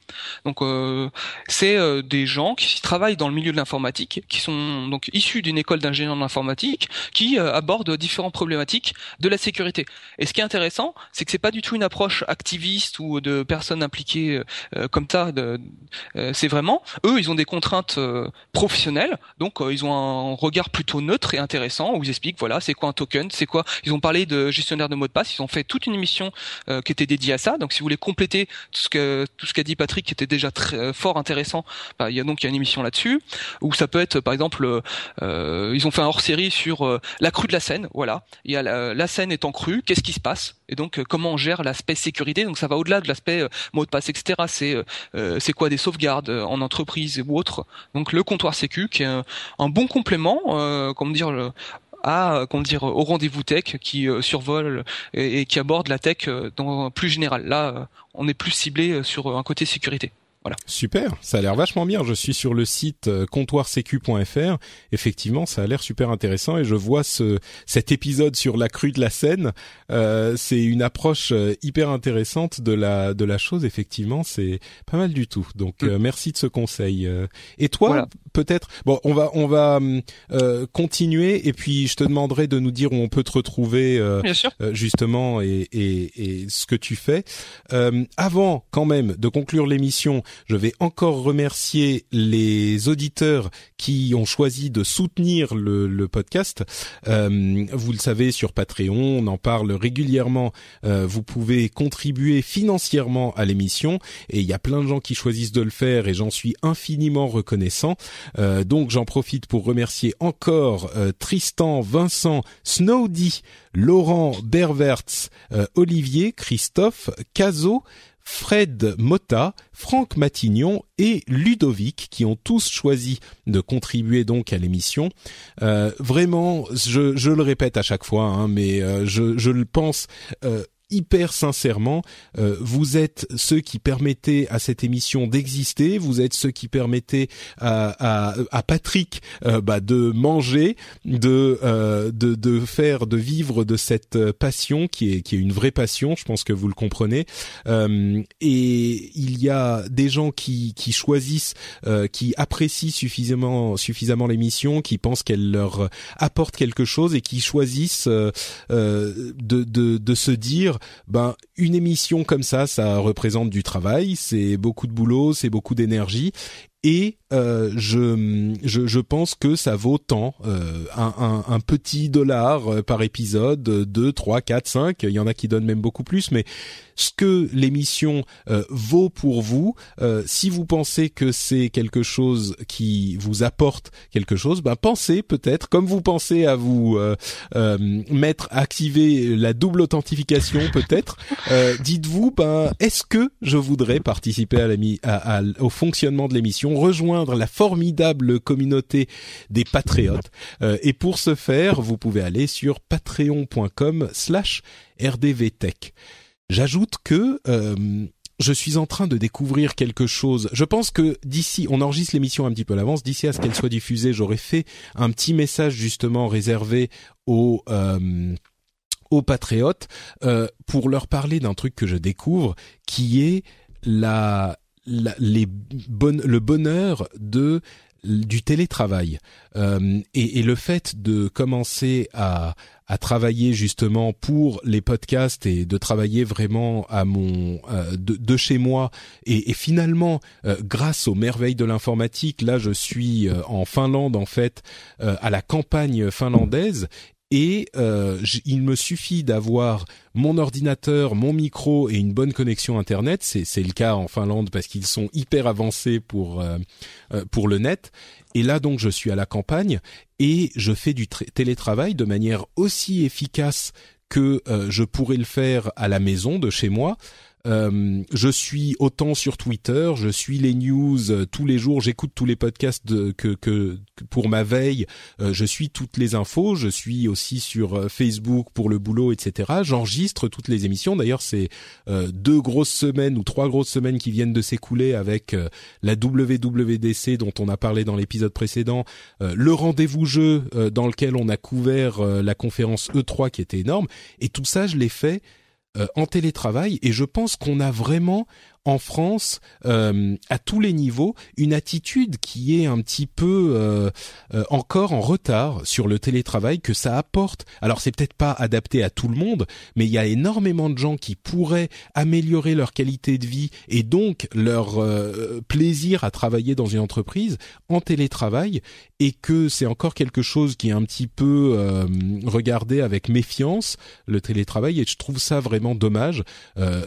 Speaker 2: Donc euh, c'est euh, des gens qui travaillent dans le milieu de l'informatique, qui sont donc issus d'une école d'ingénieurs de l'informatique, qui abordent différentes problématiques de la sécurité. Et ce qui est intéressant, c'est que c'est pas du tout une approche activiste ou de personnes impliquées comme ça. c'est vraiment eux, ils ont des contraintes professionnelles, donc ils ont un regard plutôt neutre et intéressant où ils expliquent voilà c'est quoi un token, c'est quoi. Ils ont parlé de gestionnaire de mots de passe, ils ont fait toute une émission qui était à ça. Donc si vous voulez compléter tout ce que tout ce qu'a dit Patrick, qui était déjà très euh, fort intéressant, bah, il y a donc une émission là-dessus. Ou ça peut être par exemple, euh, ils ont fait un hors-série sur euh, la crue de la Seine. Voilà, il y a la, la Seine en crue, qu'est-ce qui se passe? Et donc comment on gère l'aspect sécurité? Donc ça va au-delà de l'aspect mot de passe, etc. C'est c'est quoi des sauvegardes en entreprise ou autre? Donc le comptoir sécu qui est un, un bon complément, comment dire à comment dire au rendez-vous tech qui euh, survole et, qui aborde la tech euh, dans plus général. Là, euh, on est plus ciblé sur un côté sécurité.
Speaker 1: Super, ça a l'air vachement bien. Je suis sur le site euh, comptoirsecu.fr. Effectivement, ça a l'air super intéressant et je vois ce cet épisode sur la crue de la Seine. Euh, c'est une approche euh, hyper intéressante de la de la chose. Effectivement, c'est pas mal du tout. Donc mm. merci de ce conseil. Et toi, peut-être? Bon, on va on va continuer et puis je te demanderai de nous dire où on peut te retrouver justement et, et, et, ce que tu fais. avant quand même de conclure l'émission, je vais encore remercier les auditeurs qui ont choisi de soutenir le, podcast. Euh, vous le savez sur Patreon, on en parle régulièrement. Euh, vous pouvez contribuer financièrement à l'émission et il y a plein de gens qui choisissent de le faire et j'en suis infiniment reconnaissant. Euh, donc j'en profite pour remercier encore Tristan, Vincent, Snowdy, Laurent, Bervertz, euh, Olivier, Christophe, Caso, Fred Motta, Franck Matignon et Ludovic qui ont tous choisi de contribuer donc à l'émission. Euh, vraiment, je, je, le répète à chaque fois, hein, mais euh, je, le pense. Euh, hyper sincèrement, euh, vous êtes ceux qui permettaient à cette émission d'exister, vous êtes ceux qui permettaient à, à, à Patrick euh, bah, de manger, de, euh, de de faire, de vivre de cette passion qui est qui est une vraie passion. Je pense que vous le comprenez. Euh, et il y a des gens qui qui choisissent, euh, qui apprécient suffisamment suffisamment l'émission, qui pensent qu'elle leur apporte quelque chose et qui choisissent de, de de se dire ben une émission comme ça, ça représente du travail, c'est beaucoup de boulot, c'est beaucoup d'énergie et euh, je, je, je pense que ça vaut tant euh, un, un, un, petit dollar euh, par épisode, 2, 3, 4, 5, il y en a qui donnent même beaucoup plus, mais ce que l'émission euh, vaut pour vous, euh, si vous pensez que c'est quelque chose qui vous apporte quelque chose, ben pensez peut-être, comme vous pensez à vous mettre, activer la double authentification peut-être, dites-vous, ben est-ce que je voudrais participer à à, à, au fonctionnement de l'émission rejoindre la formidable communauté des patriotes. Euh, et pour ce faire, vous pouvez aller sur patreon.com slash rdvtech. J'ajoute que euh, je suis en train de découvrir quelque chose. Je pense que d'ici, on enregistre l'émission un petit peu à l'avance, d'ici à ce qu'elle soit diffusée, j'aurais fait un petit message justement réservé aux... Euh, patriotes pour leur parler d'un truc que je découvre qui est la les le bonheur de du télétravail. Euh, et, le fait de commencer à à travailler justement pour les podcasts et de travailler vraiment à mon euh, de, chez moi et, finalement euh, grâce aux merveilles de l'informatique là je suis en Finlande en fait à la campagne finlandaise et il me suffit d'avoir mon ordinateur, mon micro et une bonne connexion internet. C'est le cas en Finlande parce qu'ils sont hyper avancés pour pour le net. Et là donc je suis à la campagne et je fais du télétravail de manière aussi efficace que euh, je pourrais le faire à la maison de chez moi euh, je suis autant sur Twitter, je suis les news euh, tous les jours, j'écoute tous les podcasts que, que, pour ma veille, euh, je suis toutes les infos, je suis aussi sur Facebook pour le boulot, etc. J'enregistre toutes les émissions. D'ailleurs, c'est deux grosses semaines ou trois grosses semaines qui viennent de s'écouler avec la WWDC dont on a parlé dans l'épisode précédent, le rendez-vous jeu dans lequel on a couvert la conférence E3 qui était énorme, et tout ça, je l'ai fait euh, en télétravail et je pense qu'on a vraiment en France, euh, à tous les niveaux, une attitude qui est un petit peu euh, encore en retard sur le télétravail que ça apporte. Alors c'est peut-être pas adapté à tout le monde, mais il y a énormément de gens qui pourraient améliorer leur qualité de vie et donc leur plaisir à travailler dans une entreprise en télétravail et que c'est encore quelque chose qui est un petit peu regardé avec méfiance le télétravail et je trouve ça vraiment dommage.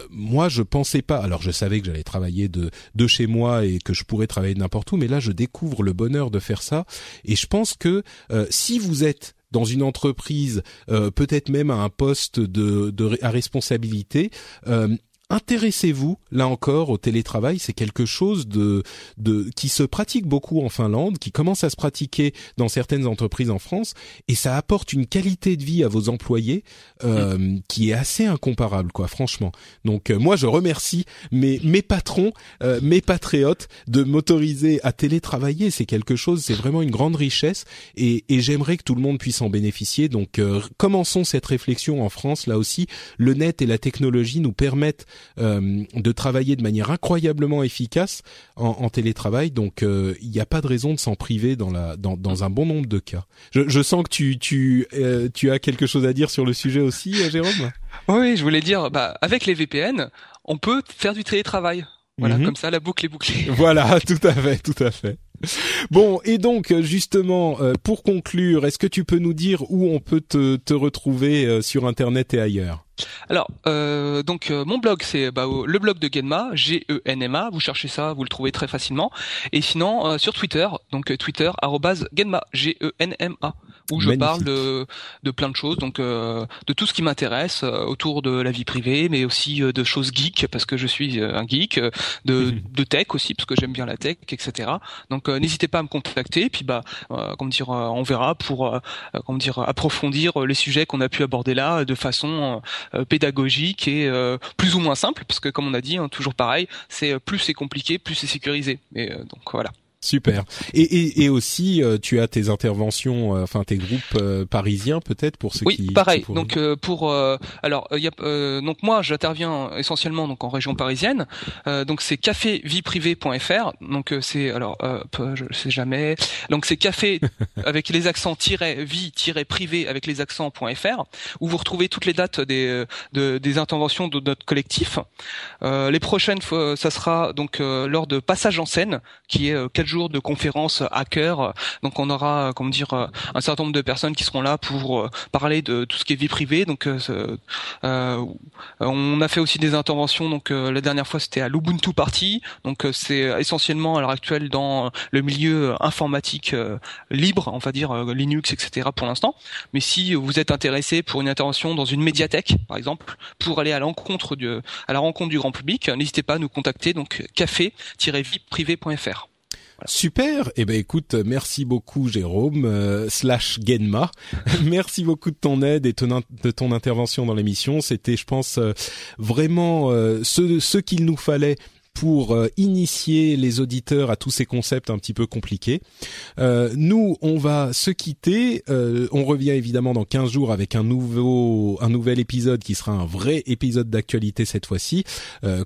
Speaker 1: moi je pensais pas, alors je savais que j'allais travailler de de chez moi et que je pourrais travailler n'importe où, mais là je découvre le bonheur de faire ça et je pense que euh, si vous êtes dans une entreprise, euh, peut-être même à un poste de, de à responsabilité, euh, intéressez-vous là encore au télétravail. C'est quelque chose de, de qui se pratique beaucoup en Finlande, qui commence à se pratiquer dans certaines entreprises en France, et ça apporte une qualité de vie à vos employés euh, mm. qui est assez incomparable, quoi. Franchement. Donc euh, moi, je remercie mes mes patrons, euh, mes patriotes de m'autoriser à télétravailler. C'est quelque chose, c'est vraiment une grande richesse, et, et j'aimerais que tout le monde puisse en bénéficier. Donc commençons cette réflexion en France. Là aussi, le net et la technologie nous permettent euh, de travailler de manière incroyablement efficace en, télétravail. Donc euh, il n'y a pas de raison de s'en priver dans la dans, dans un bon nombre de cas. Je, je sens que tu tu euh, tu as quelque chose à dire sur le sujet aussi, Jérôme?
Speaker 2: Oui, je voulais dire, bah, avec les VPN, on peut faire du télétravail. Voilà, mhm. comme ça, la boucle est bouclée.
Speaker 1: Voilà, tout à fait, tout à fait. Bon, et donc justement, pour conclure, est-ce que tu peux nous dire où on peut te, te retrouver sur Internet et ailleurs?
Speaker 2: Alors, euh, donc euh, mon blog c'est bah, le blog de Genma, G-E-N-M-A. Vous cherchez ça, vous le trouvez très facilement. Et sinon euh, sur Twitter, donc Twitter Genma, G-E-N-M-A, où je parle de, de plein de choses, donc de tout ce qui m'intéresse autour de la vie privée, mais aussi de choses geek parce que je suis un geek, de, de tech aussi parce que j'aime bien la tech, etc. Donc n'hésitez pas à me contacter. Et puis bah, comment dire, on verra pour comment dire approfondir les sujets qu'on a pu aborder là de façon euh, pédagogique et euh, plus ou moins simple, parce que comme on a dit, hein, toujours pareil, c'est euh, plus c'est compliqué, plus c'est sécurisé. Et donc voilà.
Speaker 1: Super. Et, et, et aussi, euh, tu as tes interventions, euh, enfin tes groupes euh, parisiens peut-être pour ceux
Speaker 2: oui,
Speaker 1: qui.
Speaker 2: Oui, pareil. donc pour alors il y a donc moi j'interviens essentiellement donc en région parisienne. donc c'est cafévieprivée.fr. Donc c'est alors je sais jamais. Donc c'est café avec les accents vie privé avec les accents.fr où vous retrouvez toutes les dates des de, des interventions de notre collectif. les prochaines ça sera donc lors de passage en scène qui est jours de conférences hacker. Donc on aura, comment dire, euh, un certain nombre de personnes qui seront là pour euh, parler de tout ce qui est vie privée. Donc euh, on a fait aussi des interventions. Donc la dernière fois c'était à l'Ubuntu Party. Donc c'est essentiellement à l'heure actuelle dans le milieu informatique libre, on va dire Linux, etc. pour l'instant. Mais si vous êtes intéressé pour une intervention dans une médiathèque, par exemple, pour aller à l'encontre à la rencontre du grand public, n'hésitez pas à nous contacter. Donc
Speaker 1: Super. Eh ben écoute, merci beaucoup Jérôme euh, slash Genma. merci beaucoup de ton aide et de ton intervention dans l'émission. C'était, je pense, euh, vraiment euh, ce, ce qu'il nous fallait pour euh, initier les auditeurs à tous ces concepts un petit peu compliqués. Euh, nous, on va se quitter. Euh, on revient évidemment dans 15 jours avec un nouveau, un nouvel épisode qui sera un vrai épisode d'actualité cette fois-ci,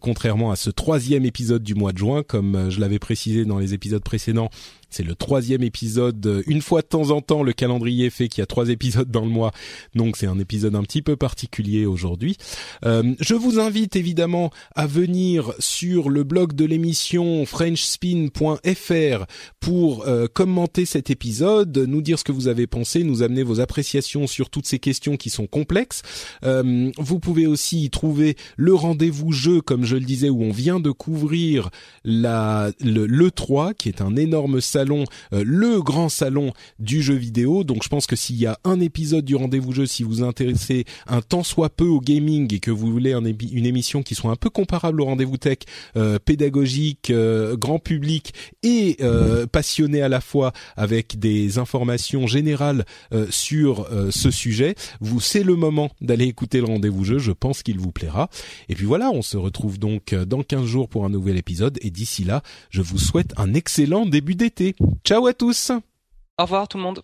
Speaker 1: contrairement à ce troisième épisode du mois de juin, comme je l'avais précisé dans les épisodes précédents C'est le troisième épisode. Une fois de temps en temps, le calendrier fait qu'il y a trois épisodes dans le mois, donc c'est un épisode un petit peu particulier aujourd'hui. Euh, je vous invite évidemment à venir sur le blog de l'émission frenchspin.fr pour euh, commenter cet épisode, nous dire ce que vous avez pensé, nous amener vos appréciations sur toutes ces questions qui sont complexes. Euh, vous pouvez aussi y trouver le rendez-vous jeu, comme je le disais, où on vient de couvrir la, le, le 3, qui est un énorme salon, euh, le grand salon du jeu vidéo. Donc je pense que s'il y a un épisode du rendez-vous jeu, si vous intéressez un tant soit peu au gaming et que vous voulez un une émission qui soit un peu comparable au rendez-vous tech, euh, pédagogique, euh, grand public et passionné à la fois avec des informations générales sur ce sujet, vous c'est le moment d'aller écouter le rendez-vous jeu. Je pense qu'il vous plaira. Et puis voilà, on se retrouve donc dans 15 jours pour un nouvel épisode. Et d'ici là, je vous souhaite un excellent début d'été. Ciao à tous.
Speaker 2: Au revoir tout le monde